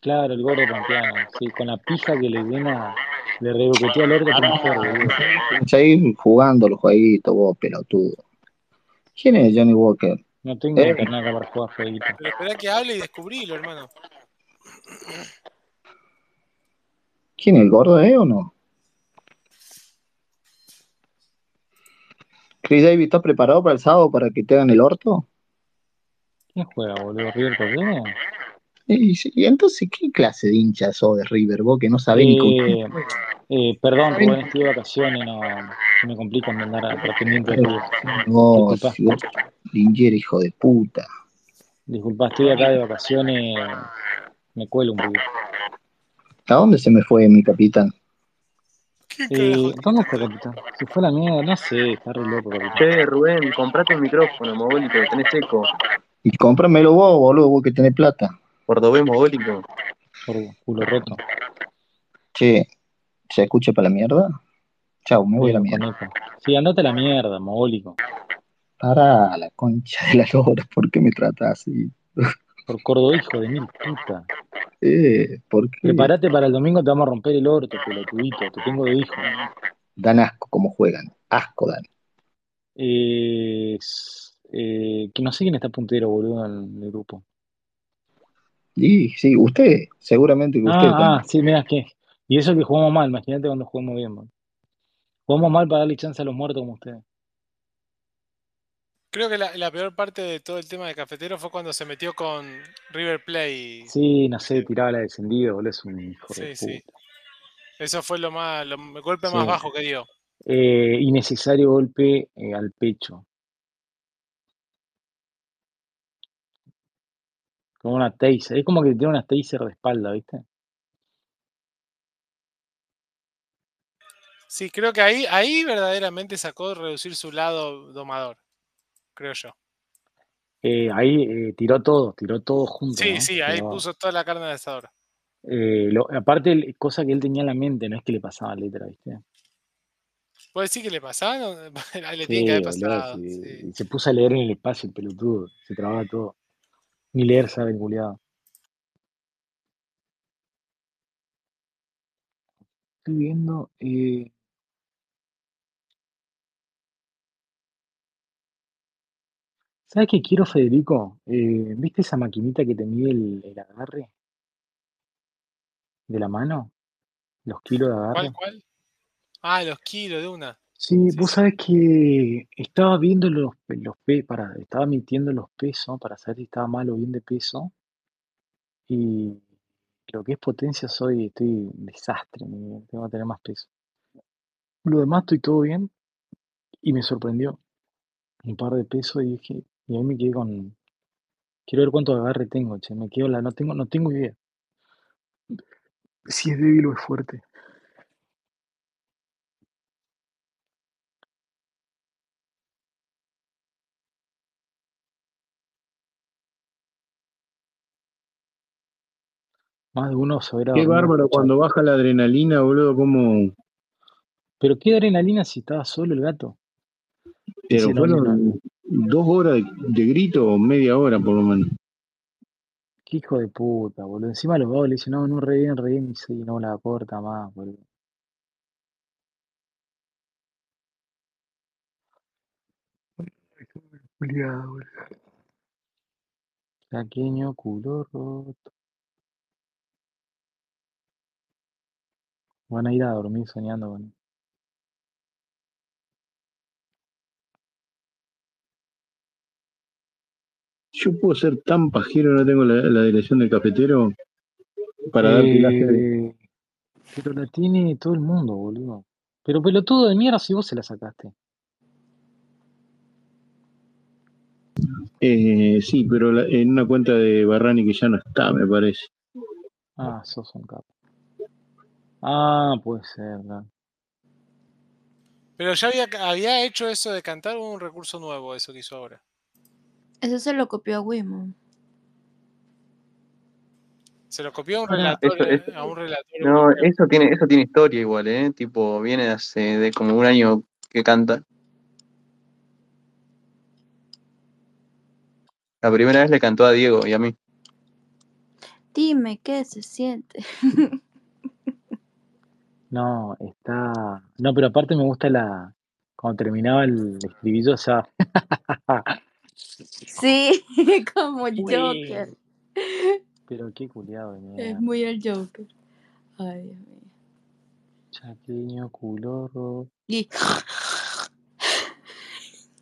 Claro, el gordo pampeano, sí, con la pija que le llena, le reboquetea el orto a tu mujer, boludo. Cancha ahí jugando los jueguitos, vos, pelotudo. ¿Quién es Johnny Walker? No tengo Eh. internet para jugar jueguito. Pero esperá que hable y descubrilo, hermano. ¿Quién es el gordo es o no? Chris Davis, ¿estás preparado para el sábado para que te hagan el orto? ¿Quién juega, boludo? ¿River Cordero? Y, y entonces, ¿qué clase de hincha sos de River? Vos que no sabés ni con Eh, eh, perdón, estoy de vacaciones, no, se me complica andar a- pendiente de. No, Linger, hijo de puta. disculpa, estoy acá de vacaciones, me cuelo un poquito. ¿A dónde se me fue mi capitán? Eh, ¿Dónde está capitán? Se fue a la mierda, no sé, está re loco capitán. Che, Rubén, comprate un micrófono mogólico, tenés eco. Y cómpramelo vos, boludo, vos que tenés plata. Cordobés mogólico. Por culo roto. Che, ¿se escucha para la mierda? Chau, me voy a la mierda. Sí, andate a la mierda, mogólico. Pará, la concha de la lora, ¿por qué me tratás así? Por Córdoba, hijo de mil puta. Eh, ¿por qué? Prepárate para el domingo, te vamos a romper el orto, pelotudito, te tengo de hijo. Dan asco como juegan, asco dan. Eh, eh, que no sé quién está puntero, boludo, en el grupo. Y sí, usted, seguramente que usted Ah, también. ah, sí, mira que. Y eso que jugamos mal, imagínate cuando jugamos bien, man. Jugamos mal para darle chance a los muertos como ustedes. Creo que la, la peor parte de todo el tema de cafetero fue cuando se metió con River Play. Sí, no sé, tiraba la descendida, boludo, es un hijo de Sí, sí. puta. Eso fue lo más, lo- el golpe Sí. más bajo que dio. Eh, innecesario golpe eh, al pecho. Como una taser. Es como que tiene una taser de espalda, ¿viste? Sí, creo que ahí, ahí verdaderamente sacó reducir su lado domador, creo yo. Eh, ahí eh, tiró todo, tiró todo junto, Sí, ¿no? sí, ahí Pero, puso toda la carne de asador. eh, lo- aparte, cosa que él tenía en la mente, no es que le pasaba letra, ¿viste? ¿Puedes decir que le [laughs] Ahí le tiene que Sí, haber pasado. sí. sí. Se puso a leer en el espacio, el pelotudo. Se trababa todo. Ni leer sabe el culiado. Estoy viendo. eh, ¿Sabes qué quiero, Federico? Eh, ¿viste esa maquinita que te mide el, el agarre de la mano? Los kilos de ¿Cuál, agarre. cuál? Ah, los kilos de una. Sí, Sí, vos sí. sabés que estaba viendo los, los pe- para, estaba midiendo los pesos para saber si estaba mal o bien de peso. Y lo que es potencia soy, estoy un desastre, mi vida, tengo que tener más peso. Lo demás estoy todo bien y me sorprendió un par de pesos y dije, y ahí me quedé con, quiero ver cuánto agarre tengo, che, me quedo la, no tengo, no tengo idea si es débil o es fuerte. Más de uno se Qué bárbaro cuando baja la adrenalina, boludo, como... Pero qué adrenalina si estaba solo el gato. Pero fueron dos horas de, de grito o media hora por lo menos. qué hijo de puta, boludo. Encima los vagos le dicen, no, no, re bien, re bien, y sí, no la corta más, boludo. Pequeño culo roto. Van a ir a dormir soñando con Yo puedo ser tan pajero, no tengo la, la dirección del cafetero para darte clase de... Eh, pero la tiene todo el mundo, boludo. Pero pelotudo de mierda si vos se la sacaste. Eh, sí, pero la- en una cuenta de Barrani que ya no está, me parece. Ah, sos un capo. Ah, puede ser, ¿verdad? Pero ya había, había hecho eso de cantar un recurso nuevo, eso que hizo ahora. Eso se lo copió a Wimon. Se lo copió a un Pará, relator, eso- eso- eh, a un relator No, eso tiene, eso tiene historia igual, ¿eh? Tipo, viene hace de como un año que canta. La primera vez le cantó a Diego y a mí. Dime qué se siente. [laughs] No, está. No, pero aparte me gusta la. Cuando terminaba el estribillo, o sea. [laughs] Sí, [laughs] como el. Joker. [laughs] Pero qué culiado de Es muy el Joker. Ay, Dios mío. Chaqueño, culorro. Y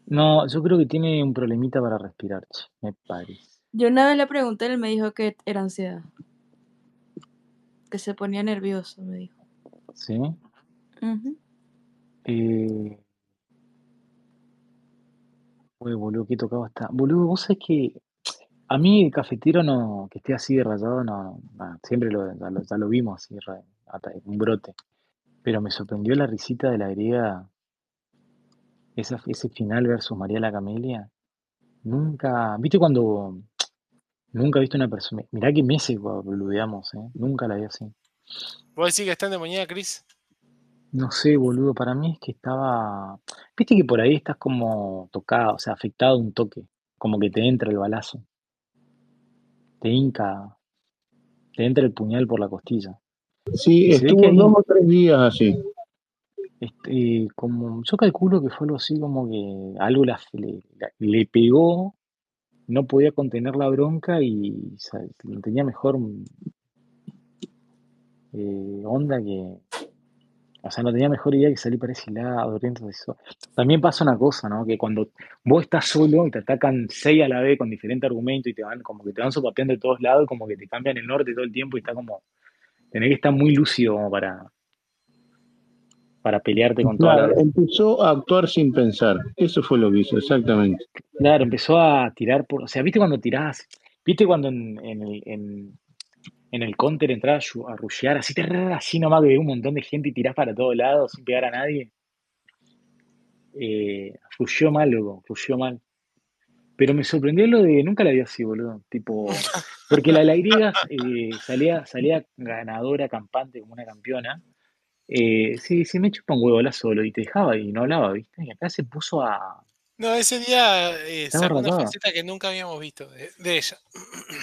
No, yo creo que tiene un problemita para respirar, me parece. yo una vez le pregunté, él me dijo que era ansiedad. Que se ponía nervioso, me dijo. ¿Sí? Ujú. Eh. Uy, boludo, qué tocado está. Boludo, vos sabés que a mí el cafetero no, que esté así de rayado, no, siempre lo, ya, lo, vimos así, ra- ata- un brote. Pero me sorprendió la risita de la griega, esa, ese final versus María la Camelia. Nunca, ¿viste cuando nunca he visto una persona? Mirá que meses boludeamos, ¿eh? Nunca la vi así. ¿Vos decís que está endemoniada, Chris? No sé, boludo, para mí es que estaba. Viste que por ahí estás como tocado, o sea, afectado un toque, como que te entra el balazo, te hinca, te entra el puñal por la costilla. Sí, Y se ve que estuvo ahí, dos o tres días así. este, como, yo calculo que fue algo así como que algo la- le, la- le pegó, no podía contener la bronca y sa- tenía mejor eh, onda que, o sea, no tenía mejor idea que salir para ese lado. Entonces. También pasa una cosa, ¿no? Que cuando vos estás solo y te atacan seis a la vez con diferentes argumentos y te van, como que te van sopapeando de todos lados, como que te cambian el norte todo el tiempo y está como, tenés que estar muy lúcido como para, para pelearte con toda la Claro, empezó a actuar sin pensar. Eso fue lo que hizo, exactamente. Claro, empezó a tirar por. O sea, ¿viste cuando tirás? ¿Viste cuando en, en en, en el counter entras a a rushear así, así nomás que un montón de gente y tirás para todos lados sin pegar a nadie? Eh, mal, loco, rusheó mal. Pero me sorprendió lo de. Nunca la vi así, boludo. Tipo. Porque la, la griega eh, salía, salía ganadora, campante, como una campeona. Eh, sí, sí, me chupa un huevo la solo y te dejaba y no hablaba, ¿viste? Y acá se puso a. No, ese día eh, Estaba sacó una faceta que nunca habíamos visto de, de ella.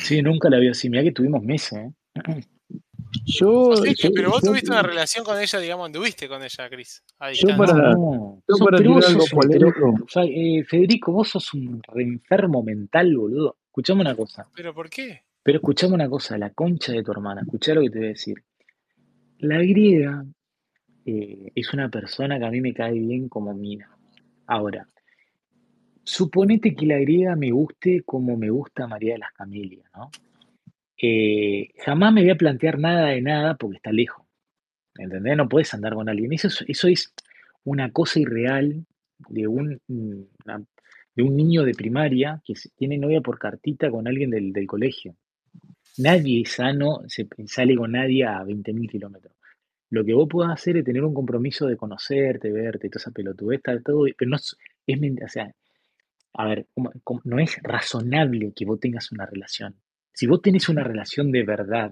Sí, nunca la vi así. Mirá que tuvimos meses, ¿eh? Yo, Así que, yo, pero vos yo- tuviste una relación con ella, digamos, anduviste con ella, Cris, yo para, No, yo para tirar algo o sea, eh, Federico, vos sos un re enfermo mental, boludo. Escuchame una cosa, ¿Pero por qué? pero escuchame una cosa, la concha de tu hermana, escuchá lo que te voy a decir. La griega eh, es una persona que a mí me cae bien como mina. Ahora, suponete que la griega me guste como me gusta María de las Camelias, ¿no? Eh, jamás me voy a plantear nada de nada porque está lejos. ¿Entendés? No puedes andar con alguien. Eso es, eso es una cosa irreal de un, una- de un niño de primaria que tiene novia por cartita con alguien del, del colegio. Nadie sano se sale con nadie a 20.000 kilómetros. Lo que vos podés hacer es tener un compromiso de conocerte, verte, toda esa pelotudez, todo, pero no es, es o sea, a ver, ¿cómo- cómo- no es razonable que vos tengas una relación. Si vos tenés una relación de verdad,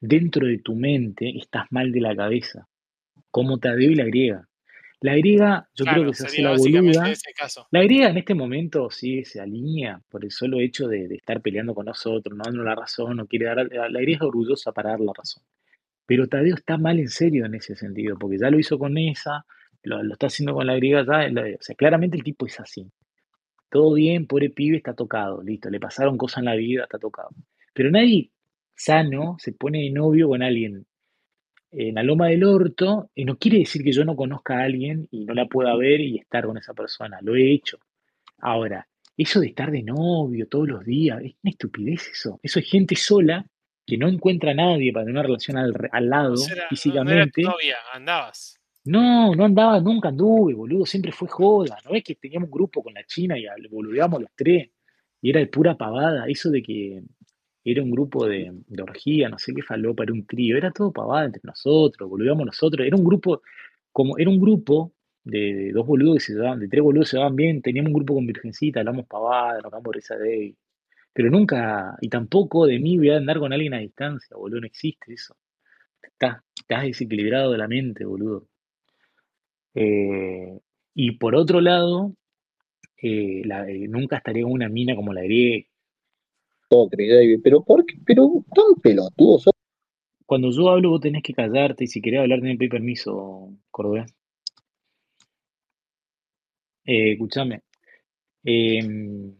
dentro de tu mente estás mal de la cabeza, como Tadeo y la griega. La griega, yo creo que se hace la boluda. ese caso. La griega en este momento sí se alinea por el solo hecho de, de estar peleando con nosotros, no dando la razón, no quiere dar. La, la griega es orgullosa para dar la razón. Pero Tadeo está mal en serio en ese sentido, porque ya lo hizo con esa, lo, lo está haciendo con la griega ya. o sea, claramente el tipo es así. Todo bien, pobre pibe, está tocado, listo, le pasaron cosas en la vida, está tocado. Pero nadie sano se pone de novio con alguien en la loma del orto, y no quiere decir que yo no conozca a alguien y no la pueda ver y estar con esa persona, lo he hecho. Ahora, eso de estar de novio todos los días, es una estupidez eso. Eso es gente sola que no encuentra a nadie para tener una relación al, lado no era tu físicamente. novia, andabas. No, no andaba, nunca anduve, boludo, siempre fue joda. ¿No es que teníamos un grupo con la China y boludeábamos los tres? Y era de pura pavada, eso de que era un grupo de, orgía, no sé qué falopa, era un trío, era todo pavada entre nosotros, boludeábamos nosotros, era un grupo, como era un grupo de, dos boludos que se llevaban, de tres boludos que se llevaban bien, teníamos un grupo con Virgencita, hablamos pavada, nos damos risa de él, pero nunca, y tampoco de mí voy a andar con alguien a distancia, boludo, no existe eso. Estás desequilibrado de la mente, boludo. Eh, y por otro lado, eh, la- eh, nunca estaría con una mina como la griega. Pero ¿por qué? Pero tan pelotudo sos. Cuando yo hablo, vos tenés que callarte y si querés hablar, tenés que pedir permiso, Cordobés. Eh, escuchame. Em,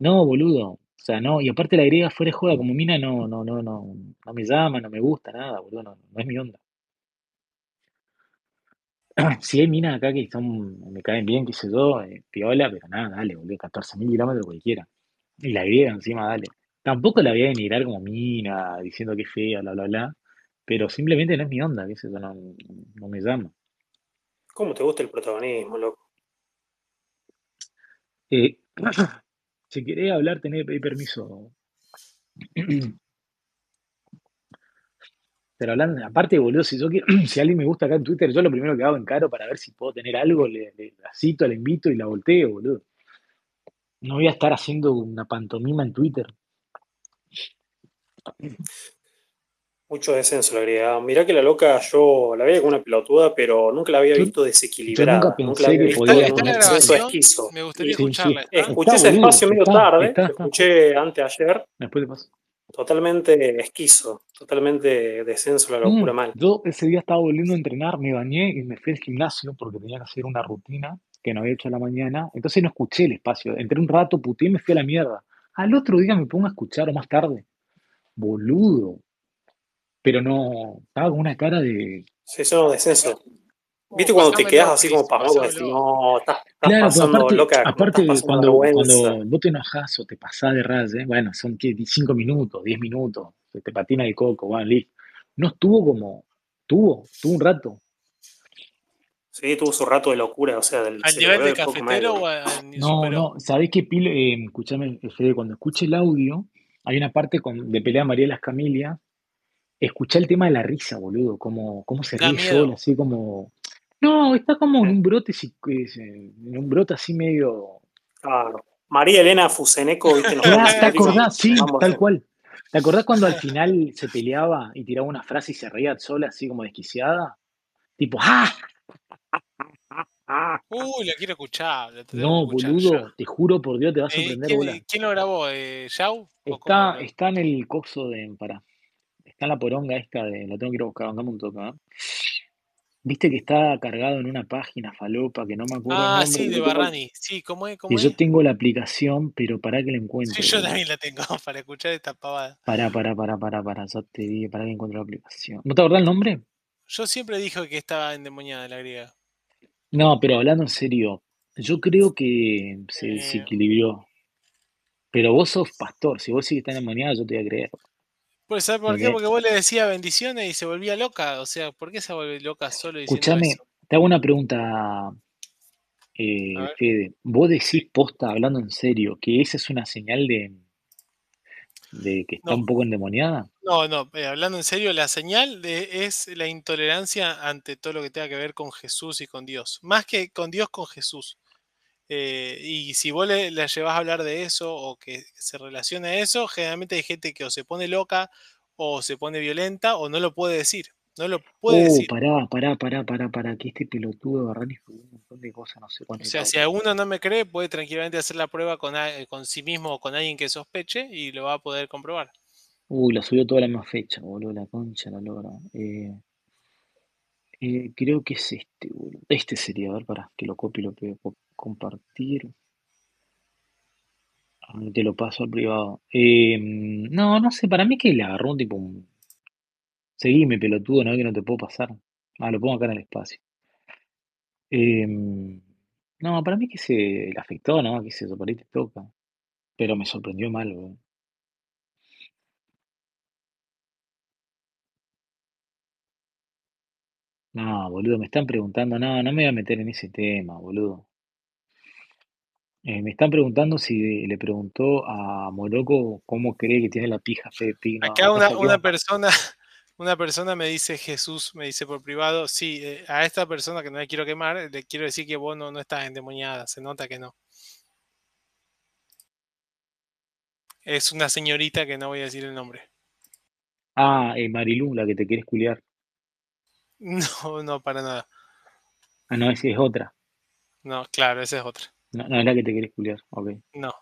no, boludo. O sea, no. Y aparte la griega fuera de joda como mina no, no, no, no, no me llama, no me gusta, nada, boludo. No, no es mi onda. [clears throat] Si hay minas acá que son, me caen bien, qué sé yo, eh, piola, pero nada, dale, boludo, 14.000 kilómetros cualquiera. Y la griega encima, dale. Tampoco la voy a denigrar como mina, diciendo que es fea, bla, bla, bla. Pero simplemente no es mi onda, qué sé yo, no, no me llama. ¿Cómo te gusta el protagonismo, loco? Eh, [clears throat] si querés hablar, tenés que pedir permiso. [clears throat] Pero hablando, aparte, boludo, si yo quiero, [clears throat] si alguien me gusta acá en Twitter, yo lo primero que hago en caro para ver si puedo tener algo, le, le- la cito, la invito y la volteo, boludo. No voy a estar haciendo una pantomima en Twitter. Mucho descenso le agregaba. Mirá que la loca yo la veía como una pelotuda, pero nunca la había Yo, visto yo desequilibrada. nunca Nunca la pensé había que visto podía en un de grabación, esquizo. me gustaría Sí, escucharla. Escuché Está, ese boludo. espacio medio Está, tarde, está, lo está. escuché anteayer, Después te paso. Totalmente esquizo, totalmente descenso la locura Mm, mal. yo ese día estaba volviendo a entrenar, me bañé y me fui al gimnasio porque tenía que hacer una rutina que no había hecho a la mañana. Entonces no escuché el espacio. Entré un rato, puteé y me fui a la mierda. Al otro día me pongo a escuchar más tarde. Boludo. Pero no, estaba con una cara de. Sí, eso es un descenso. ¿Viste cuando te quedas así como parado? como decís, no, estás, estás Claro, pasando aparte, loca, aparte cuando, cuando vos te enojás o te pasás de raya, bueno, son ¿qué? cinco minutos, diez minutos, se te patina el coco, bueno, listo. No estuvo como, tuvo, tuvo un rato. Sí, tuvo su rato de locura, o sea, del, ¿Al nivel de cafetero o al No, superó? no, ¿sabés qué, Pilo? Eh, escúchame, Fede, cuando escuche el audio, hay una parte con, de pelea María Las Camilias, escuchá el tema de la risa, boludo, cómo, cómo se ríe sola, así como... No, está como en un brote, se- en un brote así medio... Claro. María Elena Fuseneco, ¿viste? Los [laughs] ¿te acordás? Sí, tal cual. ¿Te acordás cuando al final se peleaba y tiraba una frase y se reía sola, así como desquiciada? Tipo, ¡ah! [laughs] Uy, la quiero escuchar, la No, escuchar boludo, ya. te juro por Dios, te va a Eh, sorprender, ¿quién, bola. quién lo grabó? Eh, ¿Yao? ¿O cómo Está, está en el coso de. Pará. Está en la poronga esta de. La tengo que ir a buscar, bancame un toque, ¿eh? Viste que está cargado en una página falopa que no me acuerdo el Ah, nombre. sí, de Barrani. Sí, ¿cómo es? ¿Cómo yo es? tengo la aplicación, pero pará que la encuentre. Sí, yo también la tengo [laughs] para escuchar esta pavada. Pará, pará, pará, pará, pará. Ya te di, pará que encuentro la aplicación. ¿No te acordás el nombre? Yo siempre dije que estaba endemoniada la griega. No, pero hablando en serio, yo creo que se Eh, desequilibró. Pero vos sos pastor, si vos sí que estás endemoniada, yo te voy a creer. Pues ¿sabes por qué? Porque vos le decías bendiciones y se volvía loca. O sea, ¿por qué se vuelve loca solo diciendo Escuchame, eso? te hago una pregunta, eh. Fede. ¿Vos decís posta, hablando en serio, que esa es una señal de, de que está No, un poco endemoniada? no, no. eh, hablando en serio, la señal de, es la intolerancia ante todo lo que tenga que ver con Jesús y con Dios. Más que con Dios, con Jesús. Eh, y si vos le, le llevas a hablar de eso o que se relaciona a eso, generalmente hay gente que o se pone loca o se pone violenta o no lo puede decir. No lo puede Oh, decir. pará, pará, pará, pará, pará, que este pelotudo Barrani un montón de cosas, no sé O cuánto sea, el si alguno no me cree, puede tranquilamente hacer la prueba con, con sí mismo o con alguien que sospeche y lo va a poder comprobar. Uy, la subió toda la misma fecha, boludo, la concha, la logra. Eh, eh, creo que es este, boludo. Este sería, a ver, pará, que lo copio y lo pego. Co- Compartir. Te lo paso al privado. Eh, no, no sé, para mí que le agarró un tipo un... Seguime, pelotudo, no que no te puedo pasar. Ah, lo pongo acá en el espacio. Eh, no, para mí que se le afectó, ¿no? Que se por te toca. Pero me sorprendió mal. No, boludo, me están preguntando, no, no me voy a meter en ese tema, boludo. Eh, me están preguntando si le preguntó a Moroco cómo cree que tiene la pija Fede Pig. No, Acá una, persona, [laughs] una persona me dice Jesús, me dice por privado, sí, eh, a esta persona que no le quiero quemar, le quiero decir que vos no, no estás endemoniada, se nota que no. Es una señorita que no voy a decir el nombre. Ah, eh, Marilú, la que te quieres culiar. [laughs] No, no, para nada. Ah, no, esa es otra. No, claro, esa es otra. No, no es la que te quieres culiar. Ok, No.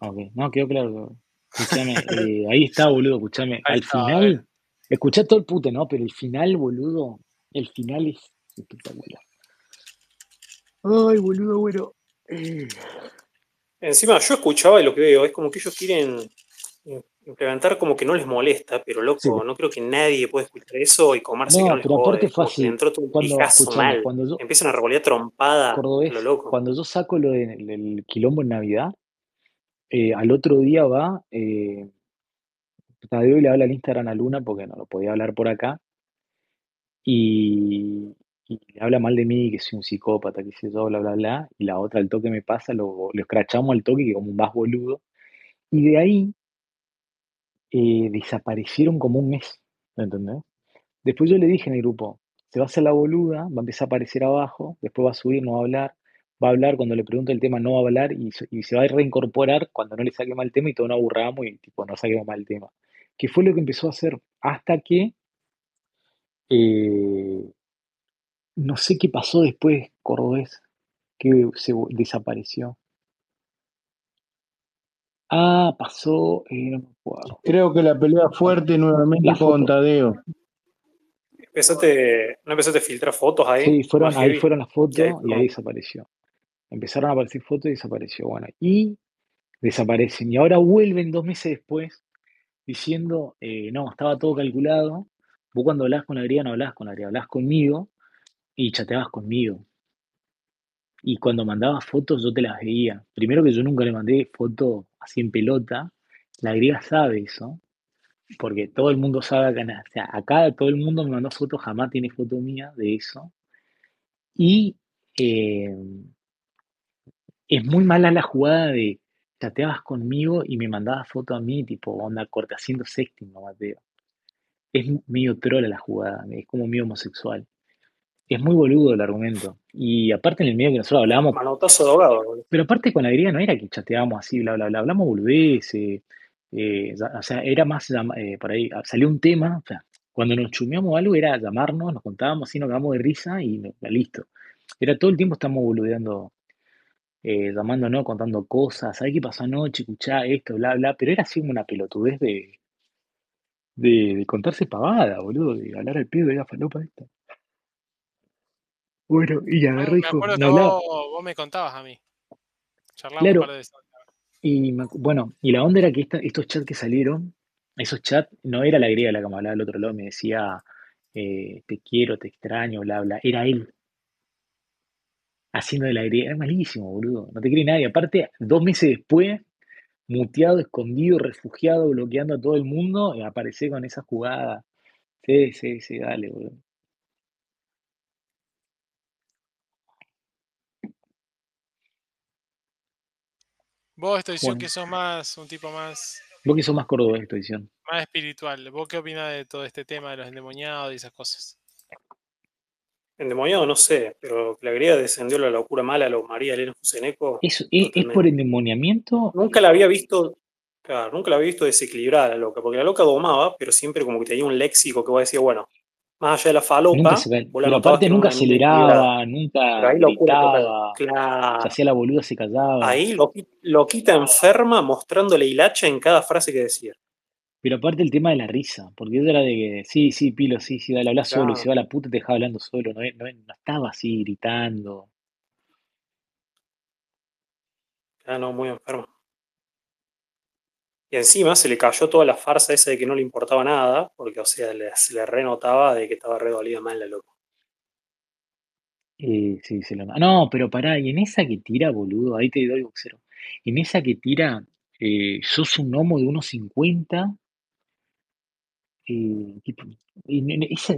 ok. No, quedó claro. Escuchame, eh, ahí está, boludo, escuchame. Ahí Al está, final, escuchá todo el puto, ¿no? Pero el final, boludo, el final es espectacular. Ay, boludo, bueno. Eh, Encima, yo escuchaba y lo que veo es como que ellos quieren im- implementar como que no les molesta, pero Sí, loco, no creo que nadie pueda escuchar eso y comerse que no, no les pero aparte fue así. entró todo Cuando, mal. cuando yo, Empiezan a revolear trompada Cordobés, lo loco. cuando yo saco lo del del quilombo en Navidad, eh, al otro día va, eh, Tadeo y le habla al Instagram a Luna porque no lo podía hablar por acá y, y le habla mal de mí, que soy un psicópata, que sé yo, bla, bla, bla, y la otra al toque me pasa, lo, lo escrachamos al toque que como un más boludo, y de ahí eh, desaparecieron como un mes, ¿me entendés? Después yo le dije en el grupo, se va a hacer la boluda, va a empezar a aparecer abajo, después va a subir, no va a hablar, va a hablar cuando le pregunto el tema, no va a hablar y, se- va a reincorporar cuando no le saque mal el tema y todo nos aburramos y tipo no saquemos mal el tema. Que fue lo que empezó a hacer hasta que eh, no sé qué pasó después, Cordobés, que se desapareció. Ah, pasó, eh, no me acuerdo. Creo que la pelea fuerte nuevamente La con foto. Tadeo. Empezaste, ¿No empezaste a filtrar fotos ahí? Sí, fueron, Más ahí heavy. fueron las Y ahí fotos y ahí desapareció. Empezaron a aparecer fotos y desapareció. Bueno, y desaparecen. Y ahora vuelven dos meses después diciendo, eh, no, estaba todo calculado. Vos cuando hablás con la griega no hablás con la griega, hablás conmigo y chateabas conmigo. Y cuando mandabas fotos yo te las veía. Primero que yo nunca le mandé foto así en pelota. La griega sabe eso, porque todo el mundo sabe acá, o sea, acá todo el mundo me mandó fotos, jamás tiene foto mía de eso. Y eh, es muy mala la jugada de chateabas conmigo y me mandabas foto a mí, tipo onda corta, haciendo sexting, no Mateo. Es medio trola la jugada, es como medio homosexual. Es muy boludo el argumento. Y aparte en el medio que nosotros hablábamos, Manotazo de boludo. pero aparte con la griega no era que chateábamos así, bla, bla, bla, hablamos boludeces, eh, o sea, era más, eh, por ahí, ah, salió un tema, o sea, cuando nos chumeamos algo era llamarnos, nos contábamos así, nos cagamos de risa y listo. Era todo el tiempo estamos boludeando, eh, llamándonos, contando cosas, ¿sabes qué pasó anoche? Escuchá esto, bla, bla, pero era así como una pelotudez de, de, de contarse pavada, boludo, de hablar al pedo de la falopa esta. Bueno, y Me agarré y me dijo, hablaba, vos, vos me contabas a mí. Charlamos un claro, par de veces. Y me bueno, y la onda era que esta- estos chats que salieron, esos chats, no era la griega la que me hablaba del otro lado, me decía, eh, te quiero, te extraño, bla, bla. Era él haciendo de la griega. Era malísimo, boludo. No te cree nadie. Aparte, dos meses después, muteado, escondido, refugiado, bloqueando a todo el mundo, y aparecí con esa jugada. Sí, sí, sí, dale, boludo. Vos, esta edición Bueno, que sos más, un tipo más, vos que sos más cordobés esta edición. más espiritual, ¿vos qué opinás de todo este tema de los endemoniados y esas cosas? Endemoniado no sé, pero la griega descendió la locura mala a lo María Elena Fuseneco ¿Es, es, es por endemoniamiento? Nunca la había visto, claro, nunca la había visto desequilibrada la loca, porque la loca domaba, pero siempre como que tenía un léxico que vos decías, bueno, más allá de la Nunca falopa, se la pero aparte nunca aceleraba, Pero nunca ahí gritaba, se Claro. hacía la boluda, se callaba. Ahí loqui- loquita enferma mostrándole hilacha en cada frase que decía. Pero aparte el tema de la risa, porque eso era de que, sí, sí, Pilo, sí, sí, dale, habla solo, y se Claro. va a la puta y te dejaba hablando solo, no, no, no estaba así gritando. Ah, no, muy enferma. Y encima se le cayó toda la farsa esa de que no le importaba nada, porque, o sea, le- se le renotaba de que estaba re dolida mal la loca. Eh, sí, se lo... No, pero pará, y en esa que tira, boludo, ahí te doy boxero. En esa que tira, eh, sos un homo de unos 50, eh, tipo, esa,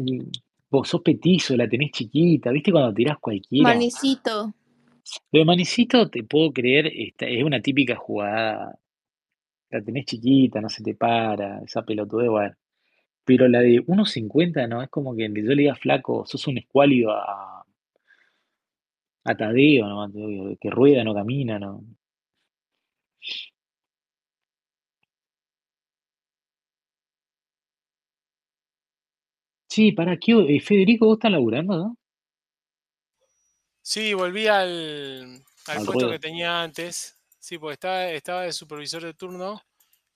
vos sos petizo, la tenés chiquita, ¿viste cuando tirás cualquiera? Manicito. Lo de Manicito te puedo creer, esta- es una típica jugada, la tenés chiquita, no se te para, esa pelotudez, bueno. Pero la de 1.50, ¿no? Es como que yo le diga flaco, sos un escuálido a, a Tadeo, ¿no? Que rueda, no camina, ¿no? Sí, para ¿qué, eh, Federico, vos estás laburando, ¿no? Sí, volví al, al Al puesto ruedo. que tenía antes. Sí, porque estaba, estaba de supervisor de turno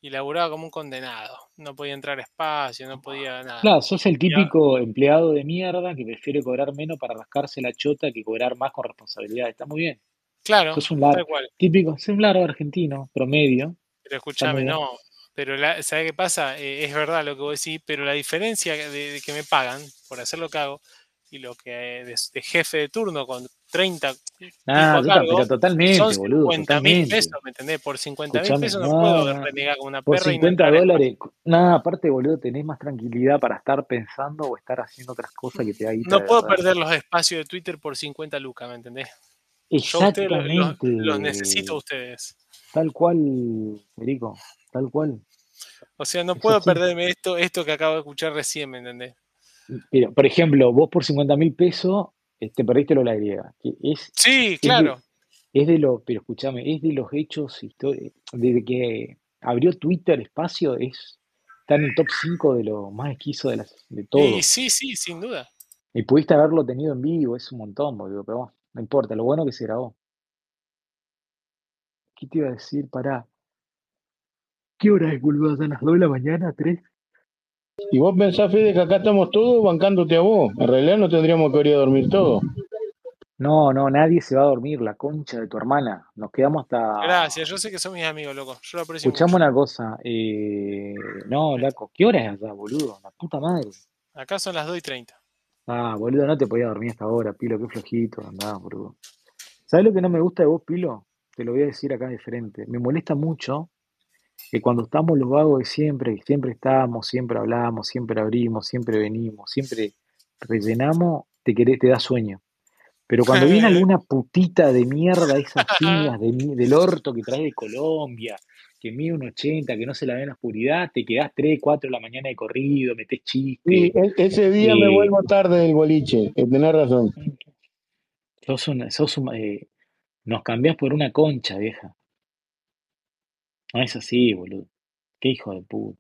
y laburaba como un condenado. No podía entrar a espacio, no podía nada. Claro, sos el típico empleado de mierda que prefiere cobrar menos para rascarse la chota que cobrar más con responsabilidad. Está muy bien. claro, Sos un largo, típico, sos un largo argentino, promedio. Pero escúchame, no. Pero la, ¿sabes qué pasa? Eh, es verdad lo que vos decís, pero la diferencia de, de que me pagan por hacer lo que hago y lo que de, de jefe de turno con 30 tipos Ah, yo cargo pero totalmente, son boludo, 50 mil totalmente. pesos, ¿me entendés? Por 50 mil pesos no no, puedo renegar como una Por perra y no 50 entrar a espacio. dólares, nada, aparte, boludo, tenés más tranquilidad para estar pensando o estar haciendo otras cosas que te da No puedo verdad. perder los espacios de Twitter por 50 lucas, ¿me entendés? Yo a ustedes lo- los, los necesito a Exactamente. ustedes. Tal cual, Federico, tal cual. O sea, no puedo perderme esto, esto que acabo de escuchar recién, ¿me entendés? Mira, por ejemplo, vos por 50 mil pesos te perdiste lo de la griega, que es, Sí, es de, claro. es de lo, pero escúchame, es de los hechos desde que abrió Twitter espacio, es, está en el top 5 de lo más esquizo de, las, de todo. sí, sí, sin duda. Y pudiste haberlo tenido en vivo, es un montón, boludo, pero bueno, no importa, lo bueno que se grabó. ¿Qué te iba a decir? Pará. ¿Qué hora es, boludo? ¿Son las 2 de la mañana? ¿3? Y vos pensás, Fede, que acá estamos todos bancándote a vos. En realidad no tendríamos que ir a dormir todos. No, no, nadie se va a dormir, la concha de tu hermana. Nos quedamos hasta. Gracias, yo sé que son mis amigos, loco. Yo lo aprecio Escuchame mucho. una cosa. eh, No, Laco, ¿qué hora es allá, boludo? La puta madre. Acá son las 2 y 30. Ah, boludo, no te podía dormir hasta ahora, Pilo, qué flojito, andá, boludo. ¿Sabes lo que no me gusta de vos, Pilo? Te lo voy a decir acá de frente. Me molesta mucho que cuando estamos los vagos de siempre, que siempre estamos, siempre hablamos, siempre abrimos, siempre venimos, siempre rellenamos, te querés, te da sueño. Pero cuando viene [laughs] alguna putita de mierda, esas [laughs] piñas de mi- del orto que traes de Colombia, que mide un 80, que no se la ve en la oscuridad, te quedás 3, 4 de la mañana de corrido, metés Sí, chiste. e- ese día me vuelvo tarde del boliche, eh, tenés razón. sos sos eh, nos cambiás por una concha, vieja. No es así, boludo. Qué hijo de puta.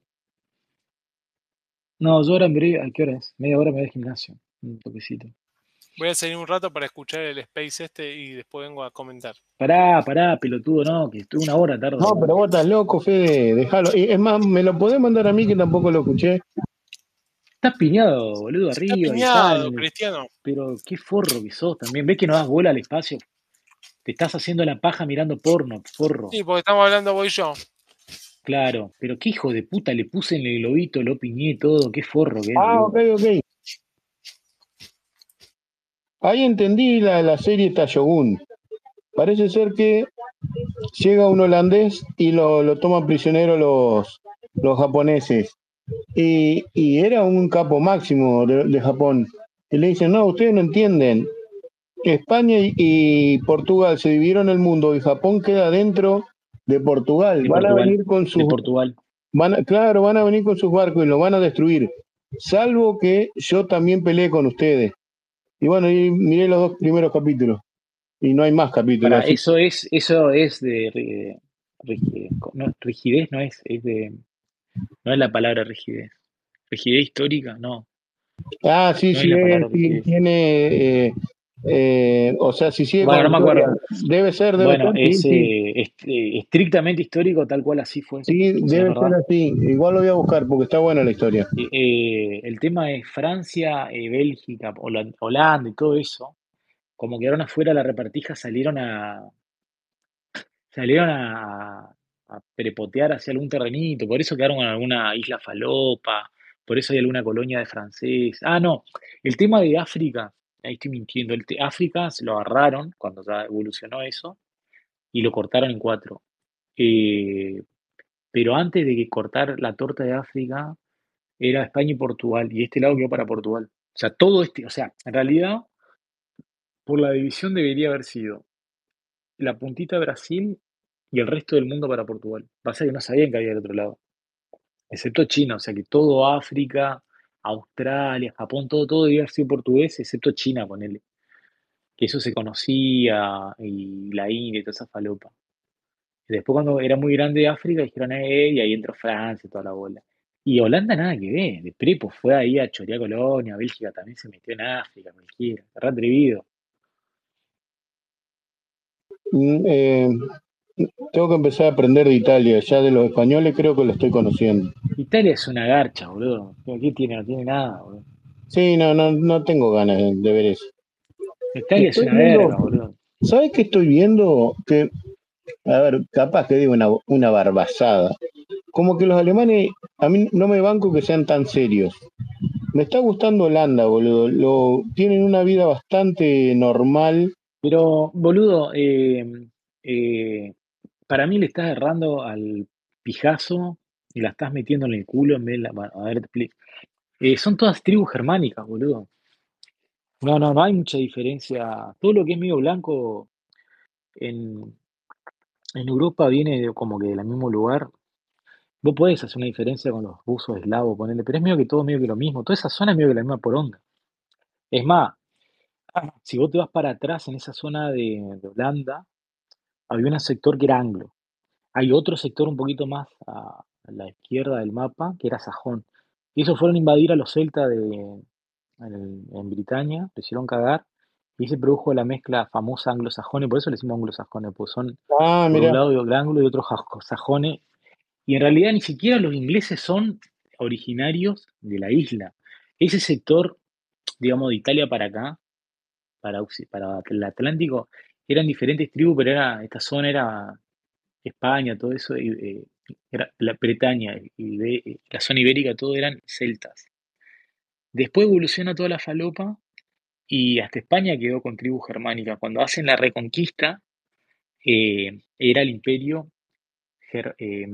No, yo ahora breve, ¿a qué hora es? Media hora me voy al gimnasio. Un toquecito. Voy a salir un rato para escuchar el space este y después vengo a comentar. Pará, pará, pelotudo, no, que estuve una hora tarde. No, pero vos estás loco, Fede, déjalo. Y Es más, me lo podés mandar a mí que tampoco lo escuché. Estás piñado, boludo, Está arriba y piñado, tal. Cristiano. Pero qué forro que sos también. ¿Ves que no das bola al espacio? Te estás haciendo la paja mirando porno, forro. Sí, porque estamos hablando vos y yo. Claro, pero qué hijo de puta, le puse en el globito, lo piñé todo, qué forro que Ah, ok, ok. Ahí entendí la, la serie Tayogun. Parece ser que llega un holandés y lo, lo toman prisionero los, los japoneses. Y, y era un capo máximo de, de Japón. Y le dicen, no, ustedes no entienden. España y, y Portugal se dividieron el mundo y Japón queda dentro de Portugal. De Van a venir con de sus Portugal. Van a- claro, van a venir con sus barcos y lo van a destruir. Salvo que yo también peleé con ustedes. Y bueno, y miré los dos primeros capítulos. Y no hay más capítulos. Para, eso es, eso es de no, rigidez, no es, es de, no es la palabra rigidez. Rigidez histórica, no, Ah, sí, no sí, es, tiene. eh, eh, o sea, si sigue Bueno, no me acuerdo. debe ser, debe Bueno, ser, sí, es, sí. eh, es- eh, estrictamente histórico, tal cual así fue. Sí, debe verdad. ser así. Igual lo voy a buscar porque está buena la historia. Eh, eh, el tema es Francia, Bélgica, Holan- Holanda y todo eso, como quedaron afuera la repartija, salieron a, salieron a, a prepotear hacia algún terrenito, por eso quedaron en alguna isla falopa, por eso hay alguna colonia de francés. Ah, no, el tema de África, ahí estoy mintiendo, el África se lo agarraron cuando ya evolucionó eso y lo cortaron en cuatro. Eh, pero antes de que cortar la torta de África, era España y Portugal, y este lado quedó para Portugal. O sea, todo este, o sea, en realidad, por la división debería haber sido la puntita Brasil y el resto del mundo para Portugal. Pasa que no sabían que había del otro lado, excepto China, o sea que todo África, Australia, Japón, todo, todo debía haber portugués, excepto China, ponele. Que eso se conocía, y la India y toda esa falopa. Después cuando era muy grande África, dijeron, eh, y ahí entró Francia y toda la bola. Y Holanda nada que ver, de prepo fue ahí a chorear colonia, Bélgica también se metió en África, cualquiera, re atrevido. Mm, eh, tengo que empezar a aprender de Italia. Ya de los españoles creo que lo estoy conociendo. Italia es una garcha, boludo. ¿Qué tiene? No tiene nada, boludo. Sí, no, no, no tengo ganas de, ver eso. Italia es una viendo, verga, boludo. ¿sabes qué estoy viendo? Que, a ver, capaz que digo una, una barbazada. Como que los alemanes, a mí no me banco que sean tan serios. Me está gustando Holanda, boludo. Lo, tienen una vida bastante normal. Pero, boludo, eh, eh, para mí le estás errando al pijazo y la estás metiendo en el culo en vez de a ver. Eh, son todas tribus germánicas, boludo. No, no, no hay mucha diferencia. Todo lo que es medio blanco en, Europa viene de- como que del mismo lugar. Vos podés hacer una diferencia con los rusos eslavos, ponerle, pero es medio que todo medio que lo mismo. Toda esa zona es medio que la misma poronga. Es más, si vos te vas para atrás en esa zona de Holanda, había un sector que era anglo. Hay otro sector un poquito más a, la izquierda del mapa, que era sajón. Y esos fueron a invadir a los celtas de, en, en Britania, lo hicieron cagar, y se produjo la mezcla famosa anglosajones, por eso le decimos anglosajones, pues son Ah, por un lado de anglo y otro sajones, y en realidad ni siquiera los ingleses son originarios de la isla. Ese sector, digamos, de Italia para acá, para, para el Atlántico, eran diferentes tribus, pero era, esta zona era España, todo eso, eh, era la Bretaña, y Ibe- la zona ibérica, todo eran celtas. Después evoluciona toda la falopa y hasta España quedó con tribus germánicas. Cuando hacen la reconquista, eh, era el imperio ger- eh,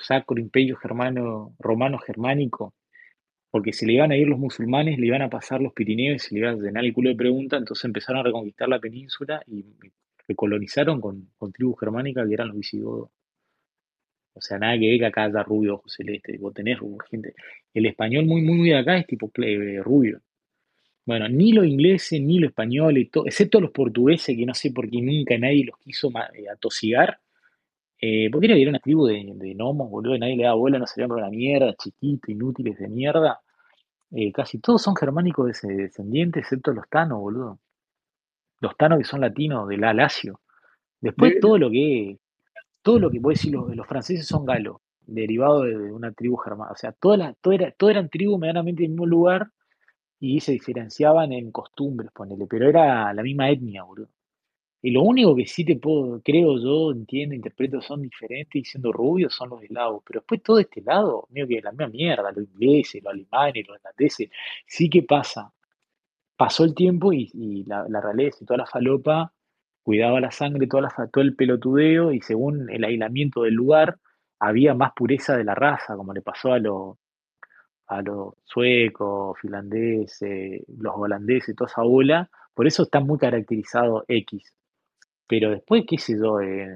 Sacro Imperio Germano, Romano Germánico, porque se le iban a ir los musulmanes, le iban a pasar los Pirineos y se le iba a llenar el culo de preguntas, entonces empezaron a reconquistar la península y recolonizaron con, con tribus germánicas que eran los visigodos. O sea, nada que ver que acá haya rubio ojo celeste, vos tenés gente. El español muy, muy, muy de acá es tipo ple- rubio. Bueno, ni los ingleses, ni los españoles, to- excepto los portugueses, que no sé por qué nunca nadie los quiso eh, atosigar, eh, porque era, era una tribu de, de gnomos, boludo, nadie le daba bola, no servían para la mierda, chiquitos, inútiles de mierda. Eh, casi todos son germánicos des- descendientes, excepto los tanos, boludo. Los tanos que son latinos, del Alacio. Después De- todo lo que, todo lo que puedo decir, los, los franceses son galos, derivados de, de una tribu germana. O sea, todas las, todo era, todo eran tribus medianamente del mismo lugar y se diferenciaban en costumbres, ponele, pero era la misma etnia, boludo. Y lo único que sí te puedo, creo yo, entiendo, interpreto, son diferentes y siendo rubios son los eslavos. Pero después todo este lado, medio que la misma mierda, los ingleses, los alemanes, los holandeses, sí que pasa. Pasó el tiempo y, la, la realeza y toda la falopa cuidaba la sangre, toda la, todo el pelotudeo y según el aislamiento del lugar había más pureza de la raza, como le pasó a los a los suecos, finlandeses, los holandeses, toda esa bola. Por eso está muy caracterizado X. Pero después, qué sé yo, eh,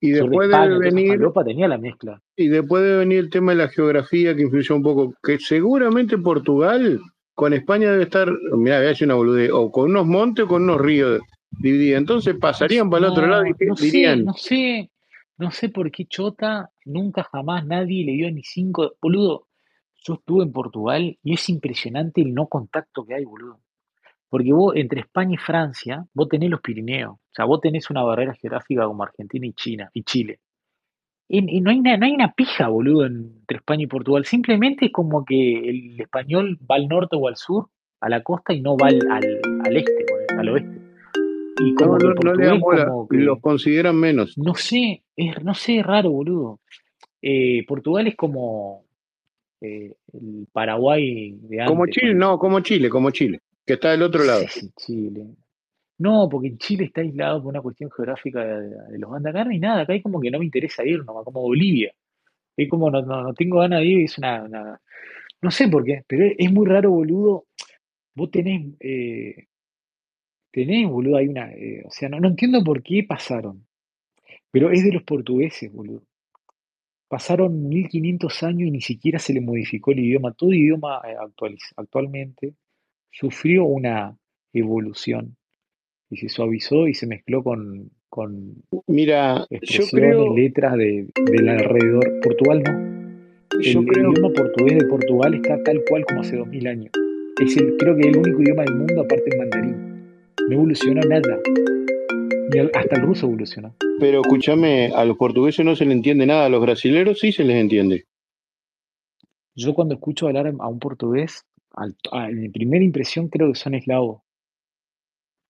Y de después España, debe venir, falopa tenía la mezcla. y después debe venir el tema de la geografía que influyó un poco, que seguramente Portugal con España debe estar, mira, voy a decir una boludez, o con unos montes o con unos ríos divididos. Entonces pasarían para el otro lado y No, no sé, dirían, no sé, no sé por qué Chota, nunca jamás nadie le dio ni cinco. Boludo, yo estuve en Portugal y es impresionante el no contacto que hay, boludo. Porque vos, entre España y Francia, vos tenés los Pirineos. O sea, vos tenés una barrera geográfica como Argentina y China y Chile. Y, y no hay una, no hay una pija, boludo, entre España y Portugal. Simplemente es como que el español va al norte o al sur, a la costa, y no va al, al, al este, al oeste. Y como no, no le como que, los consideran menos. no sé, es, no sé, es raro, boludo. Eh, Portugal es como eh, el Paraguay de Como antes, Chile, ponele. no, como Chile, como Chile, que está del otro lado. si Chile. No, porque en Chile está aislado por una cuestión geográfica de, los bandas hay nada, acá hay como que no me interesa ir, nomás, como Bolivia. Es como no, no, no tengo ganas de ir, es una, No sé por qué, pero es, es muy raro, boludo. Vos tenés, eh, tenés, boludo, hay una. eh, o sea, no, no entiendo por qué pasaron, pero es de los portugueses, boludo. Pasaron 1500 años y ni siquiera se le modificó el idioma. Todo idioma eh, actualiz- actualmente sufrió una evolución y se suavizó y se mezcló con, con Mira, yo expresiones, creo, letras de, del alrededor. Portugal no. yo El, el creo, idioma portugués de Portugal está tal cual como hace 2000 años. Es el, creo que el único idioma del mundo aparte del mandarín. No evolucionó nada. Ni hasta el ruso evolucionó. pero escúchame, a los portugueses no se les entiende nada, a los brasileros sí se les entiende. Yo cuando escucho hablar a un portugués, al- a- en mi primera impresión creo que son eslavos.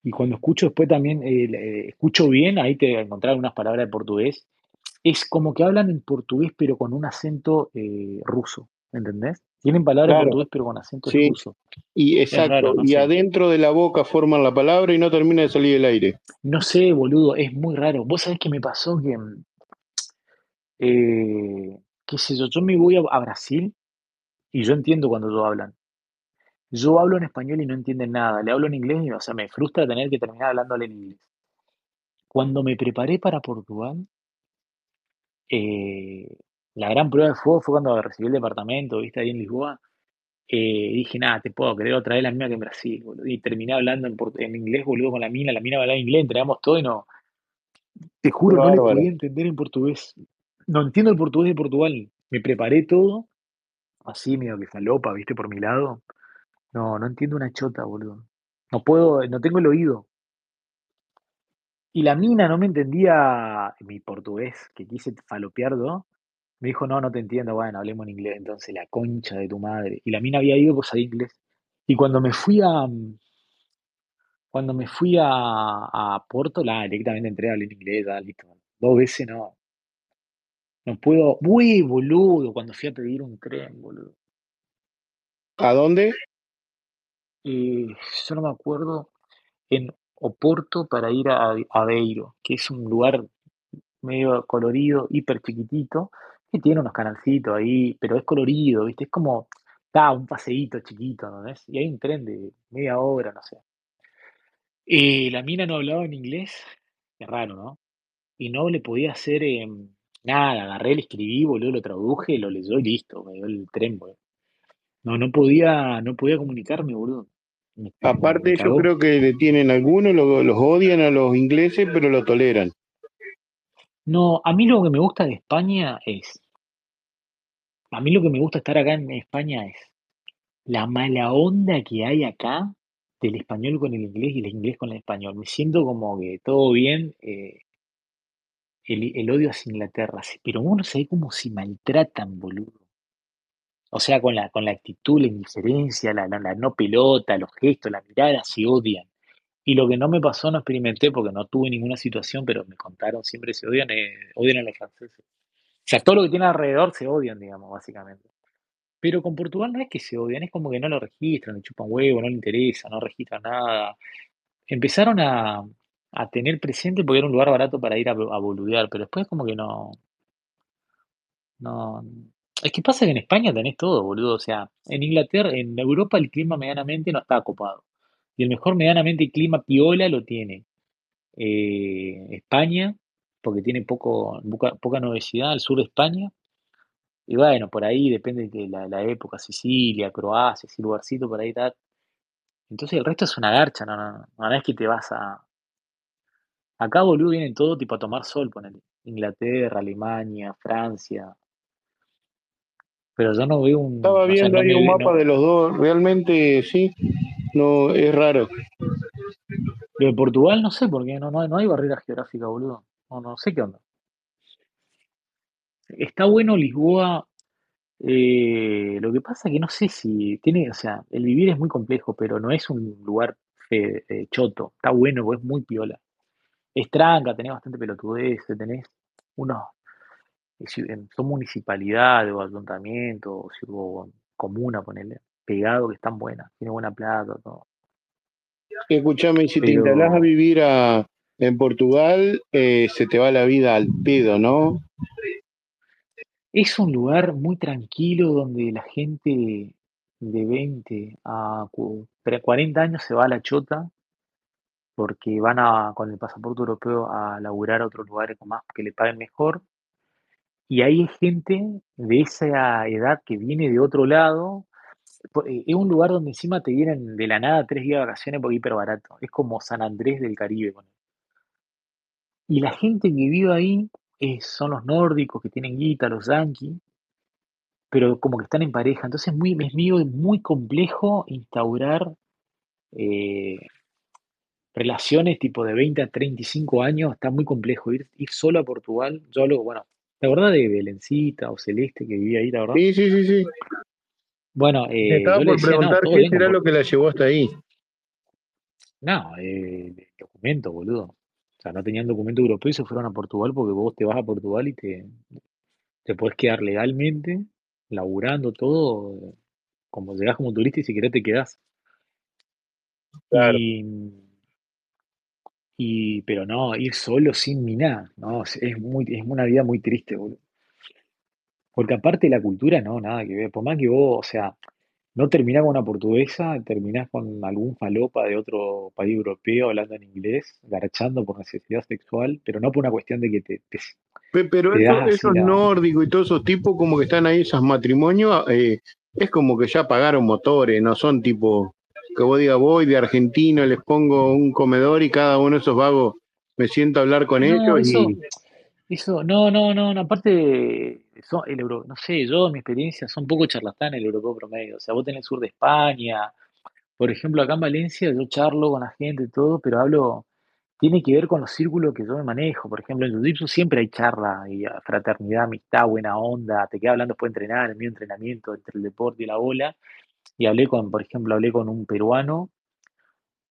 Y cuando escucho después también, eh, le- escucho bien, ahí te encontrar unas palabras de portugués. Es como que hablan en portugués pero con un acento eh, ruso, ¿entendés? Tienen palabras en Claro, portugués pero con acento sí, ruso. y exacto, raro, no y sé. adentro de la boca forman la palabra y no termina de salir del aire. No sé, boludo, es muy raro. Vos sabés qué me pasó que, mm, eh, qué sé yo, yo me voy a, a Brasil y yo entiendo cuando ellos hablan. Yo hablo en español y no entienden nada. Le hablo en inglés y, o sea, me frustra tener que terminar hablándole en inglés. Cuando me preparé para Portugal, eh, la gran prueba de fuego fue cuando recibí el departamento, viste, ahí en Lisboa. Eh, dije, nada, te puedo creer otra vez la misma que en Brasil, boludo. Y terminé hablando en, en inglés, boludo, con la mina. La mina hablaba inglés, entregamos todo y no, te juro, no le podía entender en portugués. No entiendo el portugués de Portugal. Me preparé todo, así medio que falopa, viste, por mi lado. No, no entiendo una chota, boludo. No puedo, no tengo el oído. Y la mina no me entendía mi portugués, que quise falopear yo. Me dijo, no, no te entiendo. Bueno, hablemos en inglés. Entonces, la concha de tu madre. Y la mina había ido, pues, a inglés. Y cuando me fui a, mm, Cuando me fui a, a la, directamente entré a hablar en inglés, ya, listo. Dos veces no. No puedo. Uy, boludo, cuando fui a pedir un tren, boludo. ¿A dónde? Eh, yo no me acuerdo. En Oporto para ir a a Aveiro, que es un lugar medio colorido, hiper chiquitito, que tiene unos canalcitos ahí, pero es colorido, ¿viste? Es como, da un paseíto chiquito, ¿no ves? Y hay un tren de media hora, no sé. Eh, la mina no hablaba en inglés, es raro, ¿no? Y no le podía hacer em, nada, agarré, le escribí, boludo, lo traduje, lo leyó y listo, me dio el tren, boludo. No, no podía, no podía comunicarme, boludo. Aparte, yo creo que le tienen algunos, lo- los odian a los ingleses, pero lo toleran. No, a mí lo que me gusta de España es, a mí lo que me gusta estar acá en España es la mala onda que hay acá del español con el inglés y el inglés con el español. Me siento como que todo bien, eh, el, el odio hacia Inglaterra, pero uno sabe cómo se maltratan, boludo. O sea, con la, con la actitud, la indiferencia, la, no pelota, los gestos, la mirada, se odian. Y lo que no me pasó, no experimenté porque no tuve ninguna situación, pero me contaron, siempre se odian, eh, odian a los franceses. O sea, todo lo que tiene alrededor se odian, digamos, básicamente. Pero con Portugal no es que se odian, es como que no lo registran, le chupan huevo, no le interesa, no registran nada. Empezaron a, a tener presente porque era un lugar barato para ir a, a boludear, pero después como que no, no. Es que pasa que en España tenés todo, boludo. O sea, en Inglaterra, en Europa el clima medianamente no está copado. Y el mejor medianamente clima piola lo tiene eh, España, porque tiene poco, poca, nubosidad al sur de España. Y bueno, por ahí depende de la, la época, Sicilia, Croacia, ese lugarcito por ahí está. Entonces el resto es una garcha, no, no, no, no es que te vas a... Acá, boludo, vienen todo tipo a tomar sol, ponele. Inglaterra, Alemania, Francia. Pero yo no veo un... Estaba O sea, viendo no ahí un mapa no- de los dos, realmente sí, no es raro. Lo de Portugal no sé, porque no, no, hay- no hay barrera geográfica, boludo. No, no sé qué onda. Está bueno Lisboa. eh, lo que pasa que no sé si tiene, o sea, el vivir es muy complejo, pero no es un lugar fe- eh, choto. Está bueno, es muy piola. Es tranca, tenés bastante pelotudez, tenés unos, son municipalidades o ayuntamientos o, comuna, ponele, pegado que están buenas, tiene buena plata, todo. Escúchame, si te instalás a vivir a, en Portugal, eh, se te va la vida al pedo, ¿no? es un lugar muy tranquilo donde la gente de 20 a cu- pre- 40 años se va a la chota porque van a, con el pasaporte europeo a laburar a otros lugares con más que le paguen mejor. Y hay gente de esa edad que viene de otro lado. Eh, Es un lugar donde encima te vienen de la nada tres días de vacaciones porque es hiper barato. Es como San Andrés del Caribe. Y la gente que vive ahí eh, son los nórdicos que tienen guita, los yanquis, pero como que están en pareja. Entonces es muy, es muy complejo instaurar eh, relaciones tipo de 20 a 35 años. Está muy complejo ir, ir solo a Portugal. Yo bueno, ¿te acordás de Belencita o Celeste que vivía ahí, la verdad? Sí, sí, sí, sí. Bueno, Me eh, estaba yo por decía, no, preguntar todo qué será lo que la llevó hasta ahí. No, eh, documento, boludo. O sea, no tenían documento europeo y se fueron a Portugal porque vos te vas a Portugal y te, te podés quedar legalmente, laburando todo, como llegás como turista y si querés te quedás. Claro. Y, y, pero no, ir solo sin nada, no, es, muy, es una vida muy triste, boludo. Porque aparte la cultura, no, nada que ver. Por más que vos, o sea, no terminás con una portuguesa, terminás con algún falopa de otro país europeo hablando en inglés, garchando por necesidad sexual, pero no por una cuestión de que te, te, Pe- Pero te eso- esos la... nórdicos y todos esos tipos como que están ahí, esos matrimonios, eh, es como que ya pagaron motores, no son tipo que vos digas, voy de argentino, les pongo un comedor y cada uno de esos vagos me siento a hablar con No, ellos eso, y eso, no, no, no, no, aparte, son, el euro, no sé, yo en mi experiencia son poco charlatán el europeo promedio. O sea, vos tenés el sur de España, por ejemplo, acá en Valencia yo charlo con la gente y todo, pero hablo, tiene que ver con los círculos que yo me manejo. Por ejemplo, en Jiu-Jitsu siempre hay charla y fraternidad, amistad, buena onda, te quedas hablando después de entrenar, en mi entrenamiento entre el deporte y la bola. Y hablé con, por ejemplo, hablé con un peruano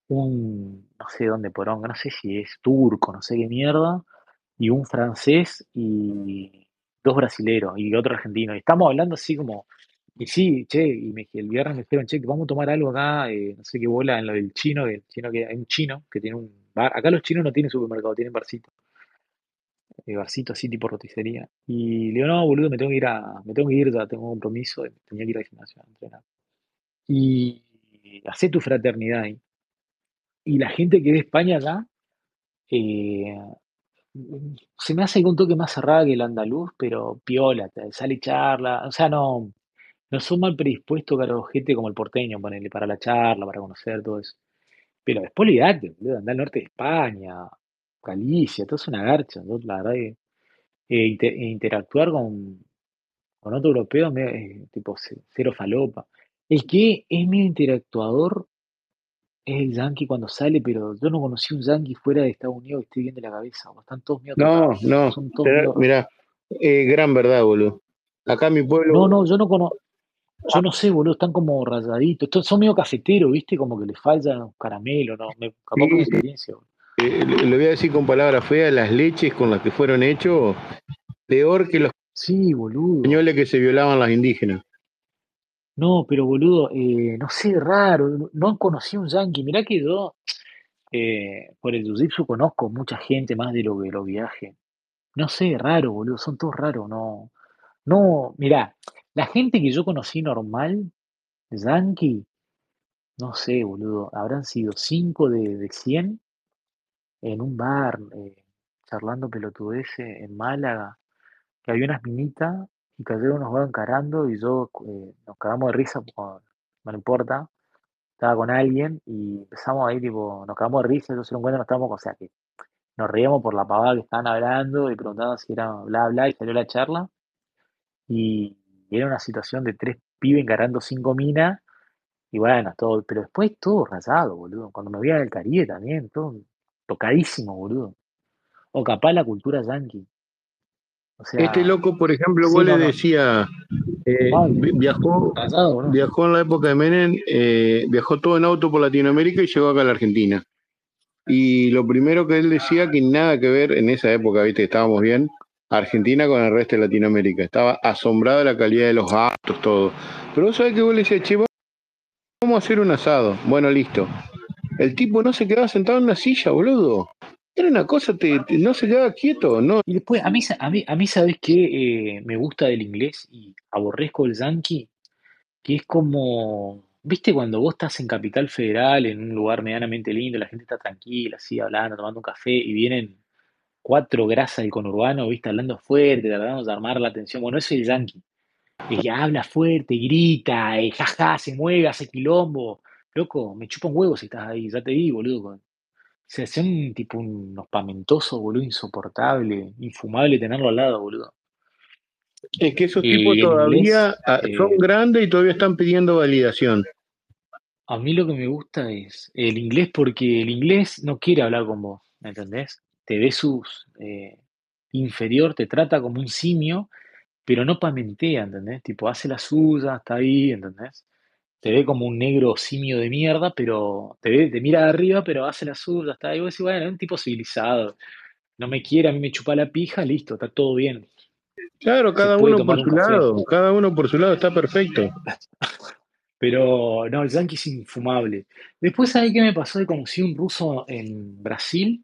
un, no sé dónde poronga, no sé si es turco, no sé qué mierda, y un francés y dos brasileros y otro argentino. Y estamos hablando así como, y sí, che, y me, el viernes me dijeron, che, vamos a tomar algo acá, eh, no sé qué bola, en lo del chino, que chino que hay un chino que tiene un bar. Acá los chinos no tienen supermercado, tienen barcito. Eh, barcito así tipo roticería. Y le digo, no, boludo, me tengo que ir a, me tengo que ir, ya tengo un compromiso, tenía que ir al gimnasio a entrenar. Y hacé tu fraternidad ahí. Y la gente que de España acá, eh, se me hace un toque más cerrada que el andaluz, pero piola, sale charla, o sea, no, no son mal predispuestos para gente como el porteño, para la charla, para conocer todo eso. Pero después olvidate, boludo, andar al norte de España, Galicia, todo es una garcha, ¿no? La verdad que eh, inte- interactuar con, otro europeo, me- eh, tipo ce- cero falopa. El que es medio interactuador es el yankee cuando sale, pero yo no conocí un yankee fuera de Estados Unidos que esté bien de la cabeza, están todos medio No, no, mirá, eh, gran verdad, boludo. Acá en mi No, pueblo, no, yo no conozco, yo no sé, boludo, están como rayaditos, to- son medio cafeteros, ¿viste? Como que les falta un caramelo, ¿no? Me, capaz sí, experiencia, boludo. eh, le le voy a decir con palabras feas, las leches con las que fueron hechos, peor que los Sí, boludo. españoles que se violaban las indígenas. No, pero boludo, eh, no sé, raro, no no conocí un yankee. Mirá que yo, eh, por el jiu-jitsu conozco mucha gente más de lo que lo viaje. No sé, raro, boludo, son todos raros, no. No, mirá, la gente que yo conocí normal, yankee, no sé, boludo, habrán sido 5 de, de 100 en un bar, eh, charlando pelotudeces en Málaga, que había unas minitas y cayeron unos va encarando y yo, eh, nos cagamos de risa, no importa, estaba con alguien y empezamos ahí, tipo, nos cagamos de risa, ellos se dieron cuenta, nos estábamos, o sea, que nos reíamos por la pavada que estaban hablando y preguntaban si era bla, bla, y salió la charla. Y era una situación de tres pibes encarando cinco minas, y bueno, todo, pero después todo rayado, boludo. Cuando me veía del Caribe también, todo tocadísimo, boludo. O capaz la cultura yankee. O Este loco, por ejemplo, sí, vos le decía, eh, viajó, viajó en la época de Menem, eh, viajó todo en auto por Latinoamérica y llegó acá a la Argentina. Y lo primero que él decía que nada que ver en esa época, viste, estábamos bien, Argentina con el resto de Latinoamérica. Estaba asombrado de la calidad de los autos, todo. Pero vos sabés que vos le decías, che, vamos a hacer un asado. Bueno, listo. El tipo no se quedaba sentado en una silla, boludo. Era una cosa, te, no se quedaba quieto, no. Y después, a mí, a mí, a mí ¿sabes qué? Eh, me gusta del inglés y aborrezco el yankee, que es como, ¿viste cuando vos estás en Capital Federal, en un lugar medianamente lindo, la gente está tranquila, así, hablando, tomando un café, y vienen cuatro grasas del conurbano, ¿viste? Hablando fuerte, tratando de armar la atención. Bueno, eso es el yankee. El que habla fuerte, grita, eh, jaja, se mueve, hace quilombo. Loco, me chupa un huevo si estás ahí, ya te vi, boludo. O sea, son tipo unos pamentosos, boludo, insoportable, infumable tenerlo al lado, boludo. Es que esos tipos todavía inglés, ah, son eh, grandes y todavía están pidiendo validación. a mí lo que me gusta es el inglés porque el inglés no quiere hablar con vos, ¿me entendés? Te ve sus eh, inferior, te trata como un simio, pero no pamentea, ¿entendés? Tipo, hace la suya, está ahí, ¿entendés? Te ve como un negro simio de mierda, pero te ve, te mira de arriba, pero hace la suya, está ahí. Vos decís, bueno, es un tipo civilizado. No me quiere, a mí me chupa la pija, listo, está todo bien. Claro, cada uno por su lado, cada uno por su lado está perfecto. [laughs] Pero no, el yankee es infumable. Después, ¿sabés qué me pasó? Que conocí un ruso en Brasil.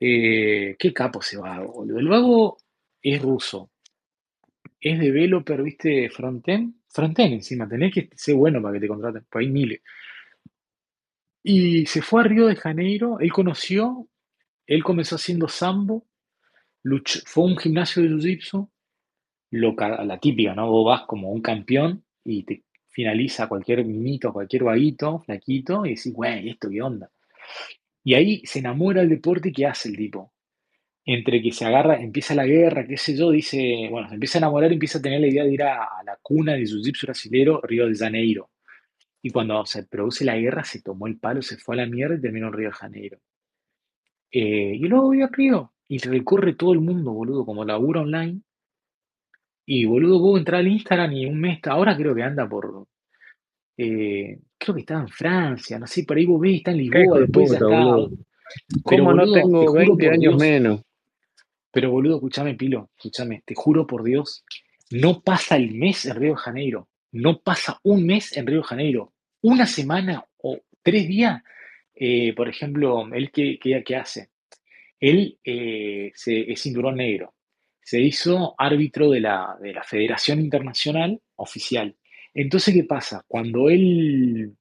Eh, qué capo ese vago, boludo. El vago es ruso. Es developer, ¿viste? Frontend. Frontend encima. Tenés que ser bueno para que te contraten. Pues hay miles. Y se fue a Río de Janeiro. Él conoció. Él comenzó haciendo sambo. fue a un gimnasio de jiu-jitsu. la típica, ¿no? Vos vas como un campeón y te finaliza cualquier minito, cualquier vaguito, flaquito, y decís, güey, ¿esto qué onda? Y ahí se enamora del deporte y ¿qué hace el tipo? Entre que se agarra, empieza la guerra, qué sé yo, dice, bueno, se empieza a enamorar y empieza a tener la idea de ir a, a la cuna de jiu-jitsu brasilero, Río de Janeiro. Y cuando se produce la guerra, se tomó el palo, se fue a la mierda y terminó en Río de Janeiro. Eh, y luego voy a Río y recorre todo el mundo, boludo, como labura online. Y boludo, vos entrar al Instagram y un mes, ahora creo que anda por, eh, creo que estaba en Francia, no sé, por ahí vos ves, está en Lisboa, de después ya puta, está. boludo. Pero ¿Cómo no boludo, tengo juro 20 por años Dios, menos? Pero boludo, escúchame, Pilo, escúchame, te juro por Dios, no pasa el mes en Río de Janeiro, no pasa un mes en Río de Janeiro, una semana o tres días, eh, por ejemplo, él qué, qué hace? Él eh, se- es cinturón negro, se hizo árbitro de la, de la Federación Internacional Oficial. Entonces, ¿qué pasa? Cuando él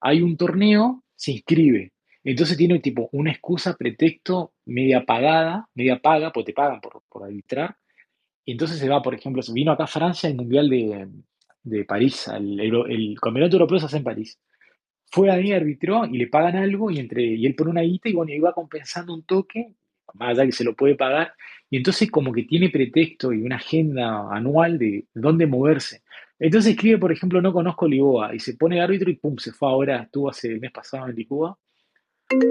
hay un torneo, se inscribe. Entonces tiene tipo una excusa, pretexto, media pagada, media paga, pues te pagan por, por arbitrar. Y entonces se va, por ejemplo, vino acá a Francia el Mundial de, de París, el, Euro- el Campeonato Europeo se hace en París. Fue ahí, arbitró y le pagan algo y, entre, y él pone una guita y bueno, iba compensando un toque, más allá que se lo puede pagar. Y entonces como que tiene pretexto y una agenda anual de dónde moverse. Entonces escribe, por ejemplo, no conozco Lisboa y se pone árbitro y pum, se fue ahora, estuvo hace el mes pasado en Lisboa.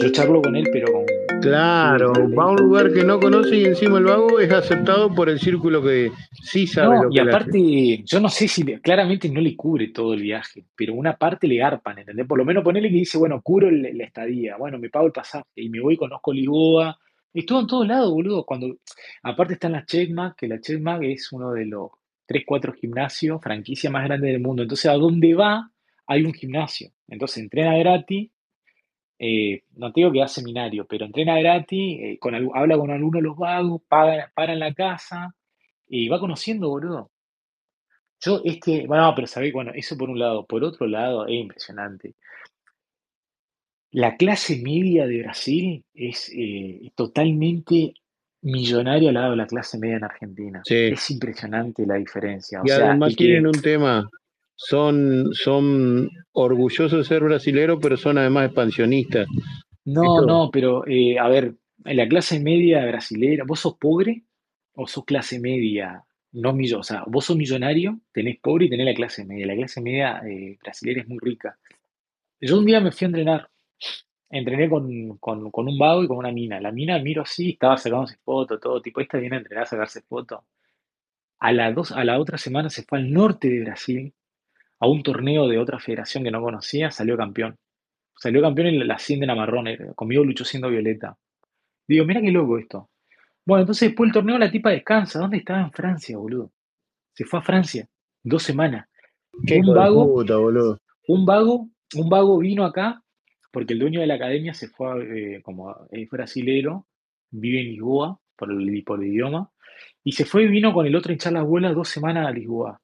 Yo charlo con él, pero con... Claro, va a un lugar que no conoce y encima el vago es aceptado por el círculo que sí sabe No, lo y que hace. aparte, yo no sé si claramente no le cubre todo el viaje, pero una parte le garpan, ¿entendés? Por lo menos ponele que dice, bueno, cubro el- la estadía, bueno, me pago el pasaje y me voy, conozco Lisboa. Estuvo en todos lados, boludo. Cuando, aparte están las Checkmark, que la Checkmark es uno de los 3, 4 gimnasios, franquicia más grande del mundo. Entonces, a donde va, hay un gimnasio. Entonces, entrena gratis, eh, no te digo que da seminario, pero entrena gratis, eh, con, habla con algunos los vagos, paga, para en la casa y va conociendo, boludo. Yo, este, bueno, pero sabés, bueno, eso por un lado. Por otro lado, es impresionante. La clase media de Brasil es eh, totalmente millonaria al lado de la clase media en Argentina. Sí. Es impresionante la diferencia. O Y sea, además que, tienen un tema, son, son orgullosos de ser brasileros, pero son además expansionistas. no, no, pero eh, a ver, en la clase media brasilera, ¿vos sos pobre o sos clase media? No millo, o sea, vos sos millonario, tenés pobre y tenés la clase media. La clase media eh, brasilera es muy rica. Yo un día me fui a entrenar. Entrené con, con, con un vago y con una mina. La mina miro así, estaba sacándose fotos, todo tipo, esta viene a entrenar a sacarse fotos. A la, dos, a la otra semana se fue al norte de Brasil a un torneo de otra federación que no conocía, salió campeón. Salió campeón en la ascienden a marrón, eh, conmigo luchó siendo violeta. Digo, mira qué loco esto. Bueno, entonces después del torneo la tipa descansa. ¿Dónde estaba? En Francia, boludo. Se fue a Francia, dos semanas. qué Un vago, puta, boludo. un vago, un vago vino acá porque el dueño de la academia se fue, a- eh, como es brasilero, vive en Lisboa por el, por el idioma, y se fue y vino con el otro a echar las bolas dos semanas a Lisboa.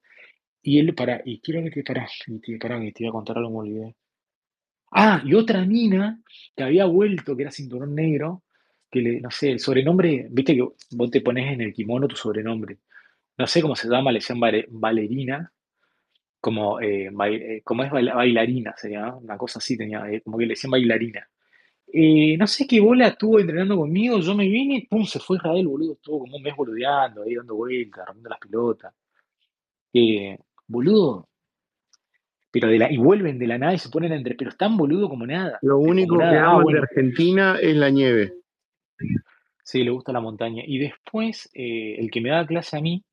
Y él, para, y quiero que te, pará, y te, pará, que te iba a contar algo, me olvidé. Ah, y otra mina que había vuelto, que era cinturón negro, que le, no sé, el sobrenombre, viste que vos te pones en el kimono tu sobrenombre. No sé cómo se llama, le decían Valerina, como, eh, eh, como es baila- bailarina, sería. Una cosa así tenía, eh, como que le decían bailarina. No sé qué bola estuvo entrenando conmigo, yo me vine y pum, se fue Israel, boludo, estuvo como un mes boludeando, ahí dando vueltas, rompiendo las pelotas. Eh, boludo, pero de la, y vuelven de la nada y se ponen entre, pero están boludo como nada, Lo único que ah, aman de bueno, Argentina es la nieve. sí, le gusta la montaña. Y después, eh, el que me da clase a mí,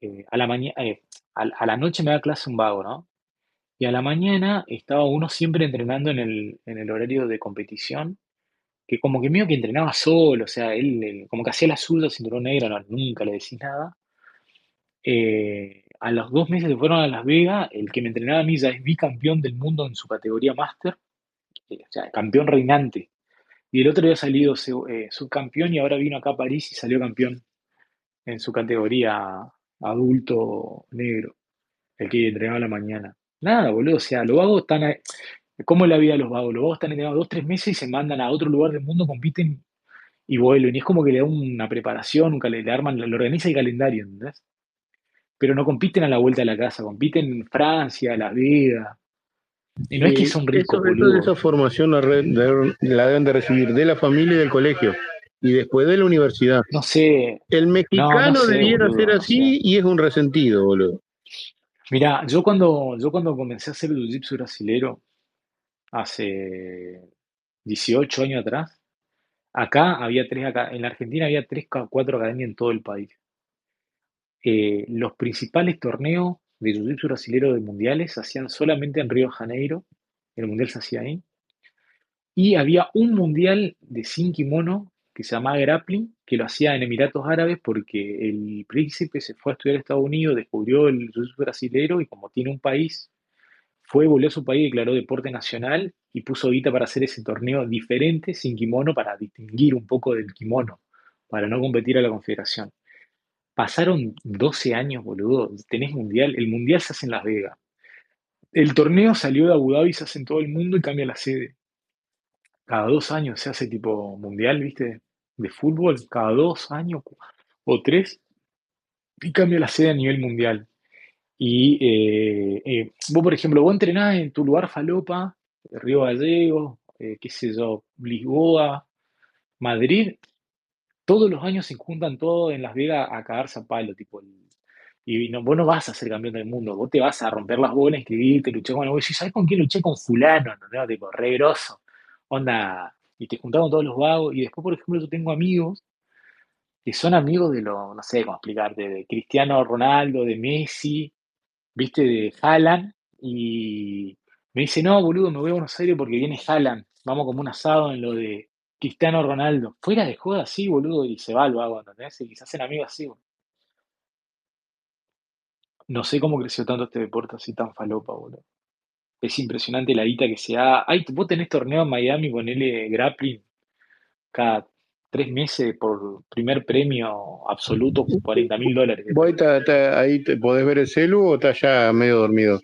eh, a la mañana, a, a la noche me da clase un vago, ¿no? Y a la mañana estaba uno siempre entrenando en el, en el horario de competición, que como que medio que entrenaba solo, o sea, él, él como que hacía la suya, cinturón negro, no, nunca le decís nada. Eh, a los dos meses se fueron a Las Vegas, el que me entrenaba a mí ya es bicampeón del mundo en su categoría máster, eh, o sea, campeón reinante. Y el otro había salido eh, subcampeón y ahora vino acá a París y salió campeón en su categoría adulto negro, el que entrenaba a la mañana. Nada, boludo, o sea, los vagos están... ahí- ¿Cómo es la vida de los vagos? Los vagos están entrenados dos, tres meses y se mandan a otro lugar del mundo, compiten y vuelven. Y es como que le da una preparación, un le arman, le organiza el calendario, ¿entendés? Pero no compiten a la vuelta de la casa, compiten en Francia, Las Vegas. Y no es que Y son ricos, eso, eso de boludo. esa formación la, la deben de recibir de la familia y del colegio y después de la universidad. No sé, El no, no mexicano sé, debiera boludo, ser no sé. así y es un resentido, boludo. Mirá, yo cuando, yo cuando comencé a hacer el jiu-jitsu brasilero, hace 18 años atrás, acá había tres, acá, en la Argentina había tres, cuatro academias en todo el país. Eh, los principales torneos de jiu-jitsu brasilero de mundiales se hacían solamente en Río de Janeiro, el mundial se hacía ahí, y había un mundial de sin kimono que se llamaba grappling, que lo hacía en Emiratos Árabes porque el príncipe se fue a estudiar a Estados Unidos, descubrió el jiu-jitsu brasilero y como tiene un país, fue, volvió a su país, declaró deporte nacional y puso guita para hacer ese torneo diferente, sin kimono, para distinguir un poco del kimono, para no competir a la confederación. Pasaron 12 años, boludo. Tenés mundial. El mundial se hace en Las Vegas. El torneo salió de Abu Dhabi, se hace en todo el mundo y cambia la sede. Cada dos años se hace tipo mundial, ¿viste? De fútbol. Cada dos años o tres. Y cambia la sede a nivel mundial. Y eh, eh, vos, por ejemplo, vos entrenás en tu lugar falopa, Río Gallegos, eh, qué sé yo, Lisboa, Madrid, todos los años se juntan todos en Las Vegas a cagarse a palo, tipo, y no, vos no vas a ser campeón del mundo, vos te vas a romper las bolas, inscribirte, luchar con el ¿sabes con quién luché? Con fulano, ¿no? Tipo, re grosso. Onda, y te juntás con todos los vagos, y después, por ejemplo, yo tengo amigos que son amigos de lo, no sé cómo explicarte, de Cristiano Ronaldo, de Messi, viste, de Haaland, y me dice, no, boludo, me voy a Buenos Aires porque viene Haaland, vamos como un asado en lo de Cristiano Ronaldo. Fuera de joda así, boludo, y se va al vago, ¿entendés? Y se hacen amigos así, boludo. No sé cómo creció tanto este deporte así tan falopa, boludo. Es impresionante la guita que se da. Ay, vos tenés torneo en Miami, ponele grappling cada tres meses por primer premio absoluto, 40 mil dólares. ¿Vos ahí, ta- ahí te podés ver el celu o estás ya medio dormido?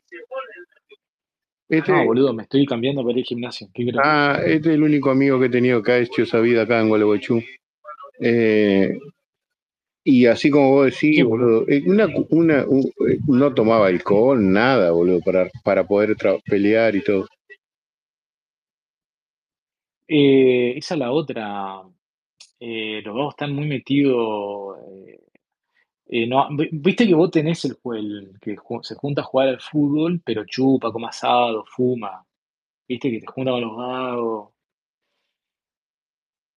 Este, No, boludo, me estoy cambiando para al gimnasio. Ah, este es el único amigo que he tenido que ha hecho esa vida acá en Gualeguaychú. Eh, y así como vos decís, boludo, eh, una, una, un- eh, no tomaba alcohol, nada, boludo, para, para poder pelear y todo. Eh, esa es la otra. Eh, los dos están muy metidos. eh, eh, no, vi- viste que vos tenés el, el que se junta a jugar al fútbol, pero chupa, come asado, fuma. Viste que te junta con los vagos.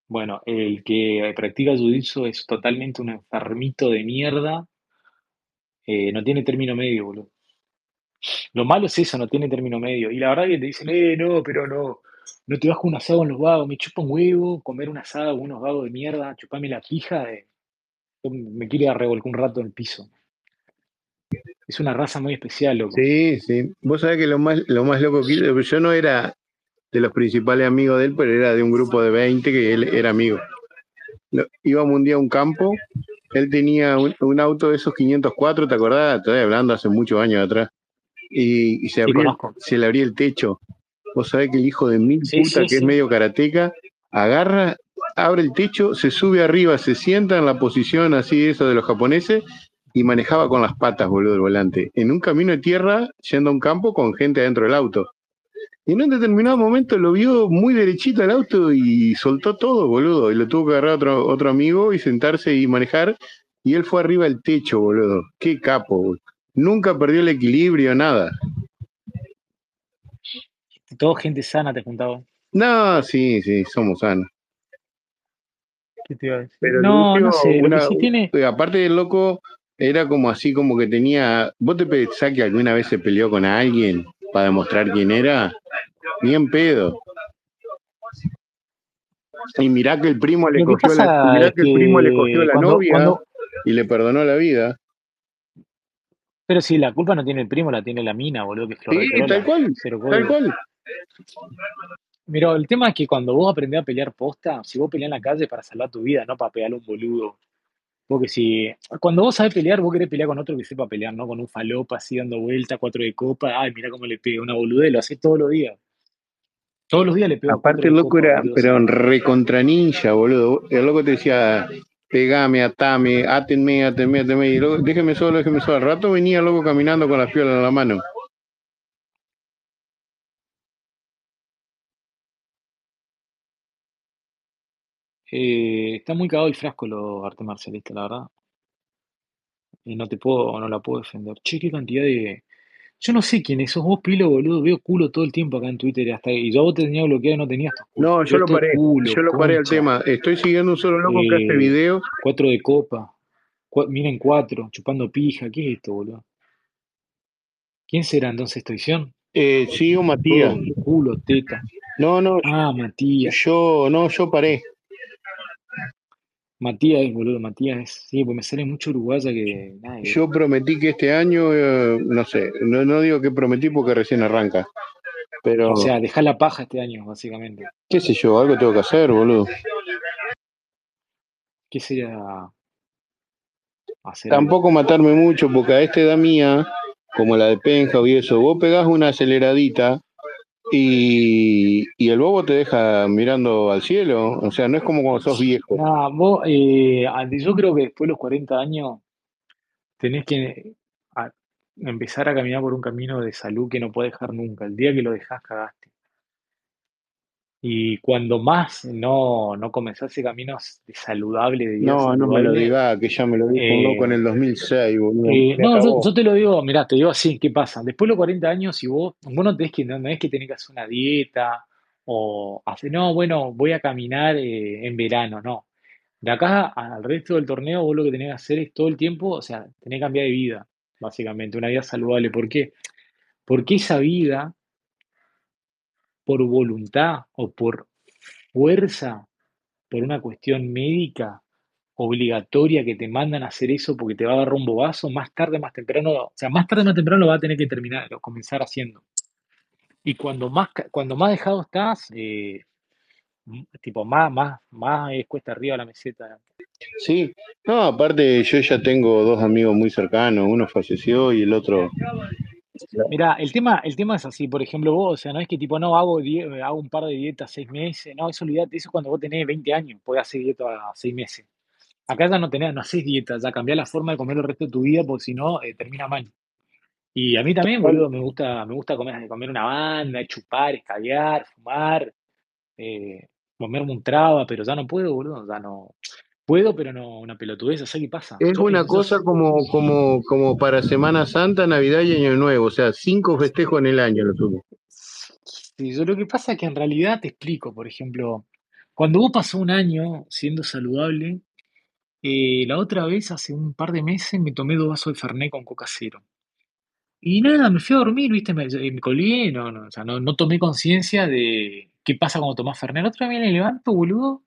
Bueno, el que practica jiu-jitsu es totalmente un enfermito de mierda. eh, no tiene término medio, boludo. Lo malo es eso, no tiene término medio. Y la verdad que te dicen, eh, no, pero no, no te con un asado con los vagos. Me chupa un huevo comer un asado con unos vagos de mierda, chupame la pija. yo me quiere revolcar un rato en el piso. Es una raza muy especial, loco. Sí, sí. Vos sabés que lo más, lo más loco que yo no era de los principales amigos de él, pero era de un grupo de 20 que él era amigo. Íbamos un día a un campo, él tenía un, un auto de esos 504, ¿te acordás? Estoy hablando hace muchos años atrás. Y, y se, abría, le abría el techo. Vos sabés que el hijo de mil Sí, puta, sí, que es medio karateca, agarra, abre el techo, se sube arriba, se sienta en la posición así, eso de los japoneses, y manejaba con las patas, boludo, el volante. En un camino de tierra, yendo a un campo con gente adentro del auto. Y en un determinado momento lo vio muy derechito el auto y soltó todo, boludo. Y lo tuvo que agarrar otro, otro amigo y sentarse y manejar. Y él fue arriba del techo, boludo. Qué capo, boludo. Nunca perdió el equilibrio, nada. Todo gente sana te juntaba. No, sí, sí, somos sanos. ¿Qué te iba a decir? Pero No, no último, sé. Lo una- que sí tiene. aparte del loco, era como así, como que tenía. ¿Vos te pensás que alguna vez se peleó con alguien para demostrar quién era? Ni en pedo. Y mirá que el primo le cogió la, mirá que el primo le cogió la cuando, novia cuando. y le perdonó la vida. Pero si la culpa no tiene el primo, la tiene la mina, boludo, que es Sí, tal cual, Cero tal cual. Mira, el tema es que cuando vos aprendés a pelear posta, si vos peleás en la calle es para salvar tu vida, no para pegarle a un boludo. Porque si, cuando vos sabés pelear, vos querés pelear con otro que sepa pelear, ¿no? Con un falopa así dando vuelta, cuatro de copa, ay, mira cómo le pega una boludez, lo haces todos los días. Todos los días le pego Aparte el loco copa, era, pero recontra ninja, boludo. El loco te decía, pegame, atame, átenme, átenme, átenme. Y luego, déjeme solo, déjeme solo. Al rato venía el loco caminando con las piolas en la mano. Eh, está muy cagado el frasco los artes marcialistas, la verdad. Y no te puedo, no la puedo defender. Che, qué cantidad de. Yo no sé quién es, sos vos, Pilo, boludo. Veo culo todo el tiempo acá en Twitter. Hasta, y yo vos te tenía bloqueado y no tenías tus culos. No, yo lo paré, culo, yo lo paré al tema. Estoy siguiendo un solo loco que hace eh, videos. cuatro de copa. Miren cuatro, chupando pija. ¿Qué es esto, boludo? ¿Quién será entonces esta edición? Eh, sigo Matías. Oh, culo, teta. No, no, Ah, Matías. yo, no, yo paré. Matías, boludo, Matías. Sí, pues me sale mucho uruguaya que. Nada, que- Yo prometí que este año, eh, no sé, no, no digo que prometí porque recién arranca, pero O sea, dejar la paja este año, básicamente. qué sé yo, algo tengo que hacer, boludo. ¿Qué sería hacer? Tampoco matarme mucho porque a esta edad mía, como la de Penja y eso, vos pegás una aceleradita y, y el bobo te deja mirando al cielo, o sea, no es como cuando sos viejo. Nah, vos, eh, yo creo que después de los 40 años tenés que empezar a caminar por un camino de salud que no podés dejar nunca. El día que lo dejás, cagaste. Y cuando más no, no comenzás ese camino de saludable, de vida No, no me lo digas, que ya me lo dijo un loco en eh, el 2006, boludo. eh, no, yo, te lo digo, mirá, te digo así, ¿qué pasa? Después de los 40 años, si vos, vos no tenés que, no, no es que tenés que hacer una dieta o hacer, no, bueno, voy a caminar eh, en verano, no. De acá al resto del torneo, vos lo que tenés que hacer es todo el tiempo, o sea, tenés que cambiar de vida, básicamente, una vida saludable. ¿Por qué? Porque esa vida, por voluntad o por fuerza, por una cuestión médica obligatoria que te mandan a hacer eso porque te va a agarrar un bobazo, más tarde, más temprano, o sea, más tarde, más temprano lo va a tener que terminar, o comenzar haciendo. Y cuando más, cuando más dejado estás, eh, tipo, más, más, más es cuesta arriba la meseta. Sí, no, aparte yo ya tengo dos amigos muy cercanos, uno falleció y el otro... Mira, el tema, el tema es así, por ejemplo, vos, o sea, no es que tipo, no, hago, die- hago un par de dietas seis meses, no, eso olvidate, eso cuando vos tenés 20 años, podés hacer dieta a seis meses. Acá ya no tenés, no haces dieta, ya cambiás la forma de comer el resto de tu vida, porque si no, eh, termina mal. Y a mí también, boludo, me gusta, me gusta comer, comer una banda, chupar, escabiar, fumar, eh, comerme un traba, pero ya no puedo, boludo, ya no. Puedo, pero no, una pelotudez, ¿sabes qué pasa? Es una cosa como, como, como para Semana Santa, Navidad y Año Nuevo, o sea, cinco festejos en el año lo tuvo. Sí, yo lo que pasa es que en realidad te explico, por ejemplo, cuando vos pasó un año siendo saludable, eh, la otra vez, hace un par de meses, me tomé dos vasos de Fernet con coca cero. Y nada, me fui a dormir, ¿viste? Me, me colgué, no, no, o sea, no, no tomé conciencia de qué pasa cuando tomás Fernet. La otra vez me levanto, boludo,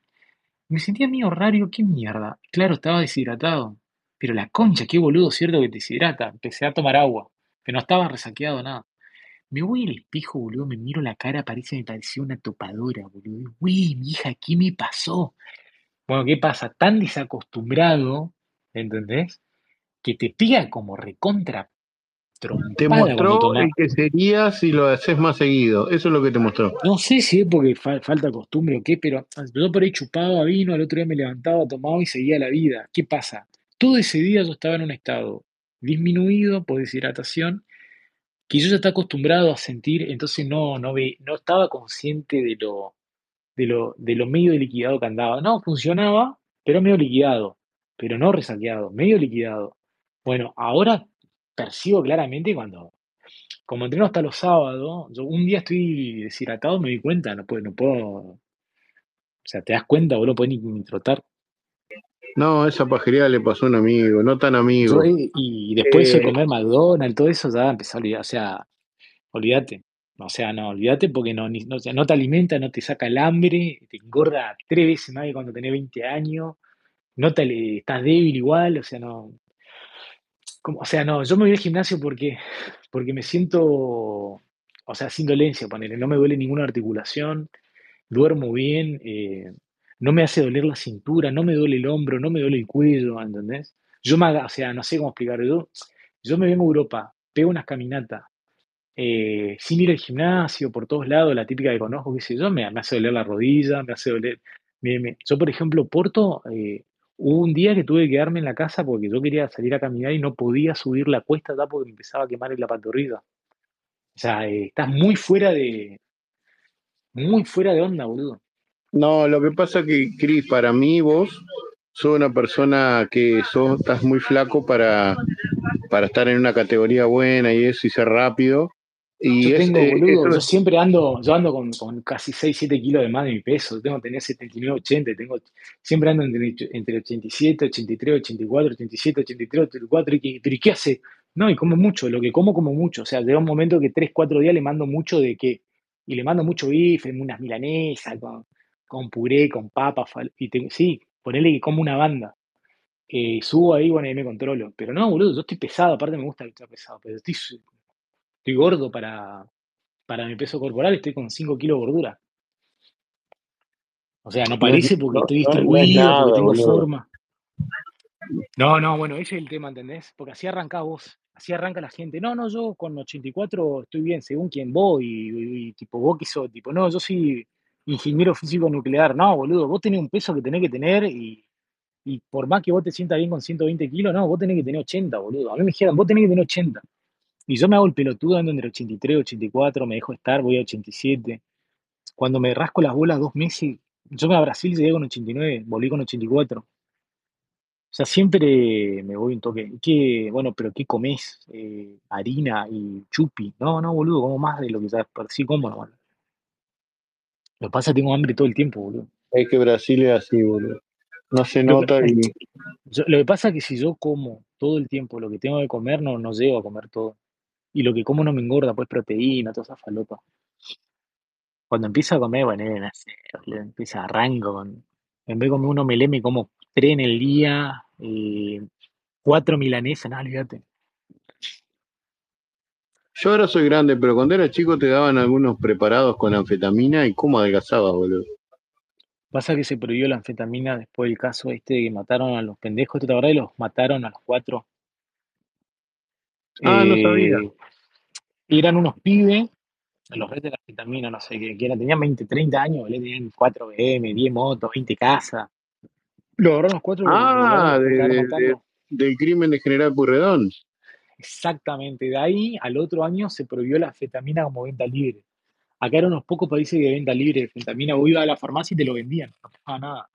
me sentía medio raro, qué mierda. Claro, estaba deshidratado, pero la concha, qué boludo, cierto que te deshidrata. Empecé a tomar agua, pero no estaba resaqueado, nada. Me voy al espejo, boludo, me miro la cara, parece, me parecía una topadora, boludo. Güey, mi hija, ¿qué me pasó? Bueno, ¿qué pasa? Tan desacostumbrado, ¿entendés? Que te pega como recontra Te mostró el que serías si lo haces más seguido, eso es lo que te mostró. No sé si es porque fa- falta costumbre o qué, pero yo por ahí chupaba vino, al otro día me levantaba, tomaba y seguía la vida. ¿Qué pasa? Todo ese día yo estaba en un estado disminuido por deshidratación, que yo ya estaba acostumbrado a sentir, entonces no, no, ve, no estaba consciente de lo, de lo, de lo medio liquidado que andaba. No, funcionaba, pero medio liquidado, pero no resaqueado, medio liquidado. Bueno, ahora percibo claramente cuando, como entreno hasta los sábados, yo un día estoy deshidratado, me di cuenta, no puedo, no puedo, o sea, te das cuenta, vos no podés ni, ni trotar. No, esa pajería le pasó a un amigo, no tan amigo. eh, y después de Eh, comer McDonald's, todo eso, ya empecé a olvidar, o sea, olvídate. O sea, no, olvídate porque no, ni- no, te alimenta, no te saca el hambre, te engorda tres veces más que cuando tenés 20 años, no te, estás débil igual, o sea, no. Como- o sea, no, yo me voy al gimnasio porque, porque me siento, o sea, sin dolencia, ponele, no me duele ninguna articulación, duermo bien, eh, no me hace doler la cintura, no me duele el hombro, no me duele el cuello, ¿entendés? Yo me, o sea, no sé cómo explicar, yo, yo me vengo a Europa, pego unas caminatas, eh, sin ir al gimnasio, por todos lados, la típica que conozco, qué sé yo, me, me hace doler la rodilla, me hace doler. me- yo, por ejemplo, Porto, eh, hubo un día que tuve que quedarme en la casa porque yo quería salir a caminar y no podía subir la cuesta ya porque me empezaba a quemar en la pantorrilla. O sea, eh, estás muy fuera de, muy fuera de onda, boludo. No, lo que pasa que, Cris, para mí vos sos una persona que sos, estás muy flaco para, para estar en una categoría buena y eso y ser rápido. Y Yo es, tengo, eh, boludo, yo siempre ando, yo ando con, con casi 6, 7 kilos de más de mi peso. Tengo que tener 79, 80, tengo, siempre ando entre, entre 87, 83, 84, 87, 83, 84. ¿Y pero ¿y qué hace? No, y como mucho, lo que como, como mucho. O sea, llega un momento que tres, cuatro días le mando mucho de qué. Y le mando mucho bife, unas milanesas, con, con puré, con papas. Y te- sí, ponele que como una banda. Eh, subo ahí, bueno, ahí me controlo. Pero no, boludo, yo estoy pesado, aparte me gusta estar pesado, pero estoy, estoy gordo para, para mi peso corporal, estoy con 5 kilos de gordura. O sea, no parece porque estoy no- no es distribuido, porque tengo boludo. forma. No, no, bueno, ese es el tema, ¿entendés? Porque así arranca vos, así arranca la gente. No, no, yo con 84 estoy bien, según quien vos, y, y- y tipo, vos que sos, tipo, no, yo soy ingeniero físico nuclear. No, boludo, vos tenés un peso que tenés que tener y, y por más que vos te sientas bien con 120 kilos, no, vos tenés que tener 80, boludo. A mí me dijeron, vos tenés que tener 80. Y yo me hago el pelotudo ando entre 83 y 84, me dejo estar, voy a 87. Cuando me rasco las bolas dos meses, yo me a Brasil llegué con 89, volví con 84. O sea, siempre me voy un toque. ¿Qué, bueno, pero qué comés? Eh, harina y chupi. No, no, boludo, como más de lo que ya sí como, no. Lo que pasa es que tengo hambre todo el tiempo, boludo. Es que Brasil es así, boludo. No se Lo que, nota y yo- lo que pasa es que si yo como todo el tiempo lo que tengo que comer, no, no llego a comer todo. Y lo que como no me engorda, pues proteína, toda esa falopa. Cuando empiezo a comer, bueno, no sé, boludo, empieza arranco con. En vez de comer uno meleme, como tres en el día, eh, cuatro milanesas, no, olvídate. yo ahora soy grande, pero cuando era chico te daban algunos preparados con anfetamina y cómo adelgazabas, boludo. Pasa que se prohibió la anfetamina después del caso este de que mataron a los pendejos, ¿te acordás? Los mataron a los cuatro. Ah, no sabía. Eh, eran unos pibes, los redes de la anfetamina, no sé qué, que eran, tenían 20, 30 años, boludo, tenían 4 BM, 10 motos, 20 casas. Lo agarraron los cuatro Ah, los de, de- de- del crimen de General Purredón. Exactamente, de ahí al otro año se prohibió la anfetamina como venta libre. Acá eran unos pocos países de venta libre de anfetamina, vos ibas a la farmacia y te lo vendían, no pasaba nada.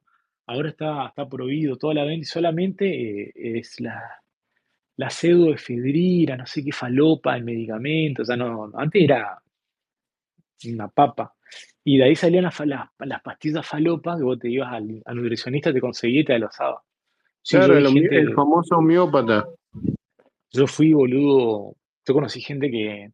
Ahora está, está prohibido toda la venta y solamente eh, es la, la pseudoefedrina, no sé qué falopa, el medicamento, o sea, no, antes era una papa. Y de ahí salían las, las, las pastillas falopa que vos te ibas al, al nutricionista, te conseguía y te alozaba. Sí, Claro, el, famoso homeópata. yo fui boludo, yo conocí gente que,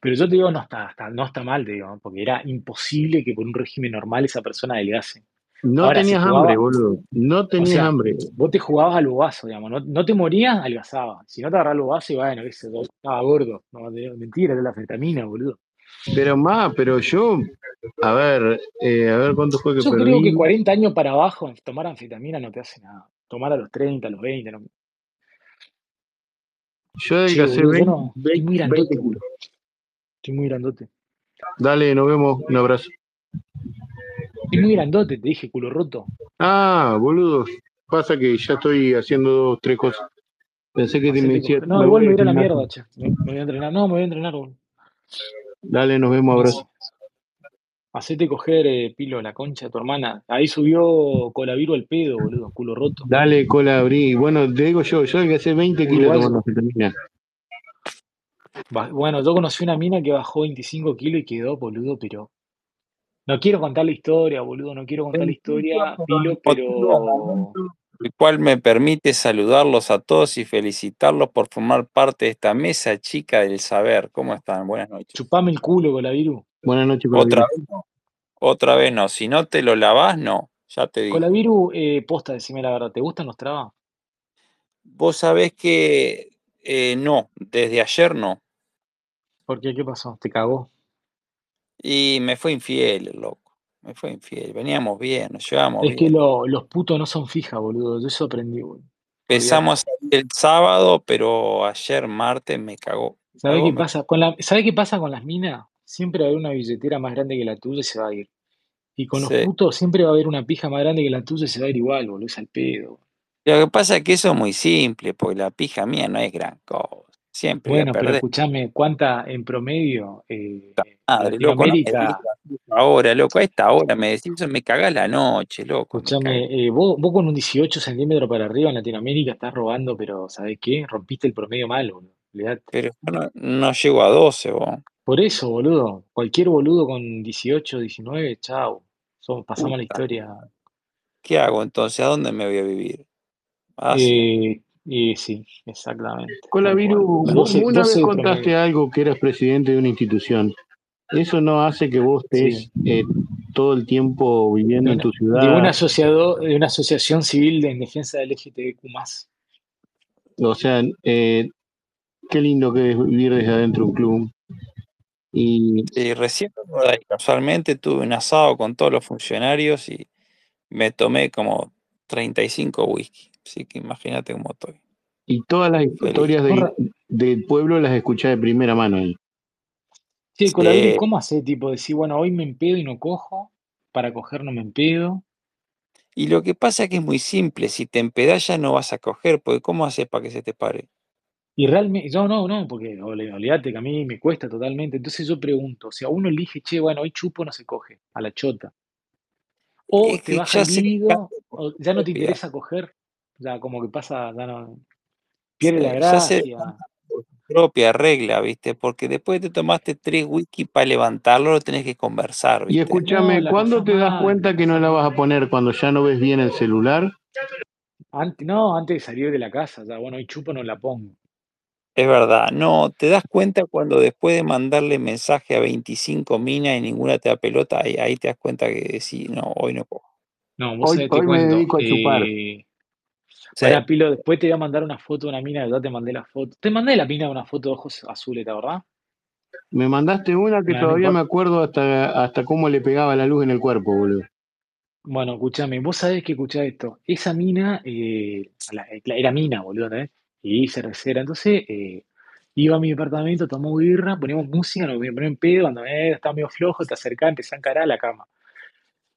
pero yo te digo, no está, está- no está mal, te digo, porque era imposible que por un régimen normal esa persona adelgase. No Ahora, si tenías hambre, boludo. No o tenías sea, hambre. vos te jugabas al bobazo, digamos, no, no te morías, adelgazabas. Si no te agarrabas el bobazo, y bueno, yo, estaba gordo. No, mentira, era la fetamina, boludo. Pero más, pero yo, a ver, eh, a ver cuánto fue que Yo creo que perdí. 40 años para abajo, tomar anfetamina no te hace nada. Tomar a los 30, a los 20, no. Yo boludo, yo 20, no, estoy muy 20 grandote, kilos. boludo. Estoy muy grandote. Dale, nos vemos. Un abrazo. Estoy muy grandote, te dije, culo roto. Ah, boludo. Pasa que ya estoy haciendo dos, tres cosas. Pensé que te me decía. No, igual me voy a la mierda, che. Me, voy a entrenar. No, me voy a entrenar, boludo. Dale, nos vemos. Abrazo. Hacete coger, eh, Pilo, la concha de tu hermana. Ahí subió Colaviro al pedo, boludo, culo roto. Dale, cola, abrí. Bueno, te digo yo, yo adelgacé 20 kilos tomando Uruguayo. anfetamina. Ba- Bueno, yo conocí una mina que bajó 25 kilos y quedó, boludo, pero. No quiero contar la historia, boludo, no quiero contar la historia, Pilo, pero. el cual me permite saludarlos a todos y felicitarlos por formar parte de esta mesa chica del saber. ¿Cómo están? Buenas noches. Chupame el culo, Colaviru. Buenas noches, Otra Colaviro. vez no. Otra vez no. Si no te lo lavás, no. Ya te dije. Colaviru, eh, posta, decime la verdad, ¿te gustan los trabas? Vos sabés que eh, no, desde ayer no. ¿Por qué? ¿Qué pasó? ¿Te cagó? Y me fue infiel, el loco. Me fue infiel. Veníamos bien, nos llevábamos Es que lo- los putos no son fijas, boludo. Yo eso aprendí, boludo. Empezamos el sábado, pero ayer martes me cagó. Me ¿Sabés cagó, qué me pasa? Con la, ¿sabés qué pasa con las minas? Siempre va a haber una billetera más grande que la tuya y se va a ir. Y con los Sí. putos siempre va a haber una pija más grande que la tuya y se va a ir igual, boludo. Es al pedo. Lo que pasa es que eso es muy simple, porque la pija mía no es gran cosa. Siempre Bueno, pero escúchame, ¿cuánta en promedio eh, Madre, loco, no Latinoamérica? digas ahora, loco, a esta hora me decís eso, me cagás la noche, loco. Escúchame, eh, vos, vos con un 18 centímetros para arriba en Latinoamérica estás robando, pero ¿sabés qué? Rompiste el promedio mal, boludo. Pero no, no llego a 12, vos. Por eso, boludo. Cualquier boludo con 18, 19, chau. Somos- pasamos la historia. ¿qué hago entonces? ¿A dónde me voy a vivir? Ah, sí. Y sí, exactamente. Viru, vos 12, una vez 12 de contaste promedio. algo que eras presidente de una institución. Eso no hace que vos estés Sí. eh, todo el tiempo viviendo en tu de una ciudad. asociado, de una asociación civil de- en defensa del LGTBQ+. O sea, eh, qué lindo que es vivir desde adentro de un club. Y recién casualmente tuve un asado con todos los funcionarios y me tomé como 35 whisky. Así que imagínate cómo estoy. Y todas las historias Con de- del pueblo las escuché de primera mano ahí. Che, Colaviru, Sí. ¿cómo hace tipo decir, bueno, hoy me empedo y no cojo? Para coger no me empedo. Y lo que pasa es que es muy simple. Si te empedás ya no vas a coger, porque ¿cómo haces para que se te pare? Y realmente, yo no, no, porque olvídate que a mí me cuesta totalmente. Entonces yo pregunto, si a uno elige, che, bueno, hoy chupo no se coge, a la chota. O Es te baja el o ya no te interesa coger, ya como que pasa, ya no, pierde la Sí, ya se gracia. por tu propia regla, ¿viste? Porque después te tomaste tres whisky para levantarlo, lo tenés que conversar, Y escúchame, No, ¿cuándo te das mal, cuenta que no la vas a poner cuando ya no ves bien el celular? Antes, no, antes de salir de la casa, ya, bueno, hoy chupo no la pongo. Es verdad, no, te das cuenta cuando después de mandarle mensaje a 25 minas y ninguna te da pelota, ahí, ahí te das cuenta que sí, no, hoy no puedo. No, vos Hoy, sabés, te hoy me cuento. dedico a chupar. Eh, Pilo, después te voy a mandar una foto de una mina, ya te mandé la foto. Te mandé la mina de una foto de ojos azules, ¿te acordás? Me mandaste una que todavía me acuerdo hasta, hasta cómo le pegaba la luz en el cuerpo, boludo. Bueno, escúchame, vos sabés que escuchá esto. Esa mina, eh, la- la- era mina, boludo, ¿eh? Y cervecera. Entonces, eh, iba a mi departamento, tomó birra, poníamos música, nos poníamos en pedo, cuando eh, estaba medio flojo, te acercás, empecé a encarar a la cama.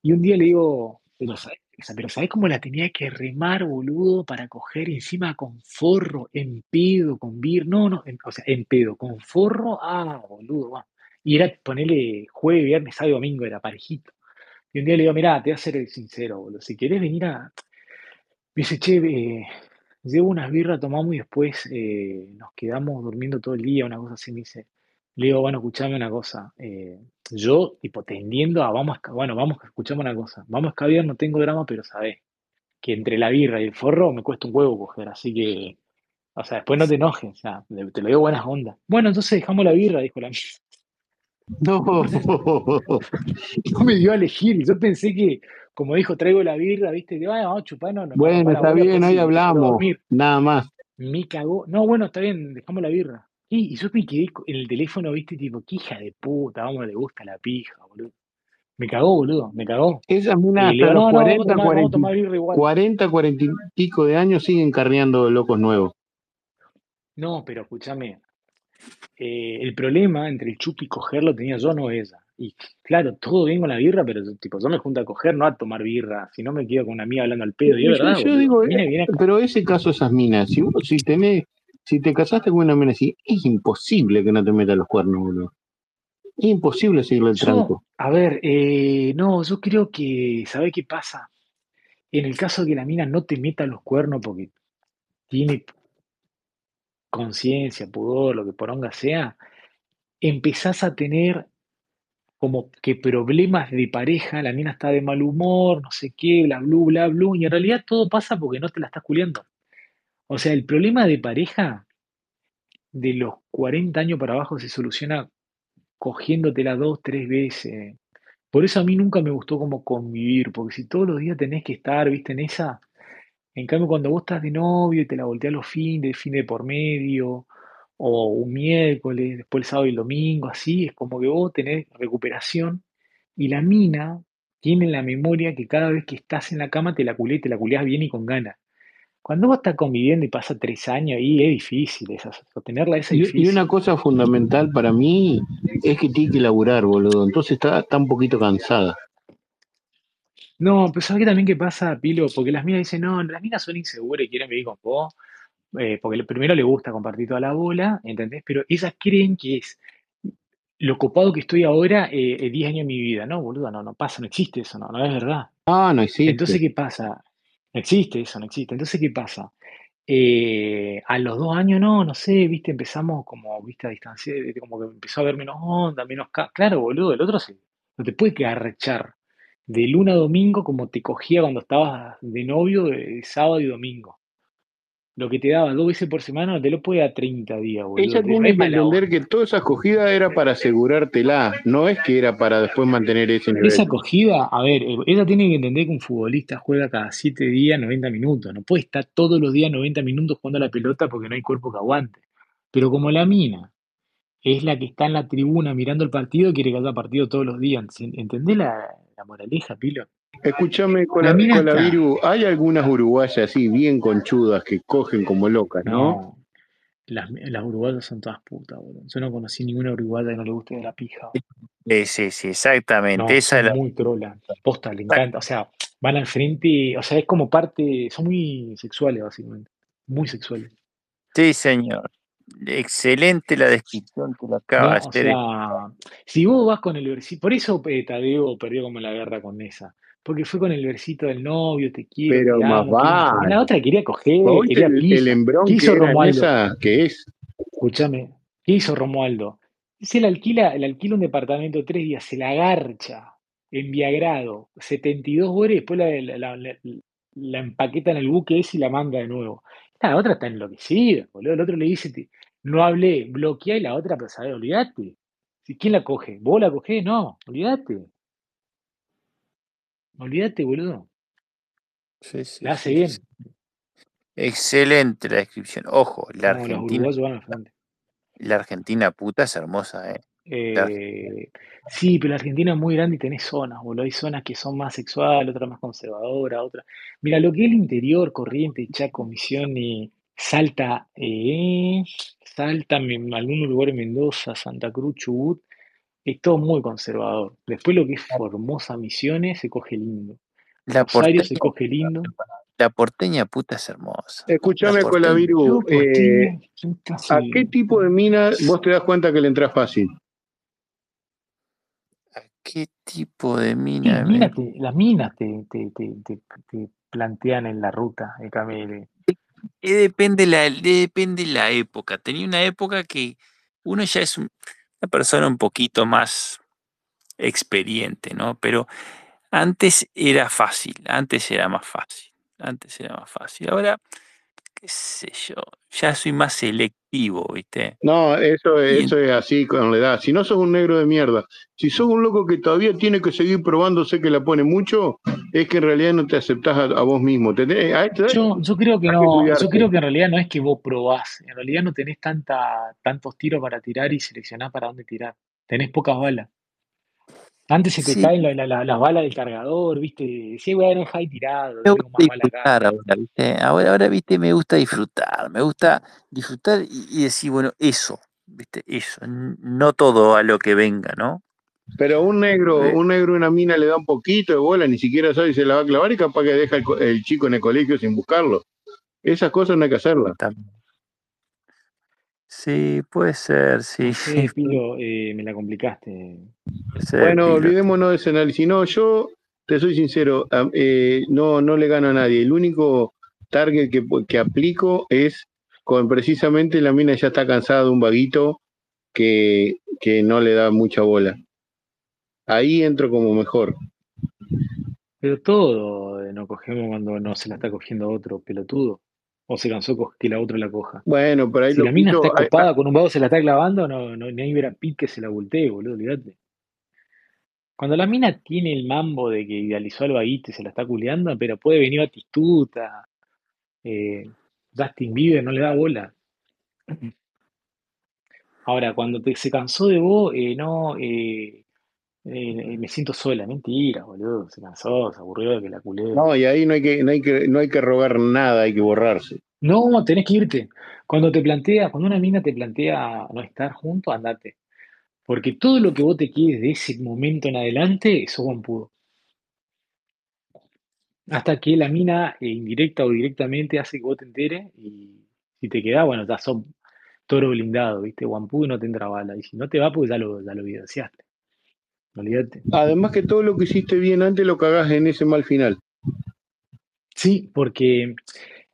Y un día le digo, pero ¿sabés, pero ¿sabés cómo la tenía que remar, boludo, para coger encima con forro, en pedo, con bir? No, no, o sea, en pedo, con forro, ah, boludo, va. Y era ponerle jueves, viernes, sábado y domingo, era parejito. Y un día le digo, mirá, te voy a ser sincero, boludo, si querés venir a... Me dice, che, llevo unas birras, tomamos y después eh, nos quedamos durmiendo todo el día, una cosa así, me dice. Le digo, bueno, escuchame una cosa. eh, yo, tipo, tendiendo a, vamos, a bueno, vamos, escuchame una cosa. Vamos a escabiar, no tengo drama, pero sabés que entre la birra y el forro me cuesta un huevo coger, así que, o sea, después no te enojes, o sea, te lo digo buenas ondas. Bueno, entonces dejamos la birra, dijo la. [laughs] No. [laughs] No me dio a elegir, yo pensé que, como dijo, traigo la birra, viste, digo, "Ay, vamos a chupar, no, va a Bueno, está bien, hoy hablamos. Nada más. Me cagó. No, bueno, está bien, dejamos la birra. Y, y yo me quedé co- en el teléfono, viste, tipo, qué hija de puta, vamos, le gusta la pija, boludo. Me cagó, boludo, me cagó. Esas Y minas le hasta digo, los no, no, vamos a 40, tomar, vamos a 40, tomar birra igual. 40, 40 y pico de años siguen carneando locos nuevos. No, pero escúchame, eh, el problema entre el chupi y coger lo tenía yo, no ella. Y claro, todo bien con la birra, pero yo, tipo, yo me junto a coger, no a tomar birra, si no me quedo con una amiga hablando al pedo. Y es Yo, verdad, yo boludo. digo, eh, viene pero ese caso, esas minas, si, vos- si tenés, si te casaste con una mina así, es imposible que no te metas los cuernos, boludo. Es imposible seguirle el Yo, tranco. a ver, eh, no, yo creo que, ¿sabés qué pasa? En el caso de que la mina no te meta los cuernos porque tiene conciencia, pudor, lo que poronga sea, empezás a tener como que problemas de pareja, la mina está de mal humor, no sé qué, bla, bla, bla, bla, y en realidad todo pasa porque no te la estás culiando. O sea, el problema de pareja de los 40 años para abajo se soluciona cogiéndotela dos, tres veces. Por eso a mí nunca me gustó como convivir, porque si todos los días tenés que estar, viste, en esa, en cambio cuando vos estás de novio y te la volteas los fines, fin de por medio, o un miércoles, después el sábado y el domingo, así, es como que vos tenés recuperación y la mina tiene en la memoria que cada vez que estás en la cama te la culé, te la culeás bien y con ganas. Cuando vos estás conviviendo y pasa tres años ahí, es difícil, esa, sostenerla es Y, y difícil. una cosa fundamental para mí es que tiene que laburar, boludo. Entonces está, está un poquito cansada. No, pero ¿sabes qué también qué pasa, Pilo? Porque las minas dicen, no, las minas son inseguras y quieren vivir con vos, eh, porque primero le gusta compartir toda la bola, ¿entendés? Pero ellas creen que es lo copado que estoy ahora, eh, eh, 10 años de mi vida, ¿no, boludo? No, no pasa, no existe eso, no, no es verdad. Ah, no existe. Entonces, ¿qué pasa? No existe eso, no existe. Entonces, ¿qué pasa? Eh, a los dos años, no, no sé, viste, empezamos como, viste, a distanciar, viste, como que empezó a ver menos onda, menos... Claro, boludo, el otro se, no te puede quedar rechar de luna a domingo como te cogía cuando estabas de novio de sábado y domingo. Lo que te daba dos veces por semana te lo puede dar 30 días, boludo. Ella tiene que entender que toda esa acogida era para asegurártela, no es que era para después mantener ese nivel. Esa acogida, a ver, ella tiene que entender que un futbolista juega cada 7 días 90 minutos. No puede estar todos los días 90 minutos jugando a la pelota porque no hay cuerpo que aguante. Pero como la mina es la que está en la tribuna mirando el partido, quiere que haya partido todos los días. ¿Entendés la, la moraleja, Pilo? Escúchame, con La la, con la. Viru, hay algunas uruguayas así, bien conchudas, que cogen como locas, ¿no? No, las, las uruguayas son todas putas, boludo. Yo no conocí ninguna uruguaya que no le guste de la pija. Sí, sí, sí, exactamente. No, Esa es son la. muy trolas. Posta, le encanta. O sea, van al frente, o sea, es como parte, son muy sexuales, básicamente. Muy sexuales. Sí, señor. Excelente la descripción que lo acaba No, de o hacer. sea, si vos vas con el por eso eh, Tadeo perdió como la guerra con esa, porque fue con el versito del novio, te quiero, Pero te más amo, qué. vale. La otra quería coger, ¿Vos viste quería el, el pija. embrón ¿Qué que hizo en Romualdo? esa que es? Escúchame, ¿qué hizo Romualdo? Se le alquila, le alquila un departamento tres días, se la garcha, enviagrado, 72 horas, y después la, la, la- la- empaqueta en el buque ese y la manda de nuevo. La otra está enloquecida, boludo. El otro le dice, no hablé, bloquea y la otra, pero sabes, olvídate. ¿Quién la coge? ¿Vos la cogés? No, olvídate. Olvídate, boludo. Sí, sí, La hace bien. Excelente la descripción. Ojo, la No, Argentina, van al frente. la Argentina puta es hermosa, ¿eh? La Eh, sí, pero la Argentina es muy grande y tenés zonas, boludo. Hay zonas que son más sexuales, otras más conservadoras, otras. Mira, lo que es el interior, Corrientes, Chaco, Misiones, Salta, eh, Salta, algún lugar en Mendoza, Santa Cruz, Chubut, es todo muy conservador. Después lo que es Formosa, Misiones, se coge lindo. La Rosario se porteña, coge lindo. la porteña puta es hermosa. Escúchame con la porteña. Viru, Yo, eh, ¿a qué tipo de mina vos te das cuenta que le entras fácil? ¿Qué tipo de Sí, mina las minas te, las minas te, te, te, te- te plantean en la ruta de camele. Eh, depende la, depende la época. Tenía una época que uno ya es un- una persona un poquito más experiente, ¿no? Pero antes era fácil, antes era más fácil, antes era más fácil. Ahora, qué sé yo, ya soy más selectivo, ¿viste? No, eso, Y eso es así con la edad. Si no sos un negro de mierda, si sos un loco que todavía tiene que seguir probándose que la pone mucho, es que en realidad no te aceptás a, a vos mismo. Te tenés- a esta edad Yo, yo creo que no, yo creo que en realidad no es que vos probás, en realidad no tenés tanta, tantos tiros para tirar y seleccionás para dónde tirar. Tenés pocas balas. Antes se te sí, caen la- la- la- las balas del cargador, ¿viste? Sí, bueno, deja ahí tirado, me tengo gusta disfrutar ahora, ¿viste? Ahora, ahora, ¿viste? Me gusta disfrutar, me gusta disfrutar y, y decir, bueno, eso, ¿viste? Eso, no todo a lo que venga, ¿no? Pero un negro, un negro, una mina le da un poquito de bola, ni siquiera sabe si se la va a clavar y capaz que deja el, el chico en el colegio sin buscarlo. Esas cosas no hay que hacerlas. tam- Sí, puede ser, sí, sí, Pilo, [laughs] eh, me la complicaste. ser, Bueno, Pilo. olvidémonos de ese análisis. No, yo te soy sincero, eh, no, no le gano a nadie. El único target que, que aplico es con precisamente la mina ya está cansada de un vaguito que, que no le da mucha bola. Ahí entro como mejor. Pero todo eh, no cogemos cuando no se la está cogiendo otro pelotudo. O se cansó que la otra la coja. Bueno, pero ahí Si la mina está hay- copada con un vago, se la está clavando, no, no, ni hay a Pitt que se la voltee, boludo, olvídate. Cuando la mina tiene el mambo de que idealizó al vaguito y se la está culeando, pero puede venir Batistuta, eh, Justin Bieber, no le da bola. Ahora, cuando te, se cansó de vos, eh, no, eh, eh, me siento sola. Mentira, boludo. Se cansó, se aburrió de que la culé. no, y ahí no hay que, no hay que, no hay que rogar nada, hay que borrarse. No, tenés que irte. Cuando te plantea, cuando una mina te plantea no estar juntos, andate. Porque todo lo que vos te quieres de ese momento en adelante, eso pudo. Hasta que la mina, eh, indirecta o directamente, hace que vos te enteres y si te quedás, bueno, ya son toro blindado, ¿viste? Guampú no te entra bala. Y si no te va, pues ya lo, ya lo evidenciaste. Olvídate. Además que todo lo que hiciste bien antes lo cagás en ese mal final. Sí, porque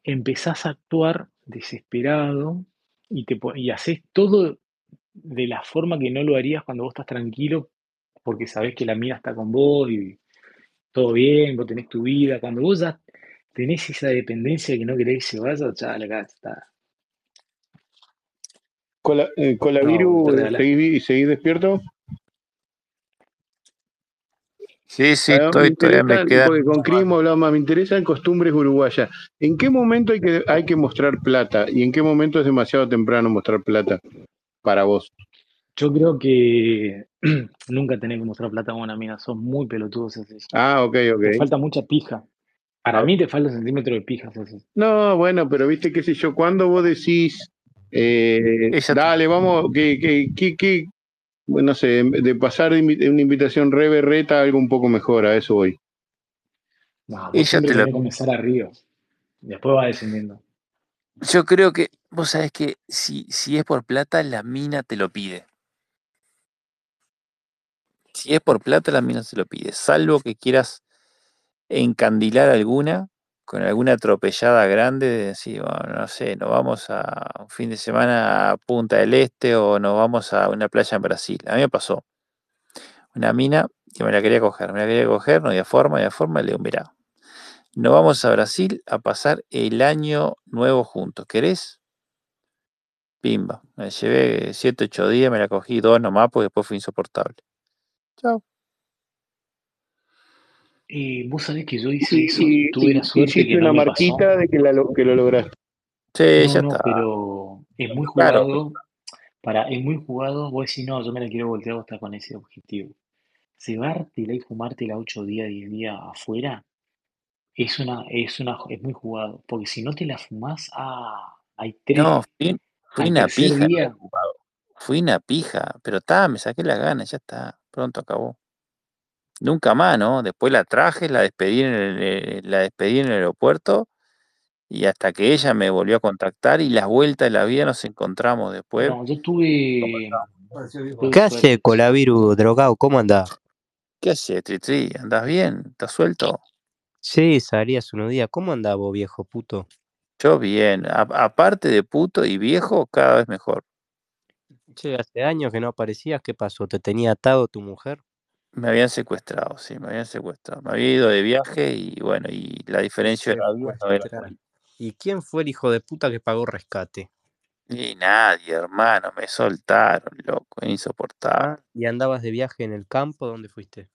empezás a actuar desesperado y, te, y haces todo de la forma que no lo harías cuando vos estás tranquilo, porque sabés que la mina está con vos y todo bien, vos tenés tu vida. Cuando vos ya tenés esa dependencia que no querés que se vaya, chaval, acá está. Cola, eh, No, Colaviru, te eh, regalás. ¿seguí, seguí despierto? Sí, sí, Ah, me estoy, todavía me porque con Crimo hablamos, me interesan costumbres uruguayas. ¿En qué momento hay que, hay que mostrar plata? ¿Y en qué momento es demasiado temprano mostrar plata para vos? Yo creo que [clears throat] nunca tenés que mostrar plata con una mina, sos muy pelotudo. Ah, ok, Te ok. falta mucha pija. Para Ah, mí te falta centímetro de pija. No, bueno, pero viste, qué sé yo, cuando vos decís, eh, dale, vamos, que, que, que- bueno, no sé, de pasar de una invitación re berreta a algo un poco mejor, a eso voy. No, ella siempre te que comenzar arriba. Después va descendiendo. Yo creo que, vos sabés que si, si es por plata, la mina te lo pide. Si es por plata, la mina se lo pide. Salvo que quieras encandilar alguna con alguna atropellada grande, de decir, bueno, no sé, nos vamos a un fin de semana a Punta del Este o nos vamos a una playa en Brasil. A mí me pasó. Una mina que me la quería coger, me la quería coger, no había forma, no forma, le digo, mirá, nos vamos a Brasil a pasar el año nuevo juntos. ¿Querés? Pimba. Me llevé 7, 8 días, me la cogí dos nomás porque después fue insoportable. Chao. Y vos sabés que yo hice eso Y, y tuve la suerte hiciste que no una me pasó. marquita de que, la lo- que lo lograste. Sí, No, ya no, está. pero es muy Claro. jugado. Para, es muy jugado. Vos decís, no, yo me la quiero voltear, vos estás con ese objetivo. Cebártela y fumártela 8 días, 10 días afuera es una, es una, es muy jugado. Porque si no te la fumás, ah, hay tres, No, fui, una pija, día. Fui una pija, pero está, me saqué las ganas, ya está. Pronto acabó. Nunca más, ¿no? Después la traje, la despedí en el, eh, la despedí en el aeropuerto y hasta que ella me volvió a contactar y las vueltas de la vida nos encontramos después. no, yo tuve, tuve ¿Qué hace suerte. Colaviru drogado? ¿Cómo andás? ¿Qué haces, Tritri? ¿Andás bien? ¿Estás suelto? Sí, salí hace unos días. ¿Cómo andás vos, viejo puto? Yo bien. A- aparte de puto y viejo, cada vez mejor. Che, hace años que no aparecías. ¿Qué pasó? ¿Te tenía atado tu mujer? Me habían secuestrado, sí, me habían secuestrado. Me había ido de viaje y bueno, y la diferencia de no era. ¿Y quién fue el hijo de puta que pagó rescate? Y nadie, hermano, me soltaron, loco, insoportable. ¿y andabas de viaje en el campo? ¿Dónde fuiste?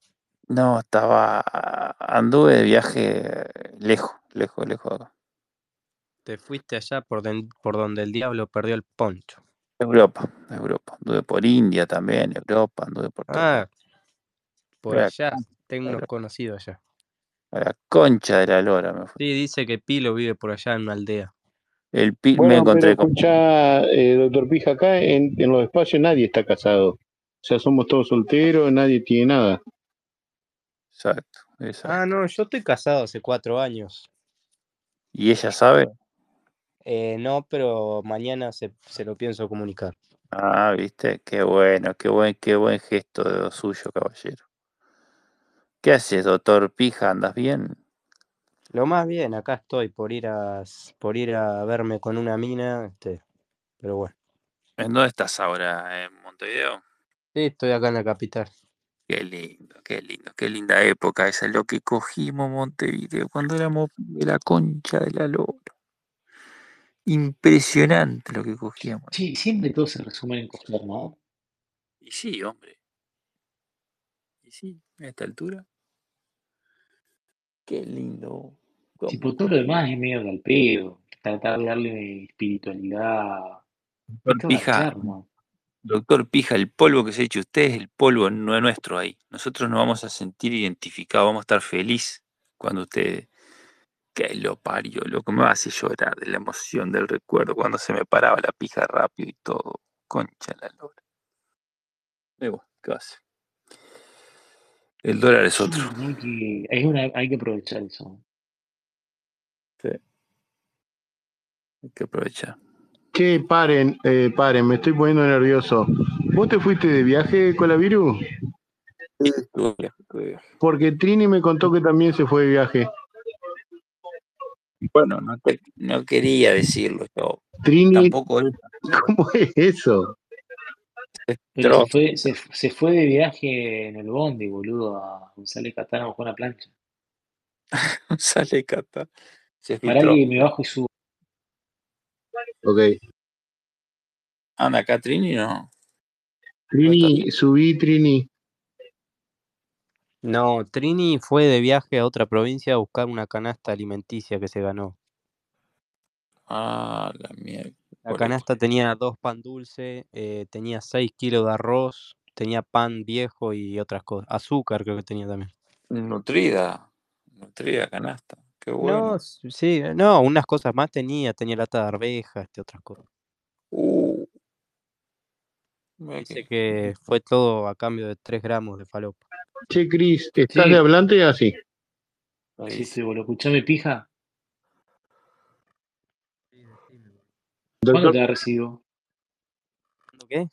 No, estaba, anduve de viaje lejos, lejos, lejos de acá. Te fuiste allá por, den- por donde el diablo perdió el poncho. Europa, Europa. Anduve por India también, Europa, anduve por. Ah, por allá. Tengo unos la, conocidos allá. a la concha de la lora me fui. Sí, dice que Pilo vive por allá en una aldea. El pi- me pero encontré con... escucha, eh, doctor Pija, acá en, en los espacios nadie está casado. O sea, somos todos solteros, nadie tiene nada. Exacto, exacto. Ah, no, yo estoy casado hace cuatro años. ¿Y ella sabe? Eh, no, pero mañana se, se lo pienso comunicar. Ah, viste, qué bueno, qué buen, qué buen gesto de lo suyo, caballero. ¿Qué haces, doctor Pija? ¿Andas bien? Lo más bien, acá estoy por ir a por ir a verme con una mina, este, pero bueno. ¿En dónde estás ahora? ¿En Montevideo? Sí, estoy acá en la capital. Qué lindo, qué lindo, qué linda época esa, lo que cogimos Montevideo cuando éramos de la concha de la lora. Impresionante lo que cogíamos. Sí, siempre todo se resume en coger, ¿no? Y sí, hombre, y sí, a esta altura. Qué lindo. Si ¿Cómo por todo lo demás es medio al pedo, tratar de darle espiritualidad, Doctor Pija, doctor Pija, el polvo que se ha hecho usted es el polvo no es nuestro ahí. Nosotros nos vamos a sentir identificados, vamos a estar felices cuando usted, que lo parió, lo que me hace llorar de la emoción del recuerdo, cuando se me paraba la pija rápido y todo, concha la lora. Y bueno, ¿qué va a hacer? El dólar es otro. hay que, hay, una, hay que aprovechar eso. Sí, hay que aprovechar. Che, paren, eh, paren, me estoy poniendo nervioso. ¿Vos te fuiste de viaje, Colaviru? Sí, estuve de viaje. Porque Trini me contó que también se fue de viaje. Bueno, no, te- no quería decirlo yo. Trini, Tampoco ¿cómo es eso? Pero se fue, se, se fue de viaje en el bondi, boludo, a González Catán a buscar una plancha. [laughs] sale cata. Se Pará que me bajo y subo. Ok. Anda acá, Trini, no. Trini, subí, Trini. No, Trini fue de viaje a otra provincia a buscar una canasta alimenticia que se ganó. Ah, la mierda. La canasta tenía dos pan dulce, eh, tenía 6 kilos de arroz, tenía pan viejo y otras cosas. Azúcar creo que tenía también. Nutrida. Nutrida canasta. Qué No, bueno. s- sí, no, unas cosas más tenía, tenía lata de arvejas, este, otras cosas. Uh. Dice que- fue todo a cambio de 3 gramos de falopa. Che, Cris, ¿estás Sí. de hablante así? Sí, estoy boludo. Escuchame, pija. ¿Cuándo te recibo? ¿Qué?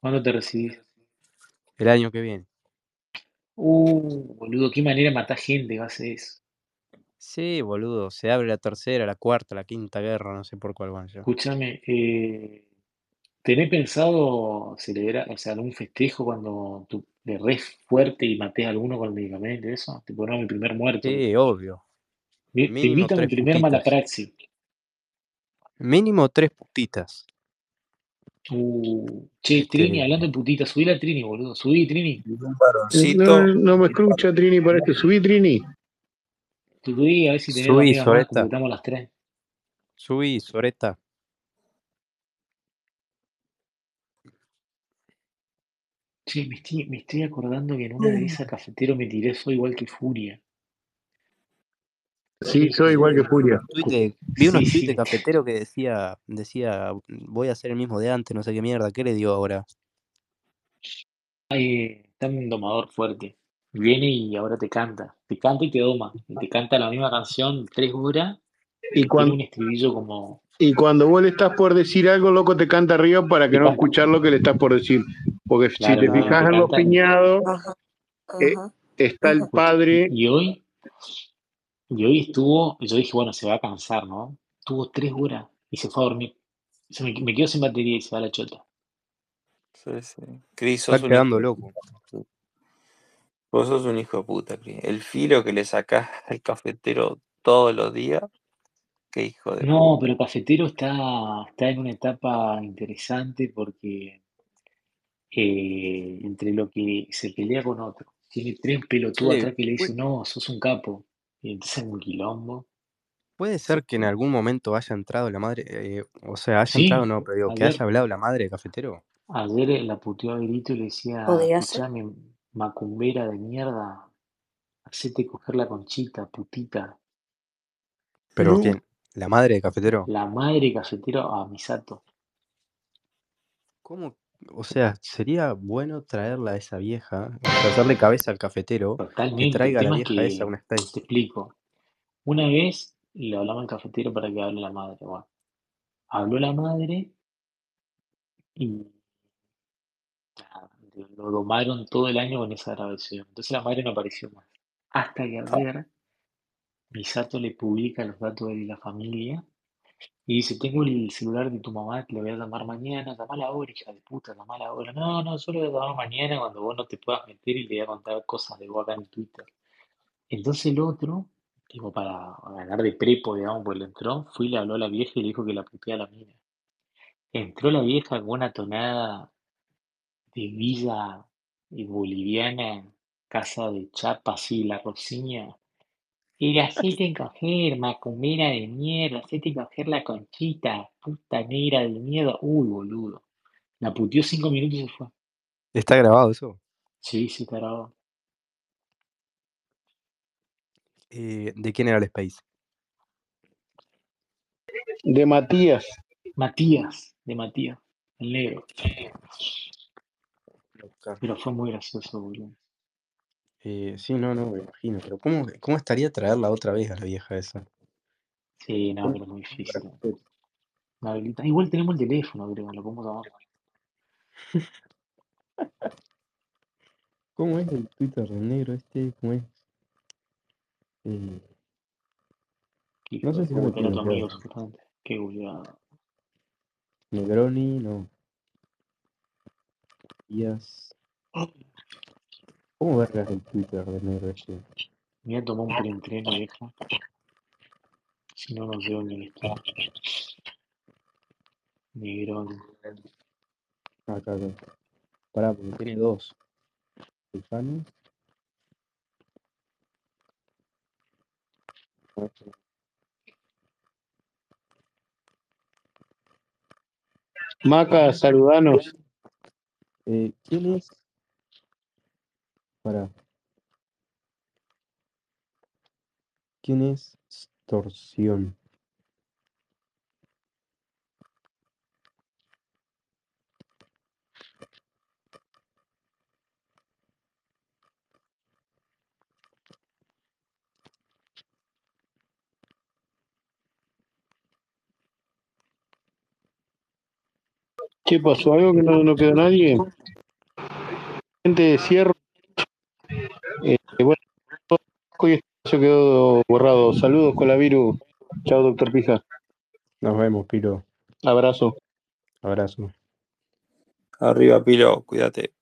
¿Cuándo te recibís? El año que viene. Uh, boludo, qué manera matar gente va a ser eso. Sí, boludo, se abre la tercera, la cuarta, la quinta guerra, no sé por cuál van ya. Escúchame, eh, ¿tenés pensado celebrar, o sea, algún festejo cuando tú le res fuerte y matés a alguno con el medicamento y eso? Te ponemos mi primer muerto. Sí, obvio. Mi- Te Mínimo invito a mi primer putitas. malapraxi. Mínimo tres putitas. Uh, che, Este, Trini, hablando de putita, subí la Trini, boludo. Subí, Trini. no, no me escucha, Trini, para esto. Subí, Trini. Subí, a ver si tenés Subí, Soreta. completamos las tres. Subí, Soreta. Che, me estoy, me estoy acordando que en una de esas cafeteros me tiré soy igual que Furia. Sí, soy igual que Furia. Vi unos Sí, tweets sí. cafetero que decía, decía, voy a hacer el mismo de antes, no sé qué mierda, ¿qué le dio ahora? Ay, está un domador fuerte. Viene y ahora te canta. Te canta y te doma. Y te canta la misma canción tres horas. Y cuando, un estribillo como. y cuando vos le estás por decir algo, loco, te canta arriba para que no canta. escuchar lo que le estás por decir. Porque si te no, fijas te en los piñados, eh, está el padre. Y hoy, y hoy estuvo, yo dije, bueno, se va a cansar, ¿no? Estuvo tres horas y se fue a dormir. Se me, me quedo sin batería y se va a la chota. Sí, sí. Cris, Está sos un hijo quedando loco. Vos sos un hijo de puta, Cris. El filo que le sacás [laughs] al cafetero todos los días, qué hijo de No, puta. pero Cafetero está, está en una etapa interesante porque eh, entre lo que se pelea con otro, tiene tres pelotudos atrás que le pu- dicen, no, sos un capo. Y entonces es un quilombo. puede ser que en algún momento haya entrado la madre, eh, o sea, haya Sí, entrado, no, pero digo, que ayer, haya hablado la madre de cafetero. ayer eh, la puteó a Grito y le decía, escuchame, macumbera de mierda, hacete coger la conchita, putita. Pero No. quién, la madre de cafetero. La madre cafetero a Misato. ¿Cómo? O sea, sería bueno traerla a esa vieja, hacerle cabeza al cafetero, que Totalmente. El traiga a la tema es vieja esa a que, un space. te explico, una vez le hablamos al cafetero para que hable la madre. Bueno, habló la madre y nada, lo domaron todo el año con esa grabación. Entonces la madre no apareció más. Hasta que ayer Misato le publica los datos de la familia y dice, tengo el celular de tu mamá, te lo voy a llamar mañana, llamala ahora, hija de puta, llamala ahora. No, no, solo voy a llamar mañana cuando vos no te puedas meter y le voy a contar cosas de vos acá en Twitter. Entonces el otro, tipo para ganar de prepo, digamos, pues le entró, fue y le habló a la vieja y le dijo que la putea a la mina. Entró la vieja con una tonada de villa eh, boliviana, casa de chapa, así, la Rosiña. Y la hacete coger, macumbera de mierda, hacete coger la conchita, puta negra de mierda. Uy, boludo. La puteó cinco minutos y se fue. ¿Está grabado eso? Sí, sí, está grabado. Eh, ¿de quién era el space? De Matías. Matías, de Matías, el negro. Pero fue muy gracioso, boludo. Eh, sí, no, no, me imagino, pero ¿cómo, cómo estaría traerla otra vez a la vieja esa? Sí, no, pero es muy difícil. Igual tenemos el teléfono, creo, lo podemos llamar. [laughs] ¿Cómo es el Twitter del negro este? ¿Cómo es? Eh, no de sé si puta, era tiene amigo, supuestamente. Qué. Negroni, no. Díaz. ¿Cómo vergas el Twitter del negro este? Me voy a tomar un preentreno, vieja. Si no, no sé dónde está. Negrón. Acá, acá. Pará, porque tiene dos. Susana. Maca, saludanos. Eh, ¿Quién es? Pará. ¿Quién es Torsión? ¿Qué pasó? ¿Algo que no, no quedó nadie? Gente, cierro. Eh, bueno, hoy este espacio quedó borrado. Saludos con la virus. Chao, doctor Pija. Nos vemos, Piro. Abrazo. Abrazo. Arriba, Pilo, cuídate.